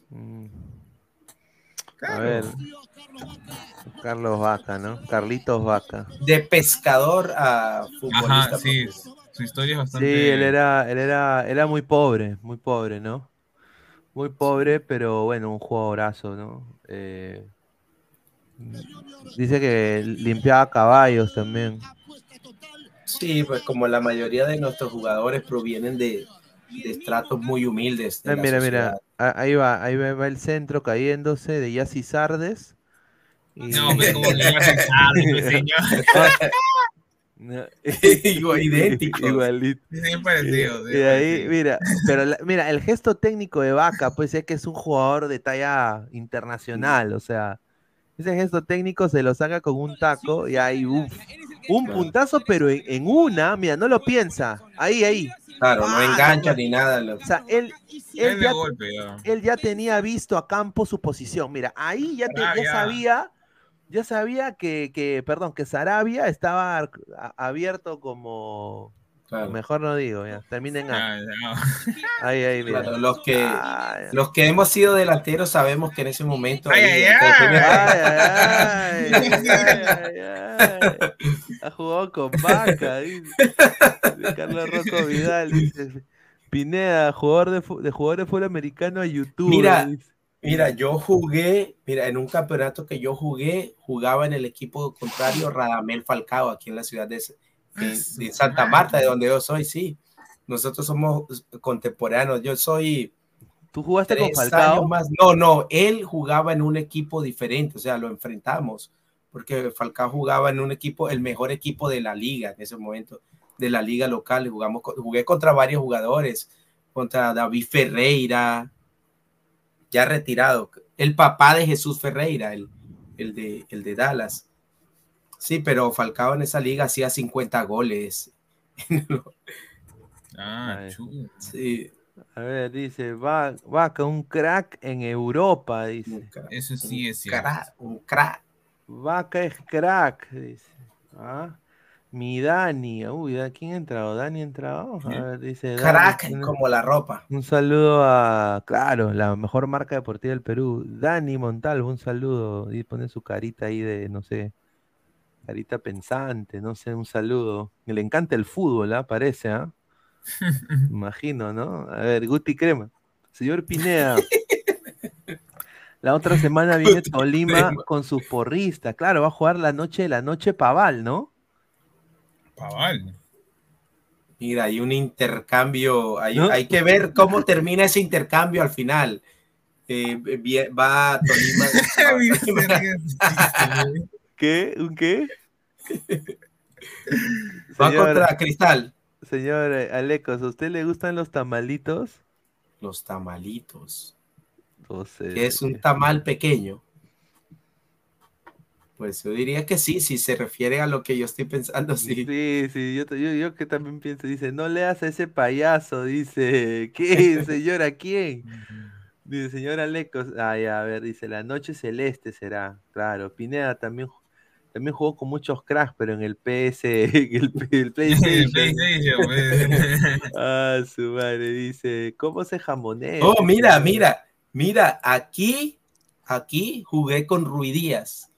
Mm. A ver. Carlos Vaca, ¿no? Carlitos Vaca. De pescador a futbolista. sí. Su historia es bastante. Sí, él era, él era, era muy pobre, muy pobre, ¿no? Muy pobre, pero bueno, un jugadorazo, ¿no? Eh, dice que limpiaba caballos también. Sí, pues como la mayoría de nuestros jugadores provienen de, de estratos muy humildes. Ah, mira, mira, ahí va, ahí va el centro cayéndose de Yassi Sardes. No, pero como le Sardes, señor. idéntico. Igualito. parecido. Y ahí, mira, pero mira, el gesto técnico de Vaca, pues es que es un jugador de talla internacional, o sea, ese gesto técnico se lo saca con un taco y ahí, uff, un puntazo, pero en, una, mira, no lo piensa, ahí, ahí, Claro, no engancha ni nada. O sea, él, él, ya, él, ya, tenía visto a campo su posición. Mira, ahí ya, ah, ya, sabía, ya sabía que, que, perdón, que Sarabia estaba abierto como Mejor no digo, ya. Terminen Ahí, ahí, mira. los, que, los que hemos sido delanteros sabemos que en ese momento. Ay, Ha jugado con vaca, dice. Carlos Rocco Vidal, dice. Pineda, jugador de, de jugador de fútbol americano a YouTube. Mira, mira, yo jugué, mira, en un campeonato que yo jugué, jugaba en el equipo contrario Radamel Falcao, aquí en la ciudad de, de, Santa Marta, de donde yo soy, sí. Nosotros somos contemporáneos. Yo soy. ¿Tú jugaste con Falcao? Más. No, no, él jugaba en un equipo diferente, o sea, lo enfrentamos, porque Falcao jugaba en un equipo, el mejor equipo de la liga en ese momento, de la liga local. Jugamos, jugué contra varios jugadores, contra David Ferreira, ya retirado, el papá de Jesús Ferreira, el, el, de, el de Dallas. Sí, pero Falcao en esa liga hacía 50 goles. ah, Sí. A ver, dice, Vaca, un crack en Europa, dice. Eso sí es cierto. un crack. Vaca es crack, dice. ¿Ah? Mi Dani, uy, ¿quién ha entrado? Dani ha entrado. A ver, dice. Crack como la ropa. Un saludo a, claro, la mejor marca deportiva del Perú. Dani Montalvo, un saludo. Y pone su carita ahí de, no sé, Carita pensante, no sé, un saludo. Le encanta el fútbol, ¿ah? Parece, ¿ah? Imagino, ¿no? A ver, Guti Crema. Señor Pineda. La otra semana viene Tolima con sus porristas. Claro, va a jugar la noche, la noche Paval, ¿no? Paval. Mira, hay un intercambio. Hay, que ver cómo termina ese intercambio al final. Eh, va Tolima. ¿Qué? ¿Un qué? Va contra Cristal. señor Alecos, ¿a usted le gustan los tamalitos? Los tamalitos. No sé. ¿Qué es un tamal pequeño? Pues yo diría que sí, si se refiere a lo que yo estoy pensando, sí. Sí, sí, yo, yo, yo que también pienso, dice, no leas a ese payaso, dice, ¿qué, señora, quién? Dice, señora Lecos, ay, a ver, dice, la noche celeste será, claro, Pineda también, también jugó con muchos cracks, pero en el PS, en el, PlayStation. ah, su madre, dice, ¿cómo se jamonea? Oh, mira, mira, mira, aquí, aquí jugué con Ruidías.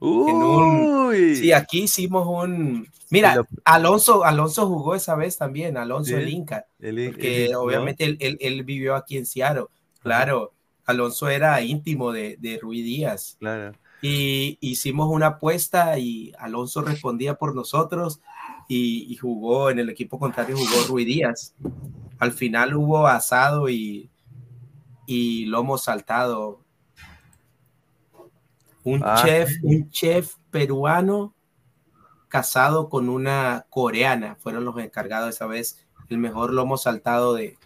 Uy. sí, aquí hicimos un. Mira, Alonso, Alonso jugó esa vez también, Alonso el Inca. porque obviamente él, vivió aquí en Seattle. Claro, Alonso era íntimo de, de Rui Díaz. Claro. Y hicimos una apuesta y Alonso respondía por nosotros y, jugó en el equipo contrario, jugó Rui Díaz. Al final hubo asado y, y lomo saltado un ah. chef, un chef peruano casado con una coreana. Fueron los encargados esa vez. El mejor lomo saltado de,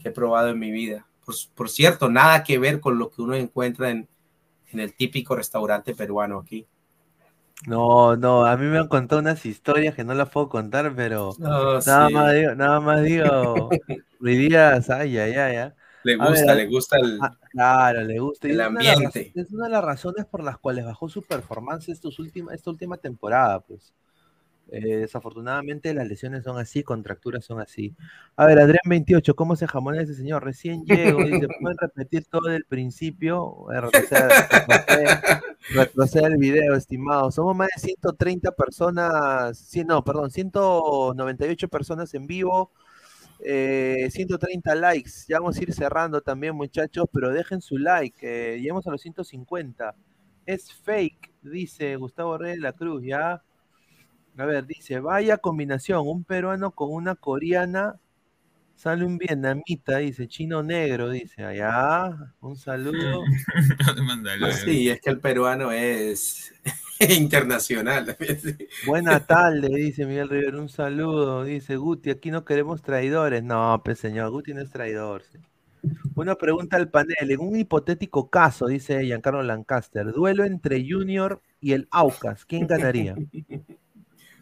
que he probado en mi vida. Por, cierto, nada que ver con lo que uno encuentra en, el típico restaurante peruano aquí. No, no, a mí me han contado unas historias que no las puedo contar, pero nada, más digo, nada más digo, dirías, ay, ay, ay, ay. Le gusta, le gusta el, ah, claro, le gusta. el ambiente. Es una, de las razones por las cuales bajó su performance estos última, esta última temporada, pues. Eh, desafortunadamente las lesiones son así, contracturas son así. A ver, Adrián 28, ¿cómo se jamona ese señor? Recién llego, dice, ¿pueden repetir todo el principio? Retroceder, el video, estimado. Somos más de 130 personas, sí, no, perdón, 198 personas en vivo, 130 eh, likes. Ya vamos a ir cerrando también, muchachos, pero dejen su like. Eh, lleguemos a los 150. Es fake, dice Gustavo Reyes de la Cruz, ¿ya? A ver, dice, vaya combinación, un peruano con una coreana, sale un vietnamita, dice, chino negro, dice, allá, un saludo. sí, es que el peruano es internacional. Buena tarde, dice Miguel Rivera, un saludo. Dice Guti, aquí no queremos traidores. No, pues señor, Guti no es traidor. Una pregunta al panel. En un hipotético caso, dice Giancarlo Lancaster, duelo entre Junior y el Aucas, ¿quién ganaría?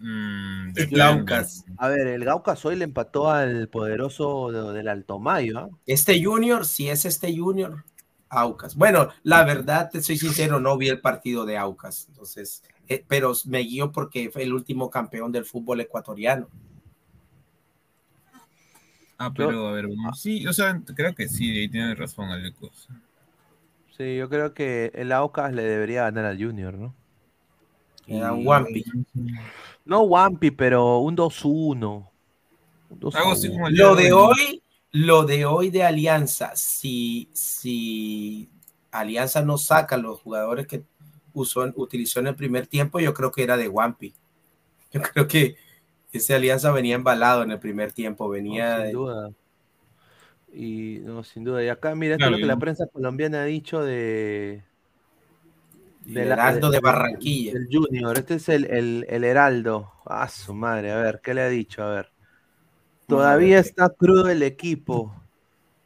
Mm, el Aucas. A ver, el Aucas hoy le empató al poderoso del Altomayo. ¿ah? Este Junior, si es este Junior, Aucas. Bueno, la verdad, te soy sincero, no vi el partido de Aucas, entonces, eh, pero me guío porque fue el último campeón del fútbol ecuatoriano. Ah, pero a ver, sí, o sea, creo que sí, ahí tiene razón Alecos. Sí, yo creo que el Aucas le debería ganar al Junior, ¿no? Era un Wampi. No Wampi, pero un 2-1. Lo de hoy lo de hoy de Alianza, si, si Alianza no saca los jugadores que usó, utilizó en el primer tiempo, yo creo que era de Wampi. Yo creo que ese Alianza venía embalado en el primer tiempo, venía... sin duda. Y no, sin duda. Y acá, mira, esto es lo que la prensa colombiana ha dicho de... de Heraldo de, Barranquilla. El Junior, este es el, el, el Heraldo. Ah, su madre, a ver, ¿qué le ha dicho? A ver. Todavía está crudo el equipo.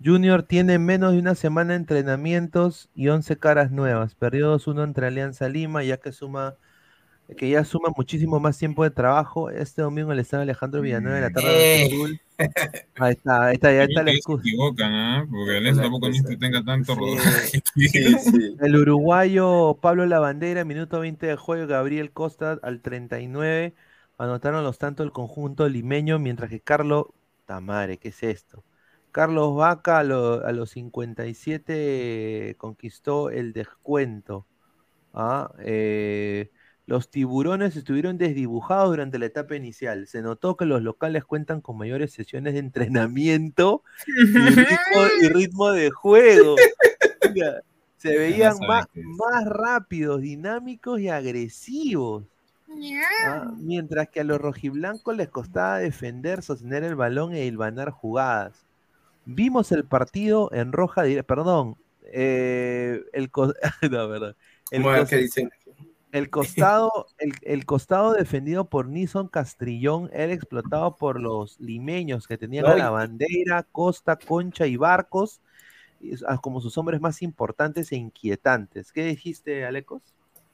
Junior tiene menos de una semana de entrenamientos y 11 caras nuevas. Perdió 2-1 entre Alianza Lima, ya que suma que ya suma muchísimo más tiempo de trabajo. Este domingo el estado Alejandro Villanueva de la tarde Azul. Ahí está, ahí está, ya está la excusa. Se equivocan, ¿eh? Porque Alianza tampoco no que tenga tanto El uruguayo Pablo Lavandera, minuto 20 de juego, Gabriel Costa al 39 anotaron los tantos el conjunto limeño, mientras que Carlos, tamare, ¿qué es esto? Carlos Vaca a, los 57 conquistó el descuento. ¿ah? Eh, los tiburones estuvieron desdibujados durante la etapa inicial. Se notó que los locales cuentan con mayores sesiones de entrenamiento y ritmo, de juego. se veían más, más rápidos, dinámicos y agresivos. Ah, mientras que a los rojiblancos les costaba defender, sostener el balón e hilvanar jugadas. Vimos el partido en roja, perdón, eh, el, no, El, que dicen? El costado, el, costado defendido por Nison Castrillón era explotado por los limeños que tenían a la bandera, Costa, Concha y Barcos ah, como sus hombres más importantes e inquietantes. ¿Qué dijiste, Alecos?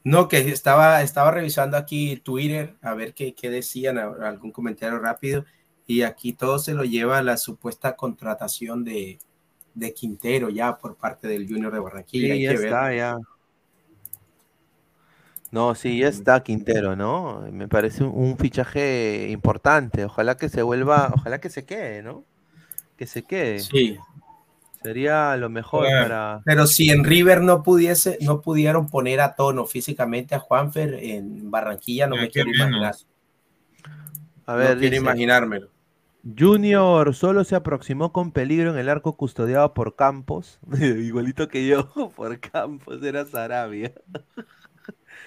No, que estaba, estaba revisando aquí Twitter a ver qué, qué decían, algún comentario rápido, y aquí todo se lo lleva a la supuesta contratación de, de Quintero ya por parte del Junior de Barranquilla. Sí, ya está, ya. No, sí, ya está Quintero, ¿no? Me parece un, fichaje importante. Ojalá que se vuelva, ojalá que se quede, ¿no? Que se quede. Sí. Sería lo mejor para. Pero si en River no pudiese, no pudieron poner a tono físicamente a Juanfer en Barranquilla, no me quiero imaginar. A ver, no quiero imaginármelo. Junior solo se aproximó con peligro en el arco custodiado por Campos. Igualito que yo, por Campos, era Sarabia.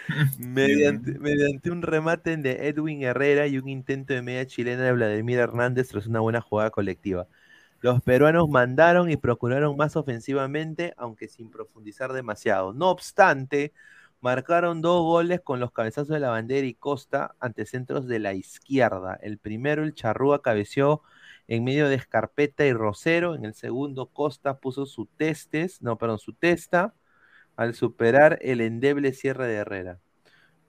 mediante, mediante, un remate de Edwin Herrera y un intento de media chilena de Vladimir Hernández tras una buena jugada colectiva. Los peruanos mandaron y procuraron más ofensivamente, aunque sin profundizar demasiado. No obstante, marcaron dos goles con los cabezazos de la bandera y Costa ante centros de la izquierda. El primero, el Charrúa cabeció en medio de Escarpeta y Rosero. En el segundo, Costa puso su testes, no, perdón, su testa al superar el endeble cierre de Herrera.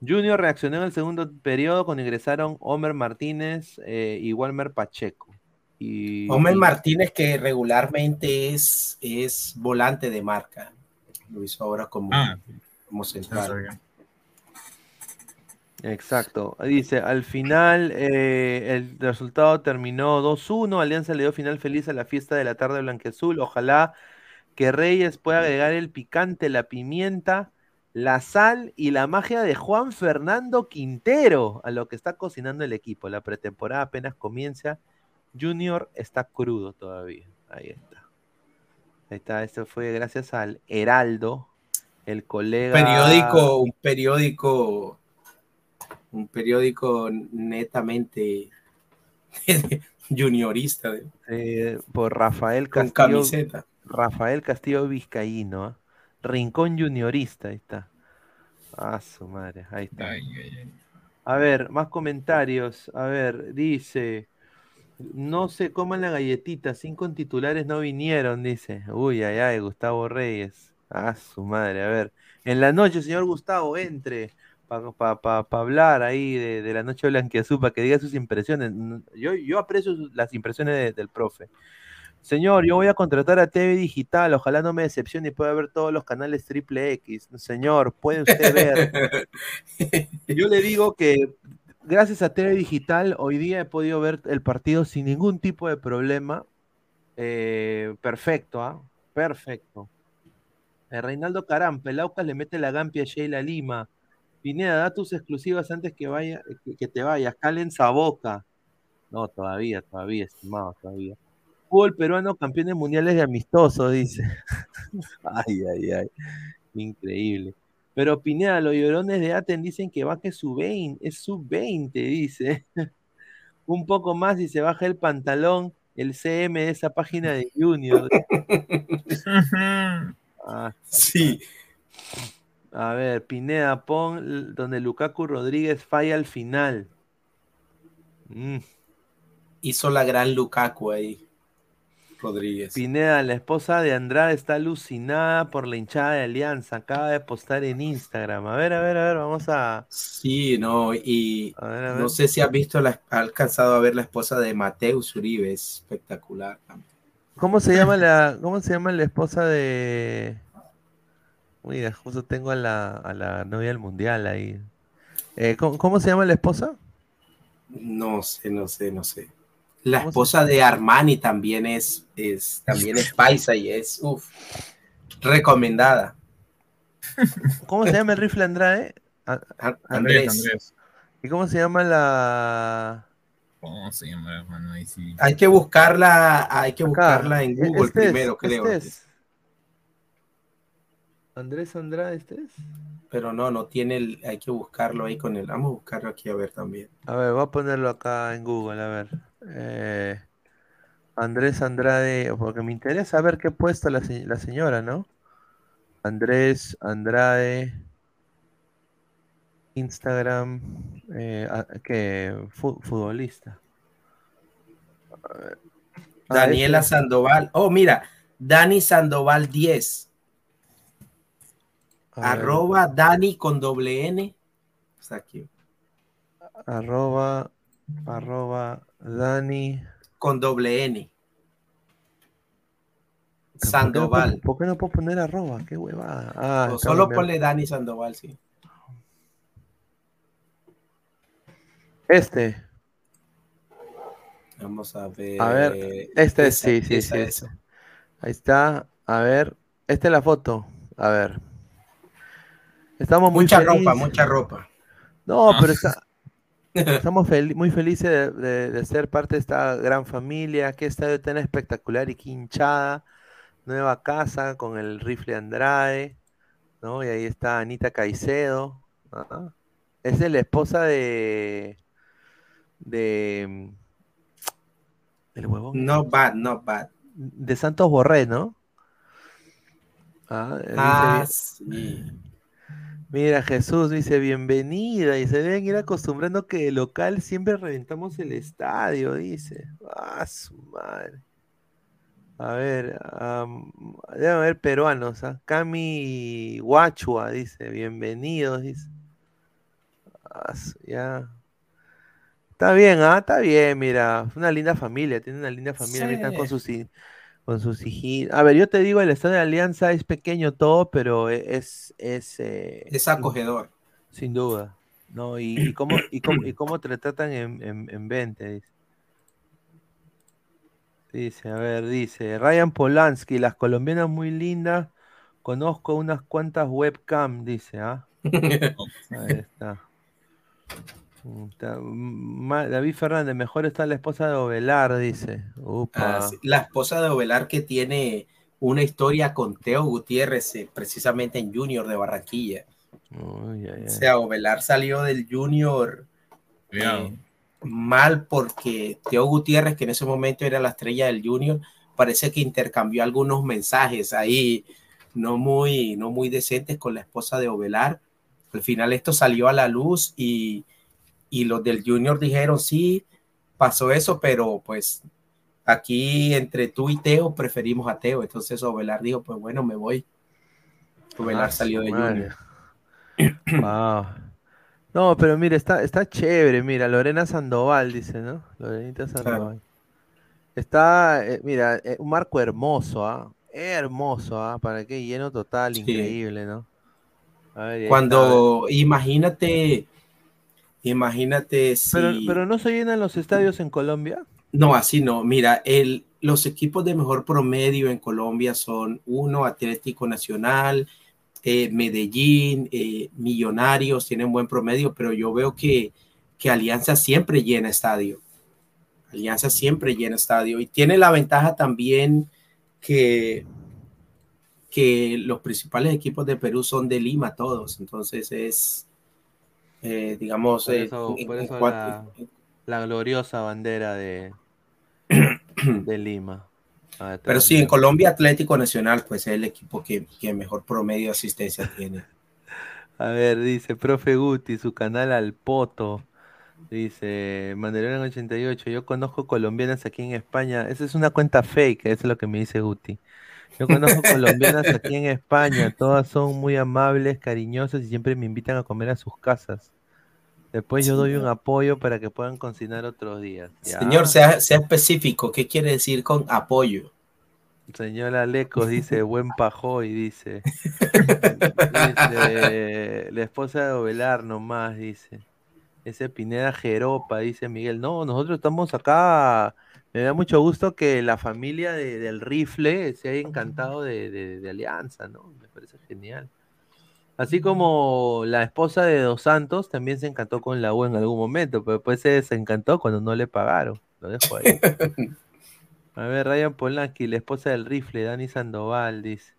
Junior reaccionó en el segundo periodo cuando ingresaron Homer Martínez eh, y Walmer Pacheco. Y, Homer Martínez que regularmente es, es volante de marca. Lo hizo ahora como, ah, como central. Exacto. Dice, al final eh, el resultado terminó 2-1. Alianza le dio final feliz a la fiesta de la tarde blanqueazul. Ojalá que Reyes pueda agregar el picante, la pimienta, la sal y la magia de Juan Fernando Quintero a lo que está cocinando el equipo. La pretemporada apenas comienza. Junior está crudo todavía. Ahí está. Ahí está. Esto fue gracias al Heraldo, el colega. Periódico, un periódico, un periódico netamente juniorista. Eh, por Rafael Castillo. Con camiseta. Rafael Castillo Vizcaíno, ¿ah? Rincón Juniorista, ahí está. Ah, su madre, ahí está. A ver, más comentarios. A ver, dice. No se coman la galletita, cinco titulares no vinieron, dice. Uy, ay, ay, Gustavo Reyes. Ah, su madre, a ver. En la noche, señor Gustavo, entre para hablar ahí de, la noche blanquiazul, para que diga sus impresiones. Yo, yo aprecio las impresiones del profe. Señor, yo voy a contratar a TV Digital, ojalá no me decepcione y pueda ver todos los canales triple X. Señor, puede usted ver. yo le digo que gracias a TV Digital hoy día he podido ver el partido sin ningún tipo de problema. Eh, perfecto, ¿ah? Perfecto. Eh, Reinaldo Carán, Pelaucas le mete la gampia a Sheila Lima. Pineda, da tus exclusivas antes que, vaya, que, que te vayas. Calen boca. No, todavía, todavía, estimado, todavía fútbol peruano campeones mundiales de amistoso, dice. ay, ay, ay. Increíble. Pero Pineda, los llorones de Aten dicen que baje su 20, es sub 20, dice. Un poco más y se baja el pantalón, el CM de esa página de Junior. ah, sí. A ver, Pineda, pon donde Lukaku Rodríguez falla al final. Mm. Hizo la gran Lukaku ahí. Rodríguez. Pineda, la esposa de Andrade está alucinada por la hinchada de Alianza. Acaba de postar en Instagram. A ver, a ver, a ver, vamos a. Sí, no, y no sé si has visto, la, ha alcanzado a ver la esposa de Mateus Uribe, es espectacular. ¿Cómo se llama la, cómo se llama la esposa de. Mira, justo tengo a la, a la novia del mundial ahí. Eh, ¿cómo se llama la esposa? No sé, no sé, no sé. La esposa de Armani también es, es, también es paisa y es uf, recomendada. ¿Cómo se llama el rifle Andrade? Andrés. ¿Y cómo se llama la...? ¿Cómo se llama, hermano? Ahí sí. Hay que buscarla, hay que buscarla en Google este primero, creo. Este Andrés Andrade, ¿este es? Pero no, no tiene el, hay que buscarlo ahí con el, vamos a buscarlo aquí a ver también. A ver, voy a ponerlo acá en Google, a ver. Eh, Andrés Andrade, porque me interesa ver qué puesto la, la señora, ¿no? Andrés Andrade. Instagram, eh, que futbolista. Daniela este. Sandoval. Oh, mira, Dani Sandoval 10. arroba Dani con doble N. Está aquí. Arroba, arroba Dani. Con doble N. Sandoval. ¿Por qué no puedo poner arroba? Qué hueva. Ah, solo ponle Dani Sandoval, sí. Este. Vamos a ver. A ver, este sí, sí, sí. Ahí está. A ver, esta es la foto. A ver. Estamos muy mucha ropa, mucha ropa. No, pero está, estamos muy felices de, ser parte de esta gran familia. Qué estadio tan espectacular y quinchada. Nueva casa con el rifle Andrade. ¿no? Y ahí está Anita Caicedo. Es la esposa de. de. El huevón. No bad, no bad de Santos Borré, ¿no? Ah, ah Mira, Jesús dice, bienvenida, y se deben ir acostumbrando que el local siempre reventamos el estadio, dice. Ah, su madre. A ver, debe haber peruanos, ¿ah? Cami Guachua dice, bienvenidos, dice. Ah, ya. Está bien, ah, está bien, mira, una linda familia, tiene una linda familia, están con sus con sus hijitos. A ver, yo te digo, el estado de Alianza es pequeño todo, pero e, es es, eh, es acogedor. Sin duda. ¿no? Y, cómo, y, cómo, y cómo te tratan en, en, en 20, dice. Dice, a ver, dice, Ryan Polanski, las colombianas muy lindas, conozco unas cuantas webcam, dice, ¿ah? Ahí está. David Fernández, mejor está la esposa de Ovelar, dice. Ah, la esposa de Ovelar que tiene una historia con Teo Gutiérrez, eh, precisamente en Junior de Barranquilla. O sea, Ovelar salió del Junior eh, mal porque Teo Gutiérrez, que en ese momento era la estrella del Junior, parece que intercambió algunos mensajes ahí no muy, no muy decentes con la esposa de Ovelar. Al final esto salió a la luz y y los del Junior dijeron, sí, pasó eso, pero pues aquí entre tú y Teo preferimos a Teo. Entonces Ovelar dijo, pues bueno, me voy. Ovelar ah, salió de Junior. No, pero mire, está, está chévere, mira, Lorena Sandoval dice, ¿no? Lorenita Sandoval. Está, eh, mira, eh, un marco hermoso, ¿ah? Hermoso, ¿ah? Para qué lleno total, increíble, ¿no? Cuando, imagínate, Imagínate si... Pero, no se llenan los estadios en Colombia. No, así no. Mira, el, los equipos de mejor promedio en Colombia son uno, Atlético Nacional, eh, Medellín, eh, Millonarios, tienen buen promedio, pero yo veo que, que Alianza siempre llena estadio. Alianza siempre llena estadio y tiene la ventaja también que, que los principales equipos de Perú son de Lima todos, entonces es, eh, digamos, por eso, la, gloriosa bandera de, de Lima. Ah, Pero sí, en Colombia Atlético Nacional, pues es el equipo que, mejor promedio de asistencia tiene. A ver, dice, profe Guti, su canal al poto. Dice, Mandelón 88, yo conozco colombianas aquí en España. Esa es una cuenta fake, eso es lo que me dice Guti. Yo conozco colombianas aquí en España, todas son muy amables, cariñosas y siempre me invitan a comer a sus casas. Después yo doy un apoyo para que puedan cocinar otros días. Señor, sea, sea específico, ¿qué quiere decir con apoyo? Señora Alecos dice, buen pajoy, dice. dice. La esposa de Ovelar nomás, dice. Ese Pineda Jeropa, dice Miguel. No, nosotros estamos acá. Me da mucho gusto que la familia del rifle se haya encantado de Alianza, ¿no? Me parece genial. Así como la esposa de Dos Santos también se encantó con la U en algún momento, pero después se desencantó cuando no le pagaron. Lo dejo ahí. A ver, Ryan Polanski, la esposa del rifle, Dani Sandoval, dice.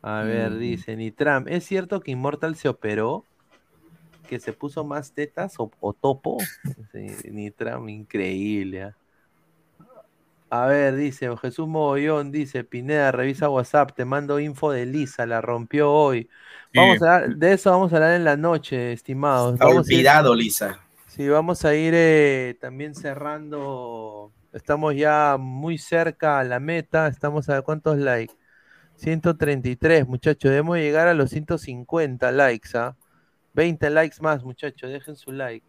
A ver, mm. dice Nitram, ¿es cierto que Immortal se operó? ¿Que se puso más tetas o, topo? Nitram, increíble. ¿ah? A ver, dice Jesús Mogollón, dice Pineda, revisa WhatsApp, te mando info de Lisa, la rompió hoy. Vamos a de eso vamos a hablar en la noche, estimados. Está olvidado, Lisa. Sí, vamos a ir eh, también cerrando. Estamos ya muy cerca a la meta. Estamos a cuántos likes. 133, muchachos. Debemos llegar a los 150 likes, ¿ah? 20 likes más, muchachos. Dejen su like.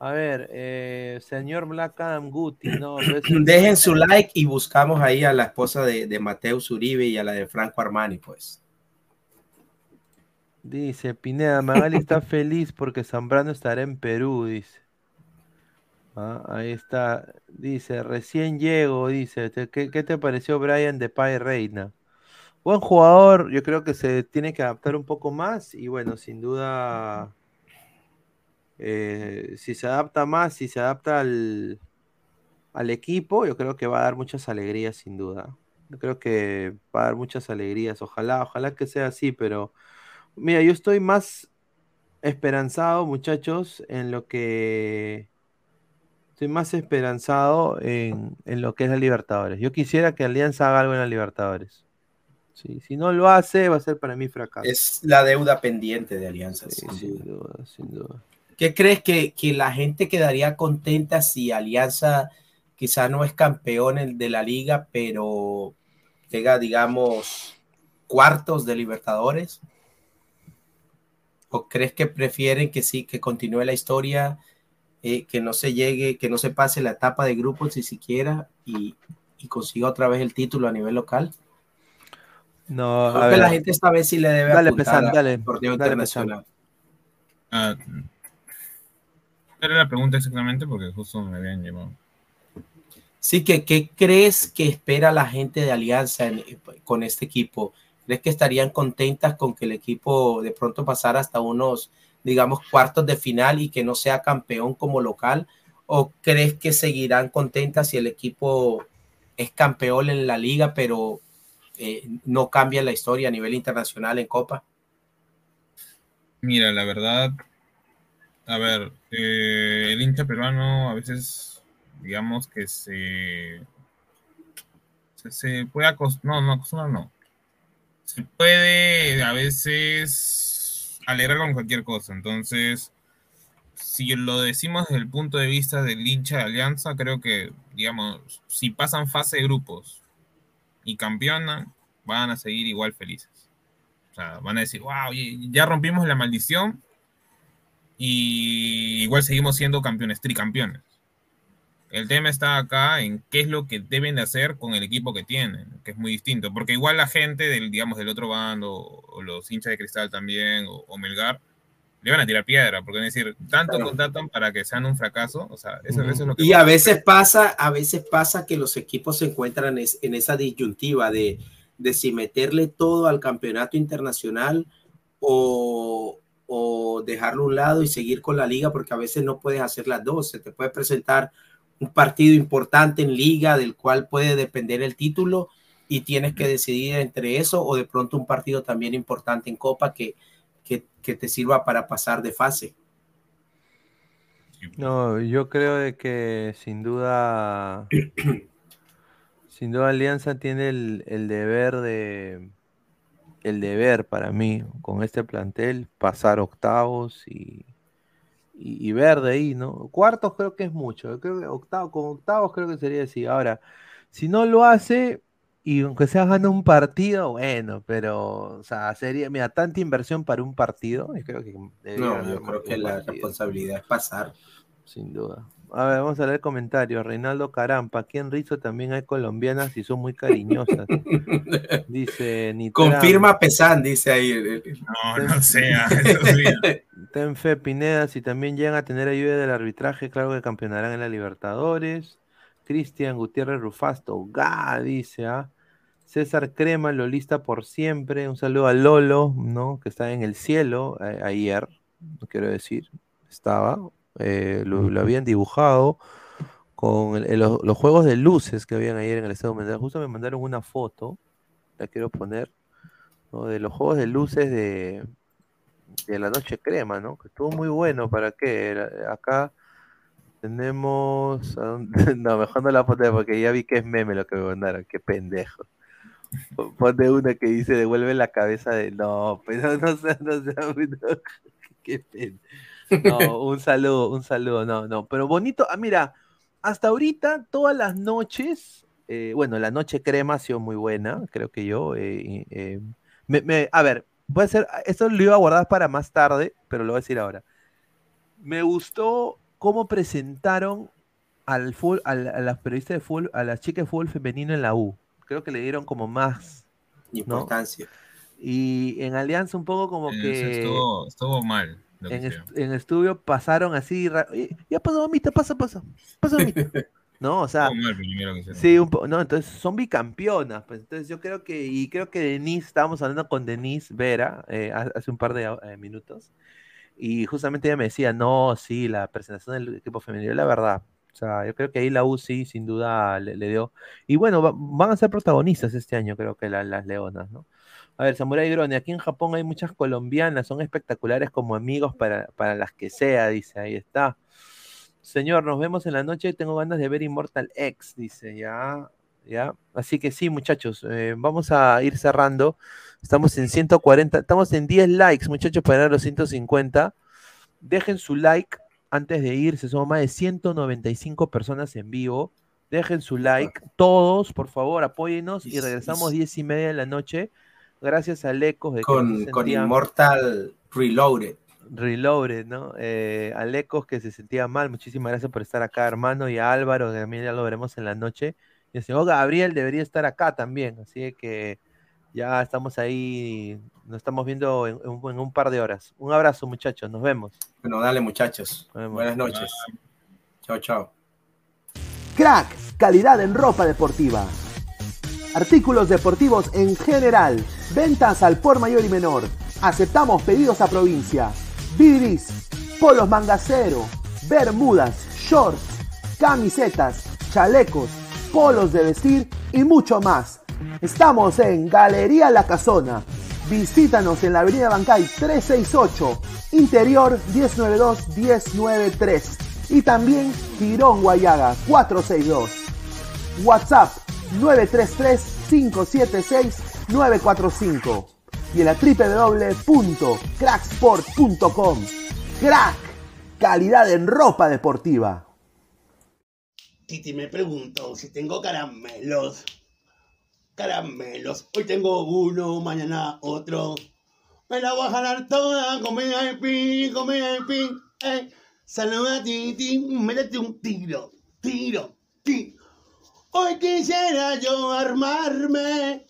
A ver, eh, señor Black Adam Guti, ¿no? Dejen su like y buscamos ahí a la esposa de, de Mateus Uribe y a la de Franco Armani, pues. Dice Pineda, Magali está feliz porque Zambrano estará en Perú, dice. Ah, ahí está, dice, recién llego, dice, ¿qué, ¿qué, te pareció Brian de Pai Reina? Buen jugador, yo creo que se tiene que adaptar un poco más y bueno, sin duda eh, si se adapta más, si se adapta al, al equipo, yo creo que va a dar muchas alegrías, sin duda. Yo creo que va a dar muchas alegrías. Ojalá, ojalá que sea así, pero mira, yo estoy más esperanzado, muchachos, en lo que estoy más esperanzado en, en, lo que es la Libertadores. Yo quisiera que Alianza haga algo en la Libertadores. Sí, si no lo hace, va a ser para mí fracaso. Es la deuda pendiente de Alianza. sin duda, sin duda. ¿Qué crees que, la gente quedaría contenta si Alianza quizá no es campeón de la liga, pero llega, digamos, cuartos de Libertadores? ¿O crees que prefieren que sí, que continúe la historia, eh, que no se llegue, que no se pase la etapa de grupos ni siquiera y, consiga otra vez el título a nivel local? No, Creo que la gente esta vez sí le debe dale, apuntar dale, internacional. Era la pregunta exactamente? Porque justo me habían llevado. Sí, que ¿qué crees que espera la gente de Alianza con este equipo? ¿Crees que estarían contentas con que el equipo de pronto pasara hasta unos, digamos, cuartos de final y que no sea campeón como local? ¿O crees que seguirán contentas si el equipo es campeón en la liga, pero eh, no cambia la historia a nivel internacional en Copa? Mira, la verdad, a ver, eh, el hincha peruano a veces, digamos que se, se, puede acostumbar, no, no acostumbrar, no. Se puede a veces alegrar con cualquier cosa. Entonces, si lo decimos desde el punto de vista del hincha de Alianza, creo que, digamos, si pasan fase de grupos y campeonan, van a seguir igual felices. O sea, van a decir, wow, ya rompimos la maldición, y igual seguimos siendo campeones, tricampeones. El tema está acá en qué es lo que deben de hacer con el equipo que tienen, que es muy distinto, porque igual la gente del, digamos, del otro bando, o los hinchas de cristal también, o, Melgar, le van a tirar piedra, porque es decir, tanto contratan para que sean un fracaso, o sea, eso, es lo que... Y a veces pasa, a veces pasa que los equipos se encuentran en esa disyuntiva de, de si meterle todo al campeonato internacional o, o dejarlo a un lado y seguir con la liga, porque a veces no puedes hacer las dos. Se te puede presentar un partido importante en liga del cual puede depender el título y tienes que decidir entre eso o de pronto un partido también importante en Copa que, que, te sirva para pasar de fase. No, yo creo de que sin duda, sin duda Alianza tiene el deber de, el deber para mí con este plantel pasar octavos y, y, ver de ahí, ¿no? Cuartos creo que es mucho, creo que octavos, con octavos creo que sería así. Ahora, si no lo hace y aunque sea gana un partido, bueno, pero, o sea, sería, mira, tanta inversión para un partido, creo que... No, yo creo que la responsabilidad es pasar. Sin duda. A ver, vamos a leer comentarios. Reinaldo Carampa, aquí en Rizo también hay colombianas y son muy cariñosas. Dice Confirma Pesan, dice ahí. No, no sea. Ten fe, Pineda, si también llegan a tener ayuda del arbitraje, claro que campeonarán en la Libertadores. Cristian Gutiérrez Rufasto, ga, dice, ¿ah? César Crema, Lolista por siempre. Un saludo a Lolo, ¿no? Que está en el cielo eh, ayer, no quiero decir, estaba. Eh, lo, habían dibujado con los juegos de luces que habían ayer en el estado mental. Justo me mandaron una foto, la quiero poner, de los juegos de luces de, de la noche crema, ¿no? Que estuvo muy bueno, ¿para qué? Acá Tenemos. No, mejor no la ponte porque ya vi que es meme lo que me mandaron. Qué pendejo. Ponte una que dice devuelve la cabeza de. No, pero no sé, no sé. Qué pena. No, un saludo, un saludo. No, no. Pero bonito. Ah, mira, hasta ahorita, todas las noches. Eh, bueno, la noche crema ha sido muy buena, creo que yo. Eh, eh, me, a ver, puede ser. Esto lo iba a guardar para más tarde, pero lo voy a decir ahora. Me gustó cómo presentaron al full, a, las periodistas de full, a las chicas de fútbol femenino en la U. Creo que le dieron como más importancia. Y en Alianza un poco como que... Estuvo, mal. En, estudio pasaron así, ya pasó mamita, pasa, pasa, pasa mamita. No, o sea, sí, un no, entonces son bicampeonas, pues entonces yo creo que, y creo que Denise, estábamos hablando con Denise Vera eh, hace un par de eh, minutos, y justamente ella me decía, no, sí, la presentación del equipo femenino, la verdad. O sea, yo creo que ahí la U sí, sin duda, le, dio. Y bueno, van a ser protagonistas este año, creo que las leonas, ¿no? A ver, Samurai Grone, aquí en Japón hay muchas colombianas, son espectaculares como amigos para, para las que sea, dice, ahí está. Señor, nos vemos en la noche, tengo ganas de ver Immortal X, dice, ya, ya. Así que sí, muchachos, eh, vamos a ir cerrando. Estamos en 140, estamos en 10 likes, muchachos, para los 150. Dejen su like antes de irse, somos más de 195 personas en vivo. Dejen su like, todos, por favor, apóyenos y regresamos 10 y media de la noche. Gracias a Lecos. De con, con Immortal Reloaded. Reloaded, ¿no? Eh, a Lecos que se sentía mal, muchísimas gracias por estar acá, hermano, y a Álvaro, que también ya lo veremos en la noche. Y el señor Gabriel debería estar acá también, así que ya estamos ahí, nos estamos viendo en, un par de horas. Un abrazo, muchachos, nos vemos. Bueno, dale, muchachos. Buenas noches. Chao, chao. Crack, calidad en ropa deportiva. Artículos deportivos en general. Ventas al por mayor y menor. Aceptamos pedidos a provincia. Bidris, polos mangacero, bermudas, shorts, camisetas, chalecos, polos de vestir y mucho más. Estamos en Galería La Casona. Visítanos en la Avenida Bancay 368, Interior 192-193 y también Girón Guayaga 462. WhatsApp 933-576-945 y en la www.cracksport.com. Crack, calidad en ropa deportiva. Titi me preguntó si tengo caramelos caramelos. Hoy tengo uno, mañana otro. Me la voy a jalar toda, comida de pin, comida de pin. Eh. Saluda a ti, métete un tiro, tiro, tiro. Hoy quisiera yo armarme,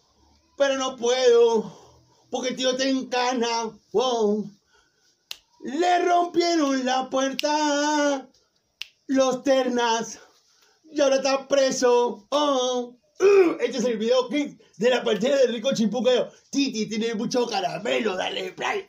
pero no puedo, porque el tío te encana. Wow. Le rompieron la puerta los ternas y ahora está preso. Oh. Este es el video clip de la partida de Rico Chimpuqueo. Titi tiene mucho caramelo, dale play.